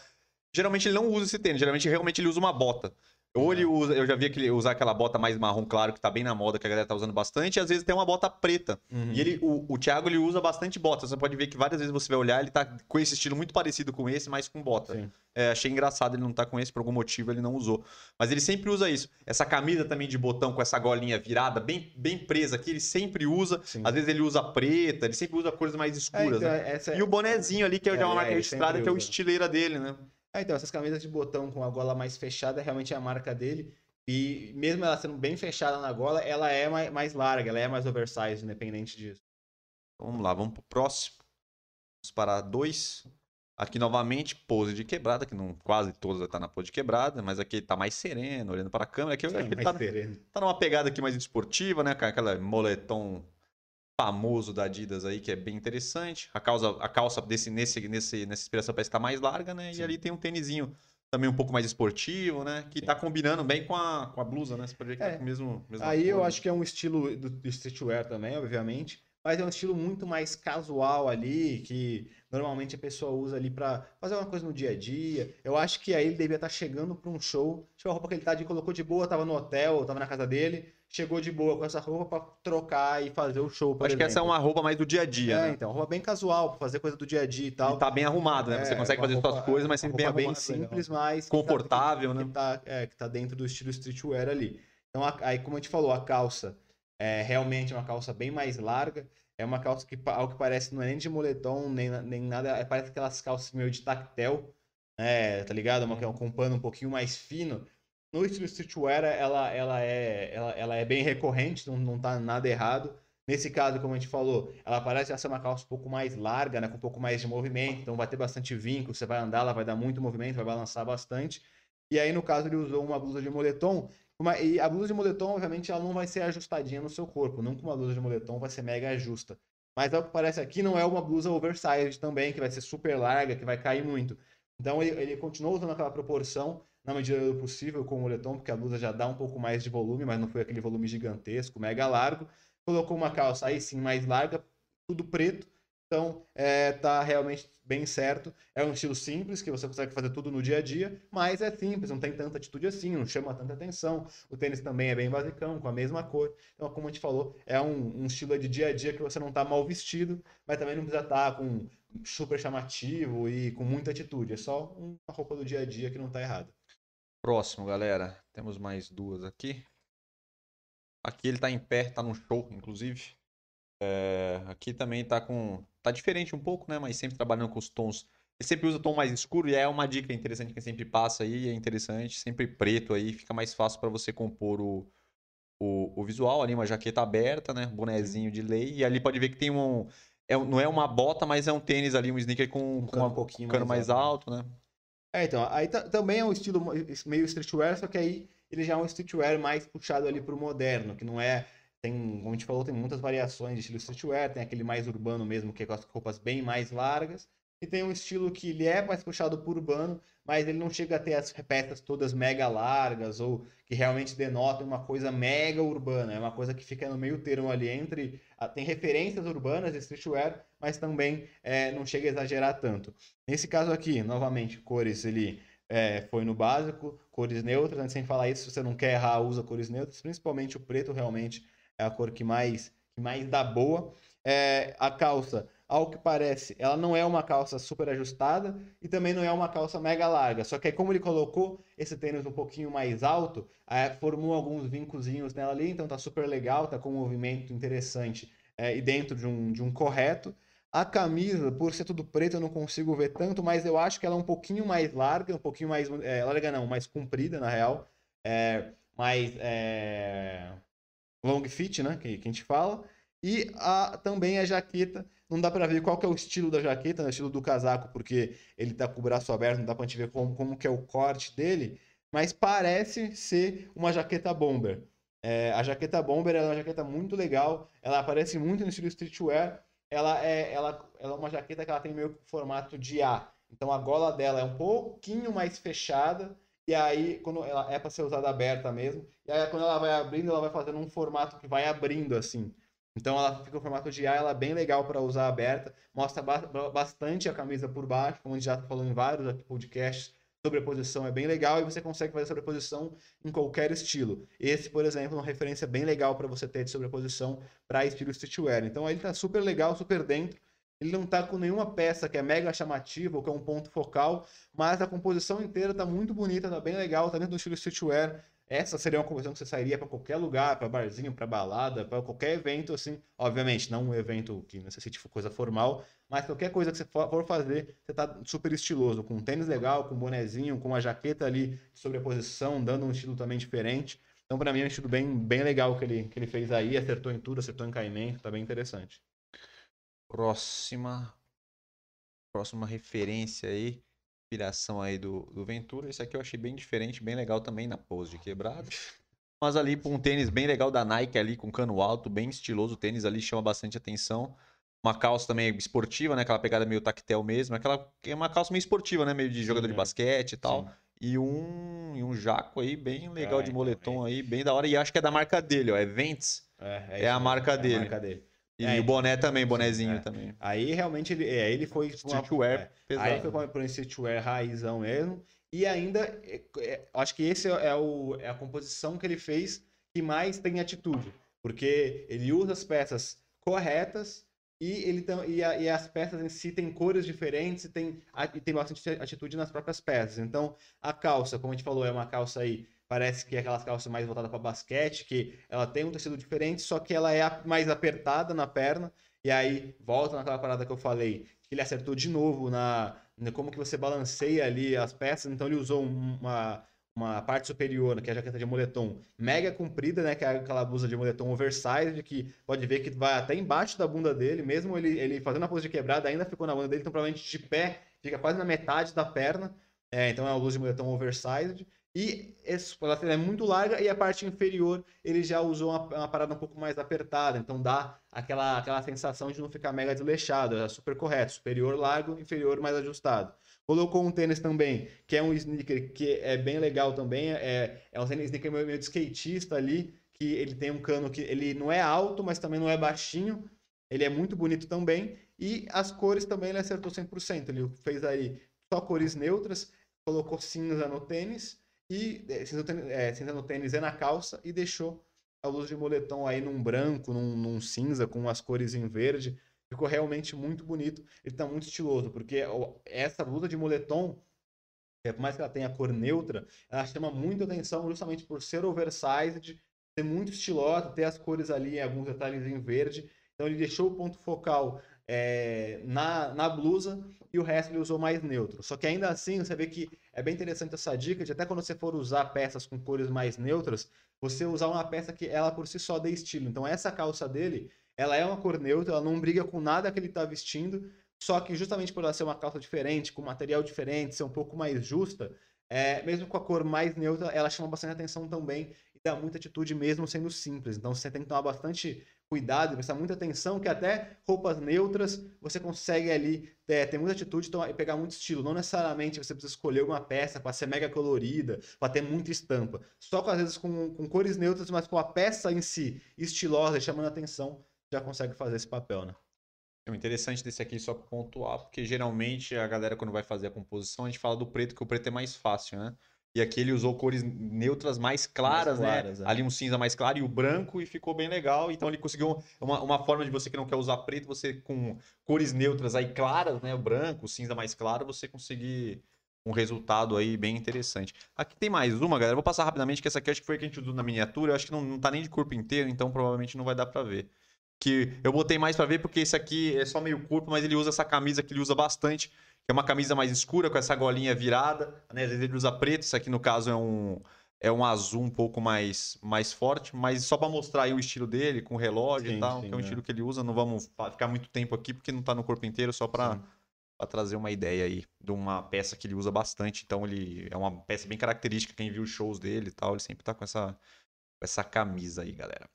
Geralmente ele não usa esse tênis, geralmente realmente ele usa uma bota. Ou ele usa, eu já vi que ele usar aquela bota mais marrom claro, que tá bem na moda, que a galera tá usando bastante, e às vezes tem uma bota preta. E ele, o, o Thiago ele usa bastante bota. Você pode ver que várias vezes você vai olhar, ele tá com esse estilo muito parecido com esse, mas com bota. É, achei engraçado ele não tá com esse, por algum motivo ele não usou. Mas ele sempre usa isso. Essa camisa também de botão com essa golinha virada, bem, bem presa aqui, ele sempre usa. Sim. Às vezes ele usa preta, ele sempre usa cores mais É, escuras, então, né? E o bonezinho ali, que é já uma É, marca registrada, que é o estileira dele, né? É, então, essas camisas de botão com a gola mais fechada realmente é a marca dele. E mesmo ela sendo bem fechada na gola, ela é mai- mais larga, ela é mais oversized, independente disso. Vamos lá, vamos pro próximo. Vamos para dois. Aqui novamente, pose de quebrada, que não, quase todas tá na pose de quebrada, mas aqui ele tá mais sereno, olhando para a câmera. Aqui ele mais tá, sereno. tá numa pegada aqui mais esportiva, né? Com aquela moletom famoso da Adidas aí, que é bem interessante. A, causa, a calça desse, nesse, nesse, nessa inspiração parece estar mais larga, né? Sim. E ali tem um tênisinho também um pouco mais esportivo, né? Que Sim. tá combinando bem com a, com a blusa, né? Você pode ver que É. tá com o mesmo. mesma Aí eu cor, né? acho que é um estilo do, do streetwear também, obviamente. Mas é um estilo muito mais casual ali, que normalmente a pessoa usa ali pra fazer uma coisa no dia a dia. Eu acho que aí ele devia estar chegando pra um show. Tipo, a roupa que ele tá de colocou de boa, tava no hotel, tava na casa dele, chegou de boa com essa roupa pra trocar e fazer o show, por Acho que essa é exemplo. uma roupa mais do dia a dia, É, né? então, roupa bem casual, pra fazer coisa do dia a dia e tal. E tá bem arrumado, né? Você É, consegue fazer suas roupa- coisas, mas sempre bem roupa bem arrumado. legal. simples, mas que tá- Confortável, que, né? Que tá, é, que tá dentro do estilo streetwear ali. Então, a- aí, como a gente falou, a calça é realmente uma calça bem mais larga. É uma calça que, ao que parece, não é nem de moletom, nem, nem nada. é- parece aquelas calças meio de tactel. né? Tá ligado? Uma, com um pano um pouquinho mais fino. No estilo streetwear, ela, ela, é, ela, ela é bem recorrente, não, não tá nada errado. Nesse caso, como a gente falou, ela parece ser uma calça um pouco mais larga, né, com um pouco mais de movimento, então vai ter bastante vínculo, você vai andar, ela vai dar muito movimento, vai balançar bastante. E aí, no caso, ele usou uma blusa de moletom, uma, e a blusa de moletom, obviamente, ela não vai ser ajustadinha no seu corpo, não como uma blusa de moletom vai ser mega justa. Mas ao que parece aqui, não é uma blusa oversized também, que vai ser super larga, que vai cair muito. Então ele, ele continuou usando aquela proporção na medida do possível com o moletom, porque a blusa já dá um pouco mais de volume, mas não foi aquele volume gigantesco, mega largo. Colocou uma calça aí sim mais larga, tudo preto. Então é, tá realmente bem certo. É um estilo simples, que você consegue fazer tudo no dia a dia, mas é simples, não tem tanta atitude assim, não chama tanta atenção. O tênis também é bem basicão, com a mesma cor. Então, como a gente falou, é um, um estilo de dia a dia que você não tá mal vestido, mas também não precisa estar tá com super chamativo e com muita atitude. É só uma roupa do dia a dia que não tá errada. Próximo, galera. Temos mais duas aqui. Aqui ele tá em pé, tá no show, inclusive. É, aqui também tá com. Tá diferente um pouco, né? Mas sempre trabalhando com os tons. Ele sempre usa tom mais escuro e é uma dica interessante que sempre passa aí. É interessante. Sempre preto aí. Fica mais fácil para você compor o, o, o, visual. Ali uma jaqueta aberta, né? Bonezinho de lei. E ali pode ver que tem um é, não é uma bota, mas é um tênis ali, um sneaker com, um com um pouquinho cano mais, mais alto, né? É, então, aí também é um estilo meio streetwear, só que aí ele já é um streetwear mais puxado ali pro moderno, que não é tem, como a gente falou, tem muitas variações de estilo streetwear, tem aquele mais urbano mesmo, que é com as roupas bem mais largas, e tem um estilo que ele é mais puxado por urbano, mas ele não chega a ter as peças todas mega largas ou que realmente denotam uma coisa mega urbana. É uma coisa que fica no meio termo ali entre. Tem referências urbanas de streetwear, mas também é, não chega a exagerar tanto. Nesse caso aqui, novamente, cores ele é, foi no básico, cores neutras. Né? Sem falar isso, se você não quer errar, usa cores neutras. Principalmente o preto realmente é a cor que mais, que mais dá boa. É, a calça ao que parece, ela não é uma calça super ajustada e também não é uma calça mega larga. Só que aí, como ele colocou esse tênis um pouquinho mais alto, formou alguns vincozinhos nela ali, então tá super legal, tá com um movimento interessante é, e dentro de um, de um correto. A camisa, por ser tudo preto, eu não consigo ver tanto, mas eu acho que ela é um pouquinho mais larga, um pouquinho mais. É, larga não, mais comprida, na real. É, mais. É, long fit, né? Que, que a gente fala. E a, também a jaqueta não dá para ver qual que é o estilo da jaqueta, né? o estilo do casaco, porque ele tá com o braço aberto, não dá pra gente ver como, como que é o corte dele, mas parece ser uma jaqueta bomber. É, a jaqueta bomber é uma jaqueta muito legal, ela aparece muito no estilo streetwear, ela é, ela, ela é uma jaqueta que ela tem meio que formato de A, então a gola dela é um pouquinho mais fechada, e aí quando ela é para ser usada aberta mesmo, e aí quando ela vai abrindo, ela vai fazendo um formato que vai abrindo assim. Então ela fica no formato de A, ela é bem legal para usar aberta, mostra ba bastante a camisa por baixo, como a gente já falou em vários podcasts, sobreposição é bem legal e você consegue fazer sobreposição em qualquer estilo. Esse, por exemplo, é uma referência bem legal para você ter de sobreposição para estilo streetwear. Então ele está super legal, super dentro. Ele não está com nenhuma peça que é mega chamativa ou que é um ponto focal, mas a composição inteira está muito bonita, está bem legal, está dentro do estilo streetwear. Essa seria uma conversão que você sairia para qualquer lugar, para barzinho, para balada, para qualquer evento, assim. Obviamente, não um evento que necessite coisa formal, mas qualquer coisa que você for fazer, você tá super estiloso, com um tênis legal, com um bonezinho, com uma jaqueta ali de sobreposição, dando um estilo também diferente. Então, para mim, é um estilo bem, bem legal que ele, que ele fez aí, acertou em tudo, acertou em caimento, tá bem interessante. Próxima. Próxima referência aí inspiração aí do, do Ventura. Esse aqui eu achei bem diferente, bem legal também na pose de quebrado. Mas ali com um tênis bem legal da Nike ali, com cano alto, bem estiloso. O tênis ali chama bastante atenção. Uma calça também esportiva, né? Aquela pegada meio tactel mesmo. Aquela é uma calça meio esportiva, né? Meio de jogador Sim, de é. basquete e tal. Sim. E um, e um jaco aí bem legal é, de moletom é. aí, bem da hora. E acho que é da marca dele, ó. É Vents. É, é, é a marca dele. É a marca dele. E é, o boné também, bonézinho é. também. Aí realmente ele, é, ele foi. Streetwear é, Aí foi por um streetwear raizão mesmo. E ainda, é, é, acho que esse é, o, é a composição que ele fez que mais tem atitude. Porque ele usa as peças corretas e, ele e, a, e as peças em si têm cores diferentes e tem, e tem bastante atitude nas próprias peças. Então, a calça, como a gente falou, é uma calça aí Parece que é aquelas calças mais voltadas para basquete, que ela tem um tecido diferente, só que ela é mais apertada na perna. E aí, volta naquela parada que eu falei, que ele acertou de novo na, na como que você balanceia ali as peças. Então ele usou uma, uma parte superior, que é a jaqueta de moletom mega comprida, né? Que é aquela blusa de moletom oversized, que pode ver que vai até embaixo da bunda dele, mesmo ele, ele fazendo a pose de quebrada, ainda ficou na bunda dele, então provavelmente de pé, fica quase na metade da perna. É, então é uma blusa de moletom oversized. E esse, ela é muito larga e a parte inferior ele já usou uma, uma, parada um pouco mais apertada, então dá aquela, aquela sensação de não ficar mega desleixado, é super correto, superior largo, inferior mais ajustado. Colocou um tênis também, que é um sneaker que é bem legal também, é, é um sneaker meio, meio de skatista ali, que ele tem um cano que ele não é alto, mas também não é baixinho, ele é muito bonito também, e as cores também ele acertou 100%, ele fez aí só cores neutras, colocou cinza no tênis, e é, cinza, é, cinza no tênis e na calça e deixou a luz de moletom aí num branco, num, num, cinza, com as cores em verde. Ficou realmente muito bonito. Ele tá muito estiloso, porque essa blusa de moletom, é, por mais que ela tenha cor neutra, ela chama muito atenção justamente por ser oversized, ser muito estilosa, ter as cores ali, alguns detalhes em verde. Então ele deixou o ponto focal é, na, na blusa e o resto ele usou mais neutro. Só que ainda assim, você vê que é bem interessante essa dica de até quando você for usar peças com cores mais neutras, você usar uma peça que ela por si só dê estilo. Então essa calça dele, ela é uma cor neutra, ela não briga com nada que ele está vestindo, só que justamente por ela ser uma calça diferente, com material diferente, ser um pouco mais justa, é, mesmo com a cor mais neutra, ela chama bastante atenção também e dá muita atitude mesmo sendo simples. Então você tem que tomar bastante cuidado, prestar muita atenção, que até roupas neutras você consegue ali é, ter muita atitude então, e pegar muito estilo. Não necessariamente você precisa escolher uma peça para ser mega colorida, para ter muita estampa. Só com, às vezes com, com cores neutras, mas com a peça em si estilosa e chamando atenção, já consegue fazer esse papel, né? É interessante desse aqui só pontuar, porque geralmente a galera quando vai fazer a composição, a gente fala do preto, que o preto é mais fácil, né? E aqui ele usou cores neutras mais claras, mais claras né? É. Ali um cinza mais claro e o branco e ficou bem legal. Então ele conseguiu uma, uma forma de você que não quer usar preto, você com cores neutras aí claras, né? O branco, o cinza mais claro, você conseguir um resultado aí bem interessante. Aqui tem mais uma, galera. Vou passar rapidamente, que essa aqui acho que foi a que a gente usou na miniatura. Eu acho que não, não tá nem de corpo inteiro, então provavelmente não vai dar pra ver. Que eu botei mais pra ver porque esse aqui é só meio corpo, mas ele usa essa camisa que ele usa bastante é uma camisa mais escura com essa golinha virada, né? Ele usa preto, isso aqui no caso é um é um azul um pouco mais, mais forte, mas só para mostrar aí o estilo dele, com relógio sim, e tal, sim, que é um é. estilo que ele usa. Não vamos ficar muito tempo aqui, porque não tá no corpo inteiro, só para trazer uma ideia aí de uma peça que ele usa bastante. Então, ele é uma peça bem característica, quem viu os shows dele e tal, ele sempre tá com essa, com essa camisa aí, galera.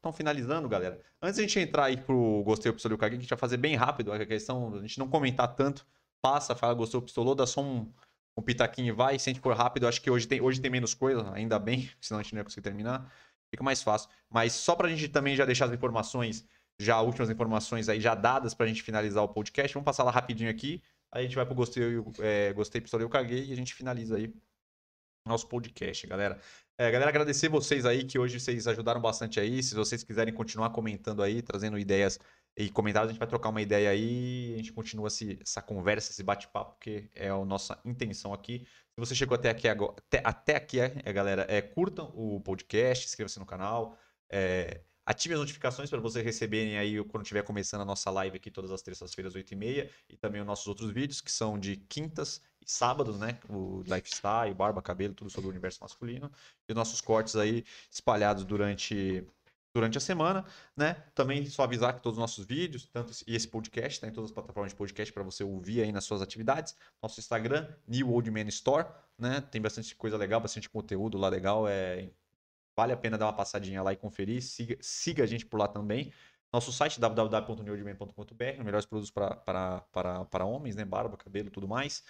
Então, finalizando, galera. Antes a gente entrar aí pro Gostei, Pistolei, o Caguei, a gente vai fazer bem rápido a questão, a gente não comentar tanto passa, fala, gostou, pistolou, dá só um, um pitaquinho e vai. Se a gente for rápido, acho que hoje tem, hoje tem menos coisa, ainda bem, [LAUGHS] senão a gente não ia conseguir terminar. Fica mais fácil. Mas só pra gente também já deixar as informações, já últimas informações aí já dadas pra gente finalizar o podcast, vamos passar lá rapidinho aqui. Aí a gente vai pro gostei, é, gostei, pistolei, eu caguei e a gente finaliza aí nosso podcast, galera. É, galera, agradecer vocês aí que hoje vocês ajudaram bastante aí. Se vocês quiserem continuar comentando aí, trazendo ideias e comentários, a gente vai trocar uma ideia aí, a gente continua esse, essa conversa, esse bate-papo, porque é a nossa intenção aqui. Se você chegou até aqui agora, até, até aqui, é, é, galera, é, curtam o podcast, inscreva-se no canal, é, ative as notificações para vocês receberem aí quando estiver começando a nossa live aqui todas as terças-feiras, 8h30, e também os nossos outros vídeos, que são de quintas e sábados, né? O lifestyle, barba, cabelo, tudo sobre o universo masculino. E os nossos cortes aí espalhados durante durante a semana, né? Também só avisar que todos os nossos vídeos, tanto e esse podcast, está em todas as plataformas de podcast para você ouvir aí nas suas atividades. Nosso Instagram, New Old Man Store, né? Tem bastante coisa legal, bastante conteúdo lá legal. É... Vale a pena dar uma passadinha lá e conferir. Siga, siga a gente por lá também. Nosso site, www.newoldman.com.br, melhores produtos para homens, né? Barba, cabelo tudo mais.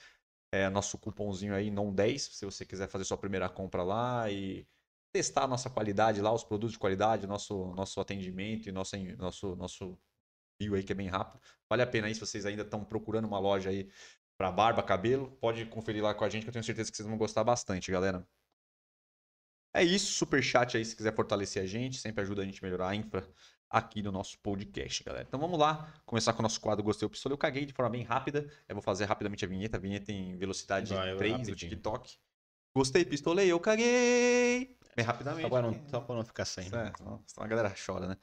É, nosso cupomzinho aí, NON10, se você quiser fazer sua primeira compra lá e testar a nossa qualidade lá, os produtos de qualidade, nosso, nosso atendimento e nosso, nosso, nosso bio aí que é bem rápido. Vale a pena aí se vocês ainda estão procurando uma loja aí para barba, cabelo, pode conferir lá com a gente que eu tenho certeza que vocês vão gostar bastante, galera. É isso, super chat aí se quiser fortalecer a gente, sempre ajuda a gente a melhorar a infra aqui no nosso podcast, galera. Então vamos lá, começar com o nosso quadro Gostei ou Pistolei. Eu caguei de forma bem rápida, eu vou fazer rapidamente a vinheta, a vinheta em velocidade vai, 3 do TikTok. Gostei, pistolei, eu caguei. Bem rapidamente. Só para não, só pra não ficar sem. É, senão a galera chora, né?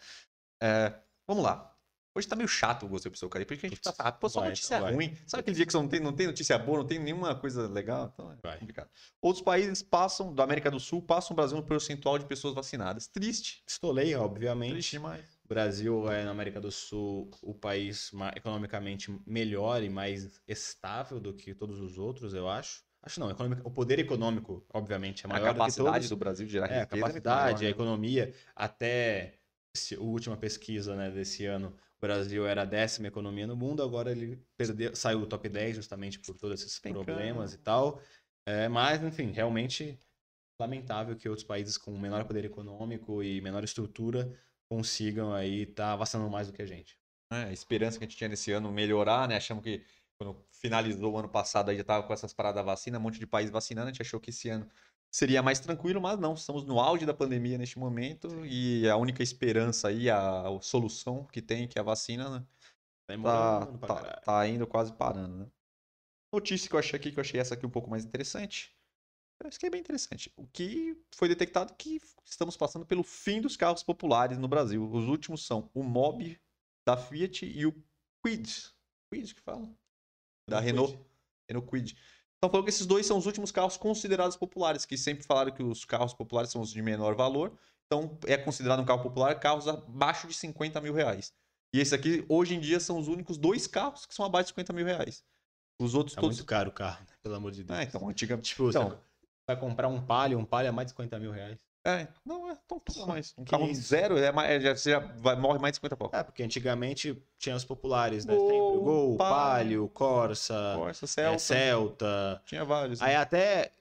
É, vamos lá. Hoje tá meio chato o Gostei Pessoa Cair, porque a gente Putz, tá, ah, pô, só vai, notícia vai. ruim. Sabe aquele dia que você não tem, não tem notícia boa, não tem nenhuma coisa legal? Então é Vai. complicado. Outros países passam, da América do Sul, passam o Brasil no percentual de pessoas vacinadas. Triste. Pistolei, obviamente. Triste demais. O Brasil é, na América do Sul, o país economicamente melhor e mais estável do que todos os outros, eu acho. Acho não, o poder econômico, obviamente, é A maior do que capacidade todos. do Brasil de gerar É, a riqueza. é muito capacidade, maior, a economia, até a última pesquisa né, desse ano, o Brasil era a décima economia no mundo, agora ele perdeu, saiu do top 10 justamente por todos esses Despencando. problemas e tal. É, mas, enfim, realmente lamentável que outros países com menor poder econômico e menor estrutura consigam aí estar vacinando mais do que a gente. É, a esperança que a gente tinha nesse ano melhorar, né? Achamos que quando finalizou o ano passado aí já tava com essas paradas da vacina, um monte de país vacinando, a gente achou que esse ano seria mais tranquilo, mas não, estamos no auge da pandemia neste momento e a única esperança aí, a, a solução que tem, que é a vacina, né? Tá tá, tá, tá indo quase parando, né? Notícia que eu achei aqui, que eu achei essa aqui um pouco mais interessante. Eu acho que é bem interessante. O que foi detectado que estamos passando pelo fim dos carros populares no Brasil. Os últimos são o Mob da Fiat e o Quid. Quid que fala? Da Quid. Renault. Renault Quid. Então falou que esses dois são os últimos carros considerados populares, que sempre falaram que os carros populares são os de menor valor. Então é considerado um carro popular carros abaixo de 50 mil reais. E esse aqui, hoje em dia, são os únicos dois carros que são abaixo de 50 mil reais. Os outros Tá todos. muito caro o carro, né? pelo amor de Deus. Ah, então, antigamente. Tipo, Então. você vai comprar um Palio, um Palio é mais de 50 mil reais. É, não, é tão tudo mais. Um carro isso? zero, é é, já, você já vai, morre mais de 50 pau. É, porque antigamente tinha os populares, né? Gol, Sempre o Gol, Palio. Palio, Corsa, Corsa, é, Celta. Celta. Tinha vários. né? Aí até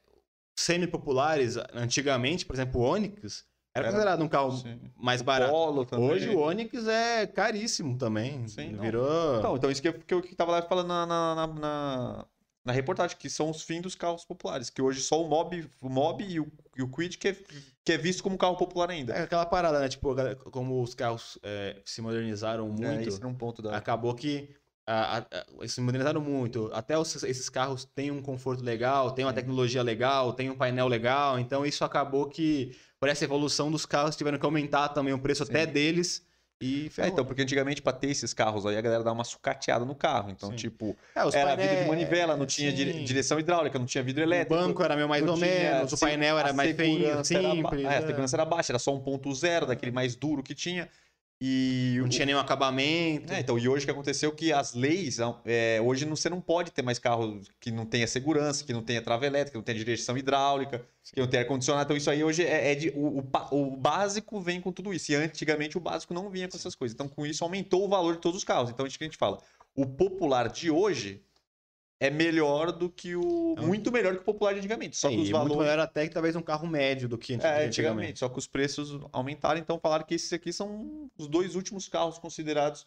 semi-populares, antigamente, por exemplo, o Onix, era, Era- considerado um carro Sim. mais barato. Também. Hoje o Onix é caríssimo também. Sim, não. Virou. Então, então isso que eu, que eu que tava lá falando na, na, na, na- na reportagem, que são os fins dos carros populares. Que hoje só o Mob, o Mob e o, e o Quid que é, que é visto como carro popular ainda. É aquela parada, né? Tipo, como os carros é, se modernizaram muito. É, esse é um ponto da. acabou que a- a- a- eles se modernizaram muito. Até os- esses carros têm um conforto legal, têm uma Sim. tecnologia legal, têm um painel legal. Então isso acabou que, por essa evolução dos carros, tiveram que aumentar também o preço até Sim. deles. E É, ferrou. então, porque antigamente pra ter esses carros aí, a galera dava uma sucateada no carro. Então, Sim. tipo, É, era painéis- vidro de manivela, não tinha sim. dire- direção hidráulica, não tinha vidro O elétrico. banco era meio mais ou menos, o painel era mais feinho, segurança era simples. é, a é. segurança era baixa, era só 1.0, daquele mais duro que tinha. E Não o- tinha nenhum acabamento. É, então, e hoje o que aconteceu que as leis, é, hoje não- você não pode ter mais carro que não tenha segurança, que não tenha trava elétrica, que não tenha direção hidráulica, que não tenha ar-condicionado. Então, isso aí hoje é, é de. O, o o básico vem com tudo isso. E antigamente o básico não vinha com essas coisas. Então, com isso, aumentou o valor de todos os carros. Então, isso que a gente fala. O popular de hoje é melhor do que o. É um- Muito melhor que o popular de antigamente. Só Sim, que os e muito valores. melhor até que talvez um carro médio do que É, antigamente. antigamente, só que os preços aumentaram, então falaram que esses aqui são os dois últimos carros considerados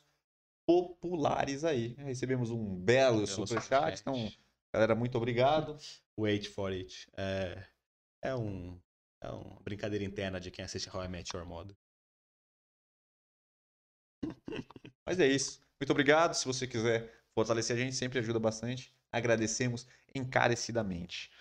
populares aí. Recebemos um belo Belo superchat, superchat. então, galera, muito obrigado. Wait for it. É, é, um, é uma brincadeira interna de quem assiste How I Met Your Mother. [LAUGHS] Mas é isso. Muito obrigado. Se você quiser fortalecer a gente, sempre ajuda bastante. Agradecemos encarecidamente.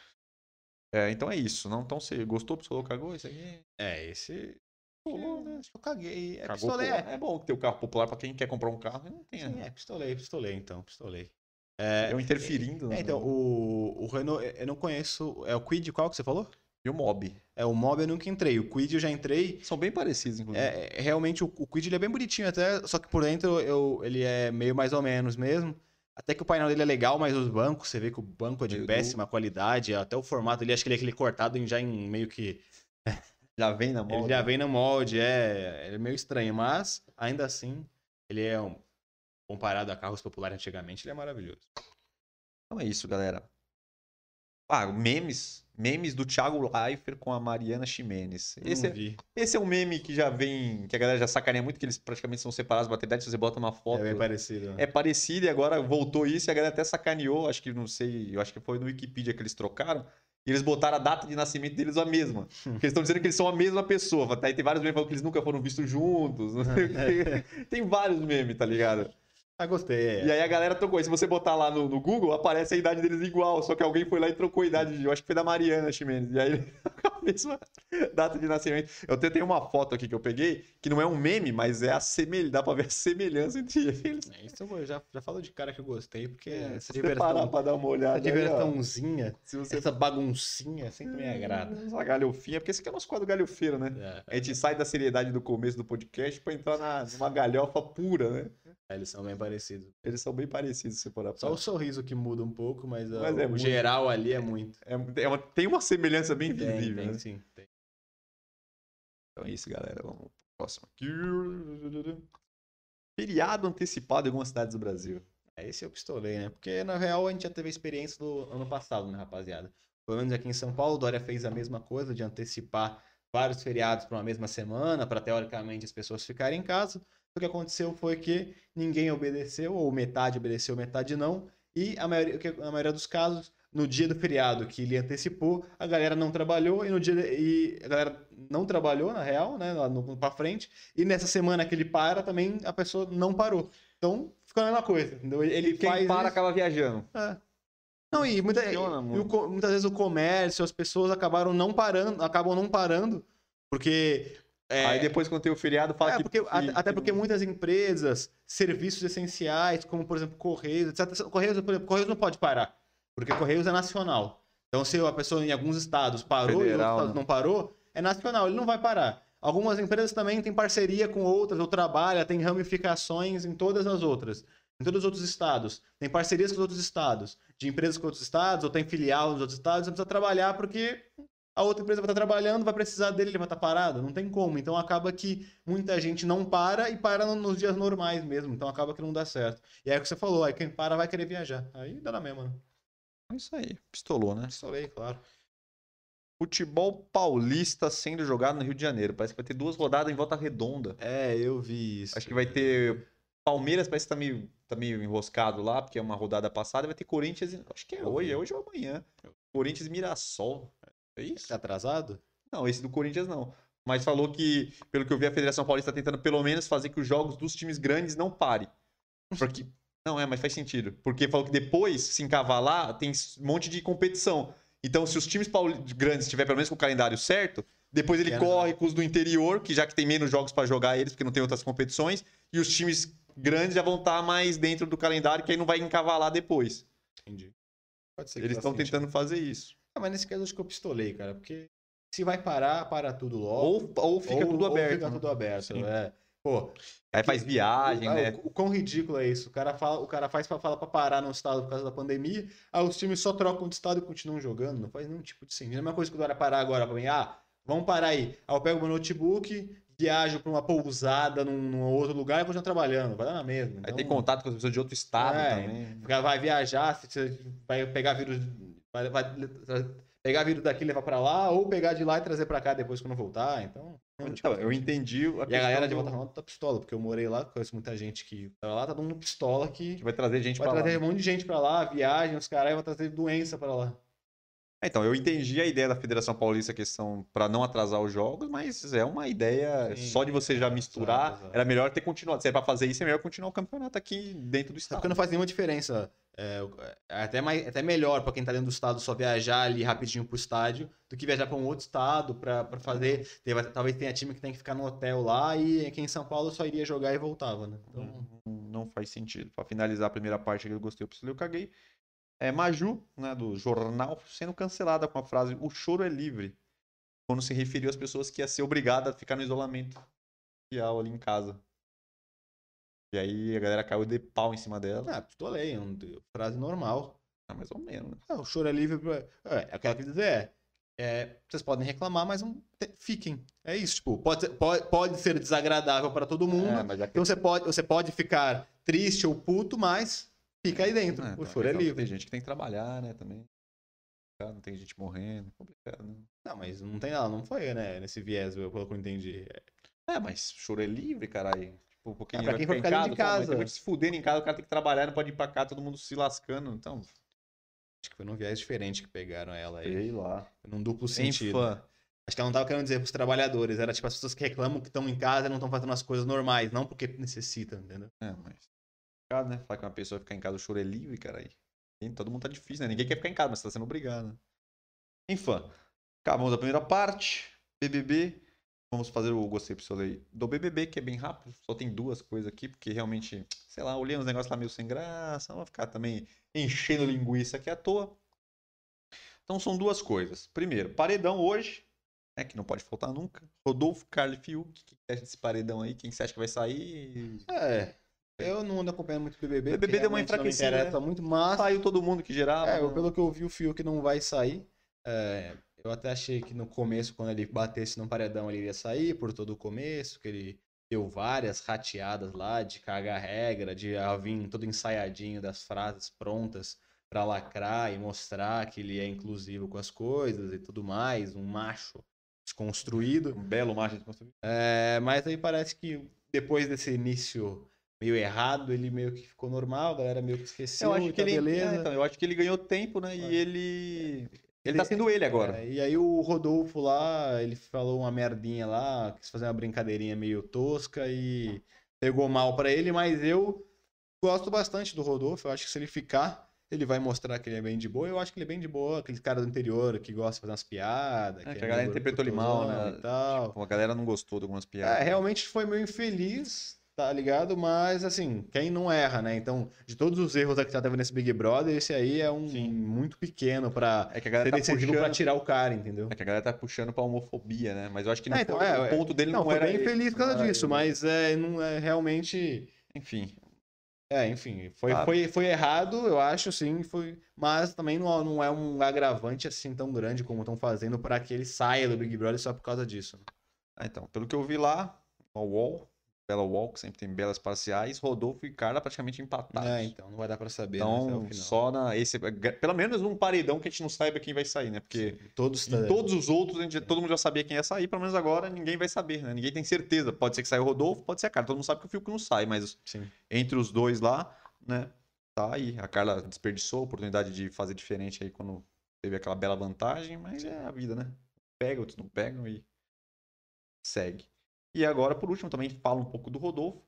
É, então é isso. Não? Então você gostou, pistolou, cagou isso aqui? É, esse. Pistolou, né? Eu caguei. É, Cagou, pistolei. É, É bom ter o carro popular para quem quer comprar um carro não tem. Sim, né? é, pistolei, pistolei então, pistolei. É, Eu interferindo. é, né? então, o, o Renault, eu não conheço. É o Quid qual que você falou? E o Mob. É o Mob eu nunca entrei. O Quid eu já entrei. São bem parecidos, inclusive. É, é, realmente o, o Quid ele é bem bonitinho até, só que por dentro eu, ele é meio mais ou menos mesmo. Até que o painel dele é legal, mas os bancos, você vê que o banco é de péssima qualidade, até o formato ali, acho que ele é aquele cortado em- já em meio que. [LAUGHS] Já vem na moda. Ele já vem no molde, é, ele é meio estranho, mas ainda assim, ele é um. Comparado a carros populares antigamente, ele é maravilhoso. Então é isso, galera. Ah, memes. Memes do Thiago Leifert com a Mariana Ximenes. Esse é, esse é um meme que já vem. Que a galera já sacaneia muito, que eles praticamente são separados da maternidade. Se você bota uma foto. É bem parecido. né? É parecido e agora voltou isso e a galera até sacaneou. Acho que não sei, eu acho que foi no Wikipedia que eles trocaram. E eles botaram a data de nascimento deles a mesma. [LAUGHS] Porque eles estão dizendo que eles são a mesma pessoa. Aí tem vários memes falando que eles nunca foram vistos juntos. [LAUGHS] quê. tem vários memes, tá ligado? Ah, gostei. é. E aí a galera trocou. E se você botar lá no, no Google, aparece a idade deles igual. Só que alguém foi lá e trocou a idade. de- Eu acho que foi da Mariana Ximenes. E aí [LAUGHS] ele mesma data de nascimento. Eu tenho uma foto aqui que eu peguei, que não é um meme, mas é a semelhança, dá pra ver a semelhança entre eles. É, isso eu já, já falo de cara que eu gostei, porque É, essa você parar pra dar uma olhada essa diversãozinha, se você essa baguncinha sempre me agrada. Essa galhofinha, porque esse aqui é o nosso quadro galhofeiro, né? É, A gente sai da seriedade do começo do podcast pra entrar na, numa galhofa pura, né? Eles são bem parecidos. Eles são bem parecidos, se for Só o sorriso que muda um pouco, mas, Mas é o muito. geral ali é muito. É, é uma- tem uma semelhança bem Tem, visível, tem né? sim. tem. Então é isso, galera. Vamos pro próximo aqui. Feriado antecipado em algumas cidades do Brasil. É, esse eu pistolei, né? Porque na real a gente já teve a experiência do ano passado, né, rapaziada? Pelo menos aqui em São Paulo, o Dória fez a mesma coisa de antecipar vários feriados para uma mesma semana, para teoricamente as pessoas ficarem em casa. O que aconteceu foi que ninguém obedeceu, ou metade obedeceu, metade não. E a maioria, a maioria dos casos, no dia do feriado que ele antecipou, a galera não trabalhou e no dia e a galera não trabalhou na real, né, lá no para frente. E nessa semana que ele para também a pessoa não parou. Então, ficou a mesma coisa, entendeu? Ele Quem faz para isso- acaba viajando. é. Não, e, muita- Funciona e o muito. co- muitas vezes o comércio, as pessoas acabaram não parando, acabam não parando, porque. É, Aí depois, quando tem o feriado, fala é, que. porque- que- até, que porque muitas empresas, serviços essenciais, como por exemplo Correios, etc. Correios, por exemplo, Correios não pode parar, porque Correios é nacional. Então, se a pessoa em alguns estados parou e outros Federal, estados né? não parou, é nacional, ele não vai parar. Algumas empresas também têm parceria com outras, ou trabalha, tem ramificações em todas as outras. Em todos os outros estados. Tem parcerias com os outros estados. De empresas com outros estados, ou tem filial nos outros estados, você precisa trabalhar porque a outra empresa vai estar trabalhando, vai precisar dele, ele vai estar parado. Não tem como. Então acaba que muita gente não para e para no- nos dias normais mesmo. Então acaba que não dá certo. E aí é o que você falou, aí quem para vai querer viajar. Aí dá na mesma, né? É isso aí. Pistolou, né? Pistolei, claro. Futebol paulista sendo jogado no Rio de Janeiro. Parece que vai ter duas rodadas em volta redonda. É, eu vi isso. Acho que vai ter. Palmeiras parece que tá meio, tá meio enroscado lá, porque é uma rodada passada. Vai ter Corinthians. Acho que é hoje, é hoje ou amanhã. Corinthians Mirassol. É isso? Tá atrasado? Não, esse do Corinthians não. Mas falou que, pelo que eu vi, a Federação Paulista tá tentando pelo menos fazer que os jogos dos times grandes não parem. Porque. Não, é, mas faz sentido. Porque falou que depois, se encavalar, tem um monte de competição. Então, se os times pauli- grandes tiver pelo menos com o calendário certo, depois ele É, corre com os do interior, que já que tem menos jogos pra jogar eles, porque não tem outras competições, e os times grandes já vão estar mais dentro do calendário, que aí não vai encavalar depois. Entendi. Pode ser que Eles estão tentando fazer isso. Ah, mas nesse caso acho que eu pistolei, cara. Porque se vai parar, para tudo logo. Ou, ou fica tudo aberto. fica né? tudo aberto, Sim. é. Pô, Aí faz viagem, Ah, né? O, o quão ridículo é isso? O cara, fala, o cara faz pra falar pra parar no estado por causa da pandemia, aí os times só trocam de estado e continuam jogando. Não faz nenhum tipo de sentido. É a mesma coisa que o Dória parar agora pra mim. Ah, vamos parar aí. Aí eu pego meu notebook, viajo pra uma pousada num, num outro lugar e continuo trabalhando. Vai dar na mesma. Aí Então, tem contato com as pessoas de outro estado É, também. fica- Vai viajar, vai pegar vírus. Vai, vai pegar vírus daqui e levar pra lá, ou pegar de lá e trazer pra cá depois quando voltar. Então. não, tipo, Então, eu entendi. e a galera de questão Volta Redonda tá pistola, porque eu morei lá, conheço muita gente que tava lá, tá dando pistola que que vai trazer gente vai pra trazer lá. um monte de gente pra lá, viagem, os caras vai trazer doença pra lá. É, Então, eu entendi a ideia da Federação Paulista, a questão para não atrasar os jogos, mas é uma ideia Sim. só de você já misturar. Exato, exato. Era melhor ter continuado. Se é para fazer isso, é melhor continuar o campeonato aqui dentro do estado. porque não faz nenhuma diferença. É, é até, mais, até melhor pra quem tá dentro do estado só viajar ali rapidinho pro estádio do que viajar pra um outro estado pra fazer. Talvez tenha time que tem que ficar no hotel lá e aqui em São Paulo só iria jogar e voltava, né? Então, Não, não faz sentido. Para finalizar a primeira parte que eu gostei, eu preciso eu caguei. É Maju, né, do jornal, sendo cancelada com a frase o choro é livre. Quando se referiu às pessoas que ia ser obrigada a ficar no isolamento social ali em casa. E aí a galera caiu de pau em cima dela. ah, pistolei, é uma frase normal. Ah, mais ou menos. né? Ah, o choro é livre. Pra... É, é o que ela quer dizer é, é, Vocês podem reclamar, mas não fiquem. É isso, tipo, pode ser, pode, pode ser desagradável para todo mundo. É, que Então você pode, você pode ficar triste ou puto, mas fica aí dentro. É, o choro é livre. Tem gente que tem que trabalhar, né, também. Não tem gente morrendo, complicado, né? Não, mas não tem nada, não foi, né? Nesse viés, pelo que eu entendi. É, mas choro é livre, caralho. Tipo, porque É, pra quem for ficar dentro de casa, de se fudendo em casa, o cara tem que trabalhar, não pode ir pra cá, todo mundo se lascando. Então, Acho que foi num viés diferente que pegaram ela aí. sei lá. Num duplo Sem sentido. fã. Acho que ela não tava querendo dizer pros trabalhadores. Era tipo as pessoas que reclamam que estão em casa e não estão fazendo as coisas normais, não porque necessitam, entendeu? É, mas. Complicado, né? Falar que uma pessoa ficar em casa, o choro é livre, caralho. E Todo mundo tá difícil, né? Ninguém quer ficar em casa, mas tá sendo obrigado. né? Enfim. Acabamos a primeira parte. BBB. Vamos fazer o gostei pro Soleil do BBB, que é bem rápido. Só tem duas coisas aqui, porque realmente, sei lá, olhei uns negócios lá meio sem graça. Não vou ficar também enchendo linguiça aqui à toa. Então são duas coisas. Primeiro, paredão hoje, né, que não pode faltar nunca. Rodolfo, Carlos Fiuk. O que acha desse paredão aí? Quem você acha que vai sair? É. Eu não ando acompanhando muito o BBB. BBB porque deu uma realmente não me enfraquecida, interessa muito, mas. Saiu todo mundo que gerava. É, né? pelo que eu vi, o Fiuk não vai sair. É, eu até achei que no começo, quando ele batesse no paredão, ele iria sair por todo o começo, que ele deu várias rateadas lá de cagar regra, de ah, vir todo ensaiadinho das frases prontas pra lacrar e mostrar que ele é inclusivo com as coisas e tudo mais, um macho desconstruído. Um belo margem de construir. É, mas aí parece que depois desse início meio errado, ele meio que ficou normal, a galera meio que esqueceu, Eu acho que tá ele, beleza. é, então, eu acho que ele ganhou tempo, né? É. E ele. Ele tá sendo ele agora. É, e aí o Rodolfo lá, ele falou uma merdinha lá, quis fazer uma brincadeirinha meio tosca e pegou mal pra ele, mas eu gosto bastante do Rodolfo, eu acho que se ele ficar, ele vai mostrar que ele é bem de boa. Eu acho que ele é bem de boa, aquele cara do interior que gosta de fazer umas piadas. É, que é a galera interpretou ele mal, né? E tal. Tipo, a galera não gostou de algumas piadas. É, realmente foi meio infeliz, tá ligado? Mas, assim, quem não erra, né? Então, de todos os erros que já teve nesse Big Brother, esse aí é um Sim. muito pequeno pra É que a ser galera tá decisivo puxando. pra tirar o cara, entendeu? É que a galera tá puxando pra homofobia, né? Mas eu acho que não É, então, foi- é, o ponto dele não, Não, foi era bem feliz por causa disso, ele. mas é, não é realmente. Enfim. É, enfim, foi, Claro. foi, foi errado, eu acho, sim, foi, mas também não, não é um agravante assim tão grande como estão fazendo pra que ele saia do Big Brother só por causa disso. né? Ah, então, pelo que eu vi lá, a Wall, Bela que sempre tem belas parciais, Rodolfo e Carla praticamente empatados. É, então, não vai dar pra saber né, Então, o final. só na. Esse, pelo menos um paredão que a gente não saiba quem vai sair, né? Porque Todos, em todos os outros, a gente, todo mundo já sabia quem ia sair, pelo menos agora ninguém vai saber, né? Ninguém tem certeza. Pode ser que saia o Rodolfo, pode ser a Carla. Todo mundo sabe que o Fiuk não sai, mas Sim. entre os dois lá, né? Tá aí. A Carla desperdiçou a oportunidade de fazer diferente aí quando teve aquela bela vantagem, mas é a vida, né? Pega, outros não pegam e segue. E agora, por último, também fala um pouco do Rodolfo.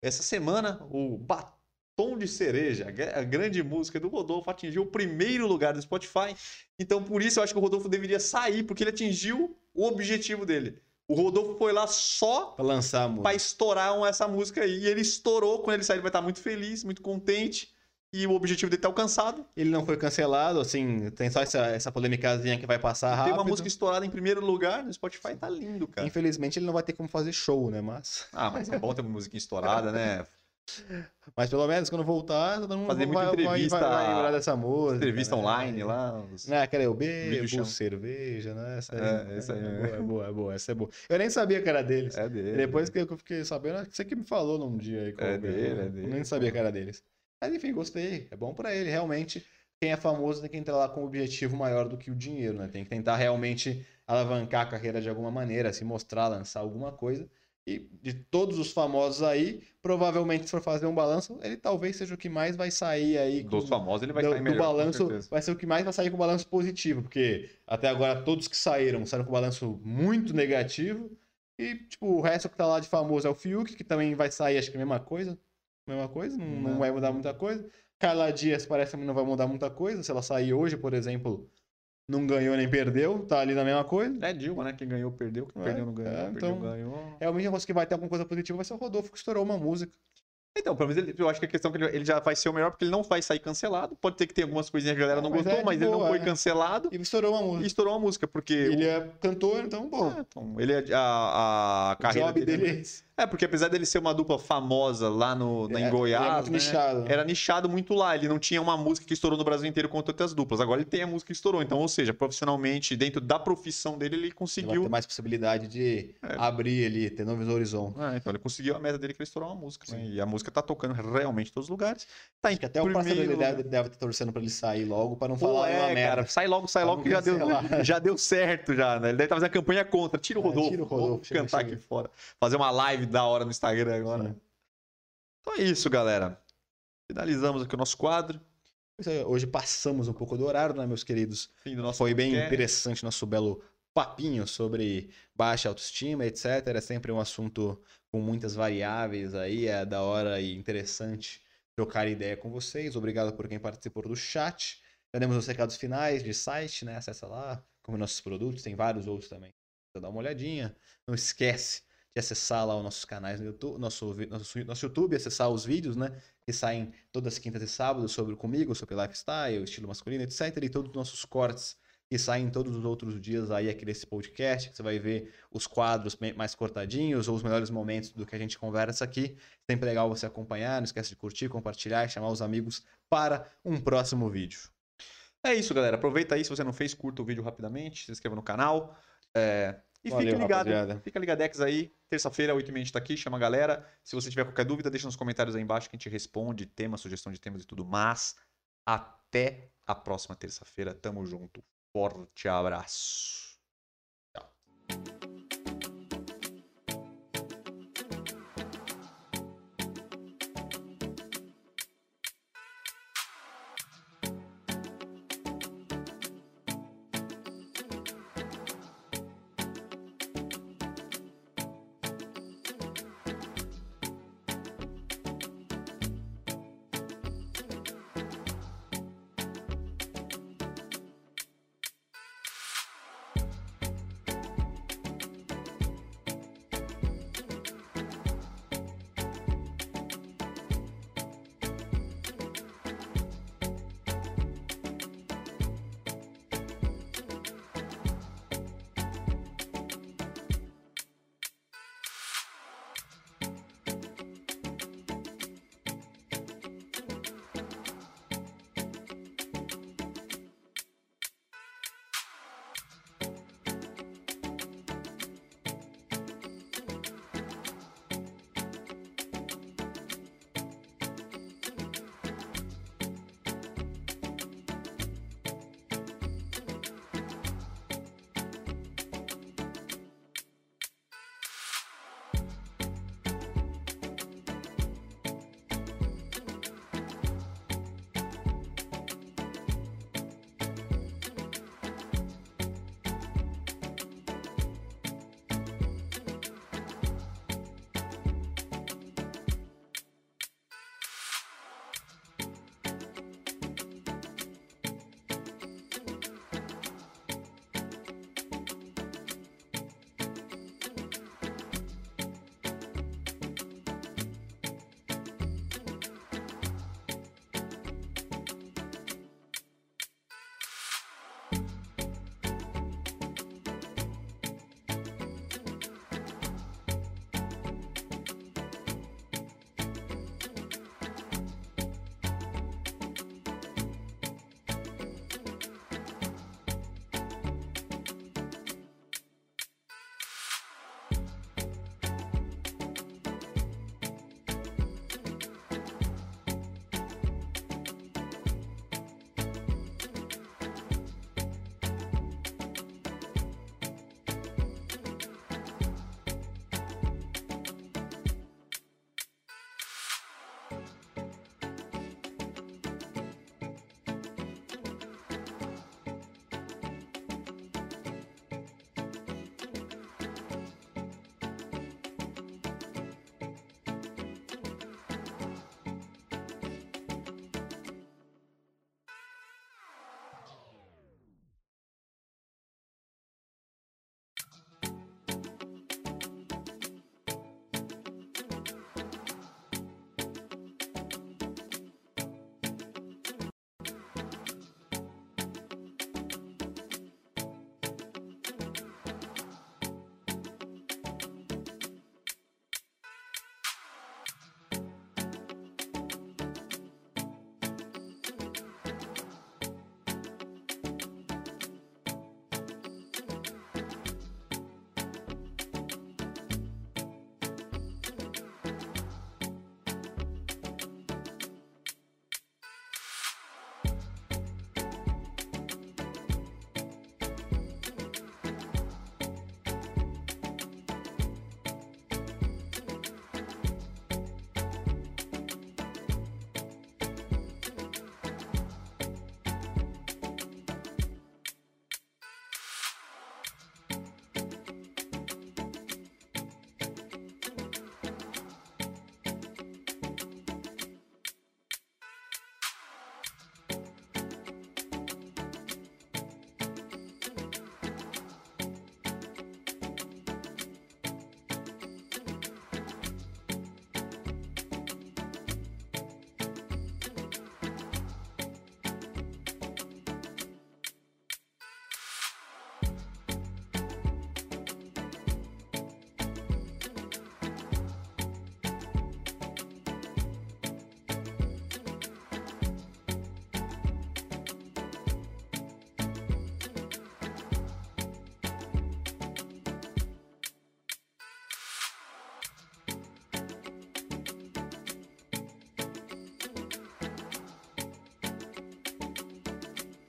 Essa semana, o Batom de Cereja, a gra- a grande música do Rodolfo, atingiu o primeiro lugar do Spotify. Então, por isso, eu acho que o Rodolfo deveria sair, porque ele atingiu o objetivo dele. O Rodolfo foi lá só Pra lançar a música. pra estourar essa música aí. E ele estourou. Quando ele sair, ele vai estar muito feliz, muito contente. E o objetivo dele tá alcançado. Ele não foi cancelado, assim, tem só essa, essa polêmicazinha que vai passar Tem rápido. uma música estourada em primeiro lugar no Spotify, tá lindo, cara. Infelizmente ele não vai ter como fazer show, né? Mas, Ah, mas é bom ter uma musiquinha estourada, né? [LAUGHS] mas pelo menos quando voltar, todo mundo Fazer vai, muita vai- entrevista- vai, vai lembrar dessa música. Entrevista né? online lá. os- Né, aquela eu Vídeo chão. bebo cerveja, né? Essa É, essa aí, é, né? boa, é boa, é boa, essa é boa. Eu nem sabia que era deles. É dele. Depois que eu fiquei sabendo, que você que me falou num dia aí. É eu- dele, é eu dele, Nem sabia que era deles. Mas enfim, gostei. É bom pra ele, realmente. Quem é famoso tem que entrar lá com um objetivo maior do que o dinheiro, né? Tem que tentar realmente alavancar a carreira de alguma maneira, se mostrar, lançar alguma coisa. E de todos os famosos aí, provavelmente se for fazer um balanço, ele talvez seja o que mais vai sair aí com, Dos famosos ele vai do, sair do melhor. com balanço vai ser o que mais vai sair com balanço positivo, porque até agora todos que saíram saíram com balanço muito negativo. E, tipo, o resto que tá lá de famoso é o Fiuk, que também vai sair, acho que a mesma coisa. Mesma coisa, não, não Não. vai mudar muita coisa. Carla Dias parece que não vai mudar muita coisa. Se ela sair hoje, por exemplo, não ganhou nem perdeu, tá ali na mesma coisa. É Dilma, né? Quem ganhou, perdeu. Quem É, perdeu, não ganhou. é, Perdeu, então- ganhou. Realmente, eu acho que vai ter alguma coisa positiva, vai ser o Rodolfo que estourou uma música. Então, pelo menos ele, eu acho que a questão é que ele, já vai ser o melhor, porque ele não vai sair cancelado. Pode ter que ter algumas coisinhas que a galera Ah, não mas gostou, é mas ele não boa, foi é. cancelado E estourou uma e música. estourou uma música, porque Ele o- é cantor, então, bom. É, então, ele é a, a o carreira job dele. dele é esse. É, porque apesar dele ser uma dupla famosa lá no, na, É, em Goiás, é muito né, nichado, era nichado muito lá. Ele não tinha uma música que estourou no Brasil inteiro quanto outras duplas. Agora ele tem a música que estourou. Então, ou seja, profissionalmente, dentro da profissão dele, ele conseguiu. ter mais possibilidade de É. abrir ali, ter novos horizontes. Ah, então ele conseguiu a meta dele que ele estourou uma música, né? E a música tá tocando realmente em todos os lugares. Tá em Acho que até o parceiro dele primeiro deve, deve estar torcendo pra ele sair logo, pra não Pô, falar uma é, merda. cara, sai logo, sai logo que já deu, [LAUGHS] já deu certo já, né? Ele deve estar fazendo a campanha contra. Tira o É, Rodolfo. tira o Rodolfo, chega, cantar chega. aqui fora. Fazer uma live da hora no Instagram agora. Sim. Então é isso, galera. Finalizamos aqui o nosso quadro. Aí, Hoje passamos um pouco do horário, né, meus queridos? Do nosso Foi bem podcast. interessante nosso belo papinho sobre baixa autoestima, etc. É sempre um assunto com muitas variáveis aí, é da hora e interessante trocar ideia com vocês. Obrigado por quem participou do chat. Já demos os recados finais de site, né? Acessa lá, como nossos produtos, tem vários outros também. Dá uma olhadinha. Não esquece de acessar lá os nossos canais no YouTube, nosso, nosso, nosso YouTube, acessar os vídeos, né? Que saem todas as quintas e sábados sobre comigo, sobre lifestyle, estilo masculino, etc. E todos os nossos cortes que saem todos os outros dias aí aqui nesse podcast, que você vai ver os quadros mais cortadinhos ou os melhores momentos do que a gente conversa aqui. Sempre legal você acompanhar, não esquece de curtir, compartilhar e chamar os amigos para um próximo vídeo. É isso, galera. Aproveita aí, se você não fez, curta o vídeo rapidamente, se inscreva no canal. É... E Valeu, fica ligado, rapaziada. fica ligadex aí. Terça-feira, 8h30 a gente tá aqui, chama a galera. Se você tiver qualquer dúvida, deixa nos comentários aí embaixo que a gente responde, tema, sugestão de temas e tudo mais. Até a próxima terça-feira. Tamo junto. Forte abraço. Tchau.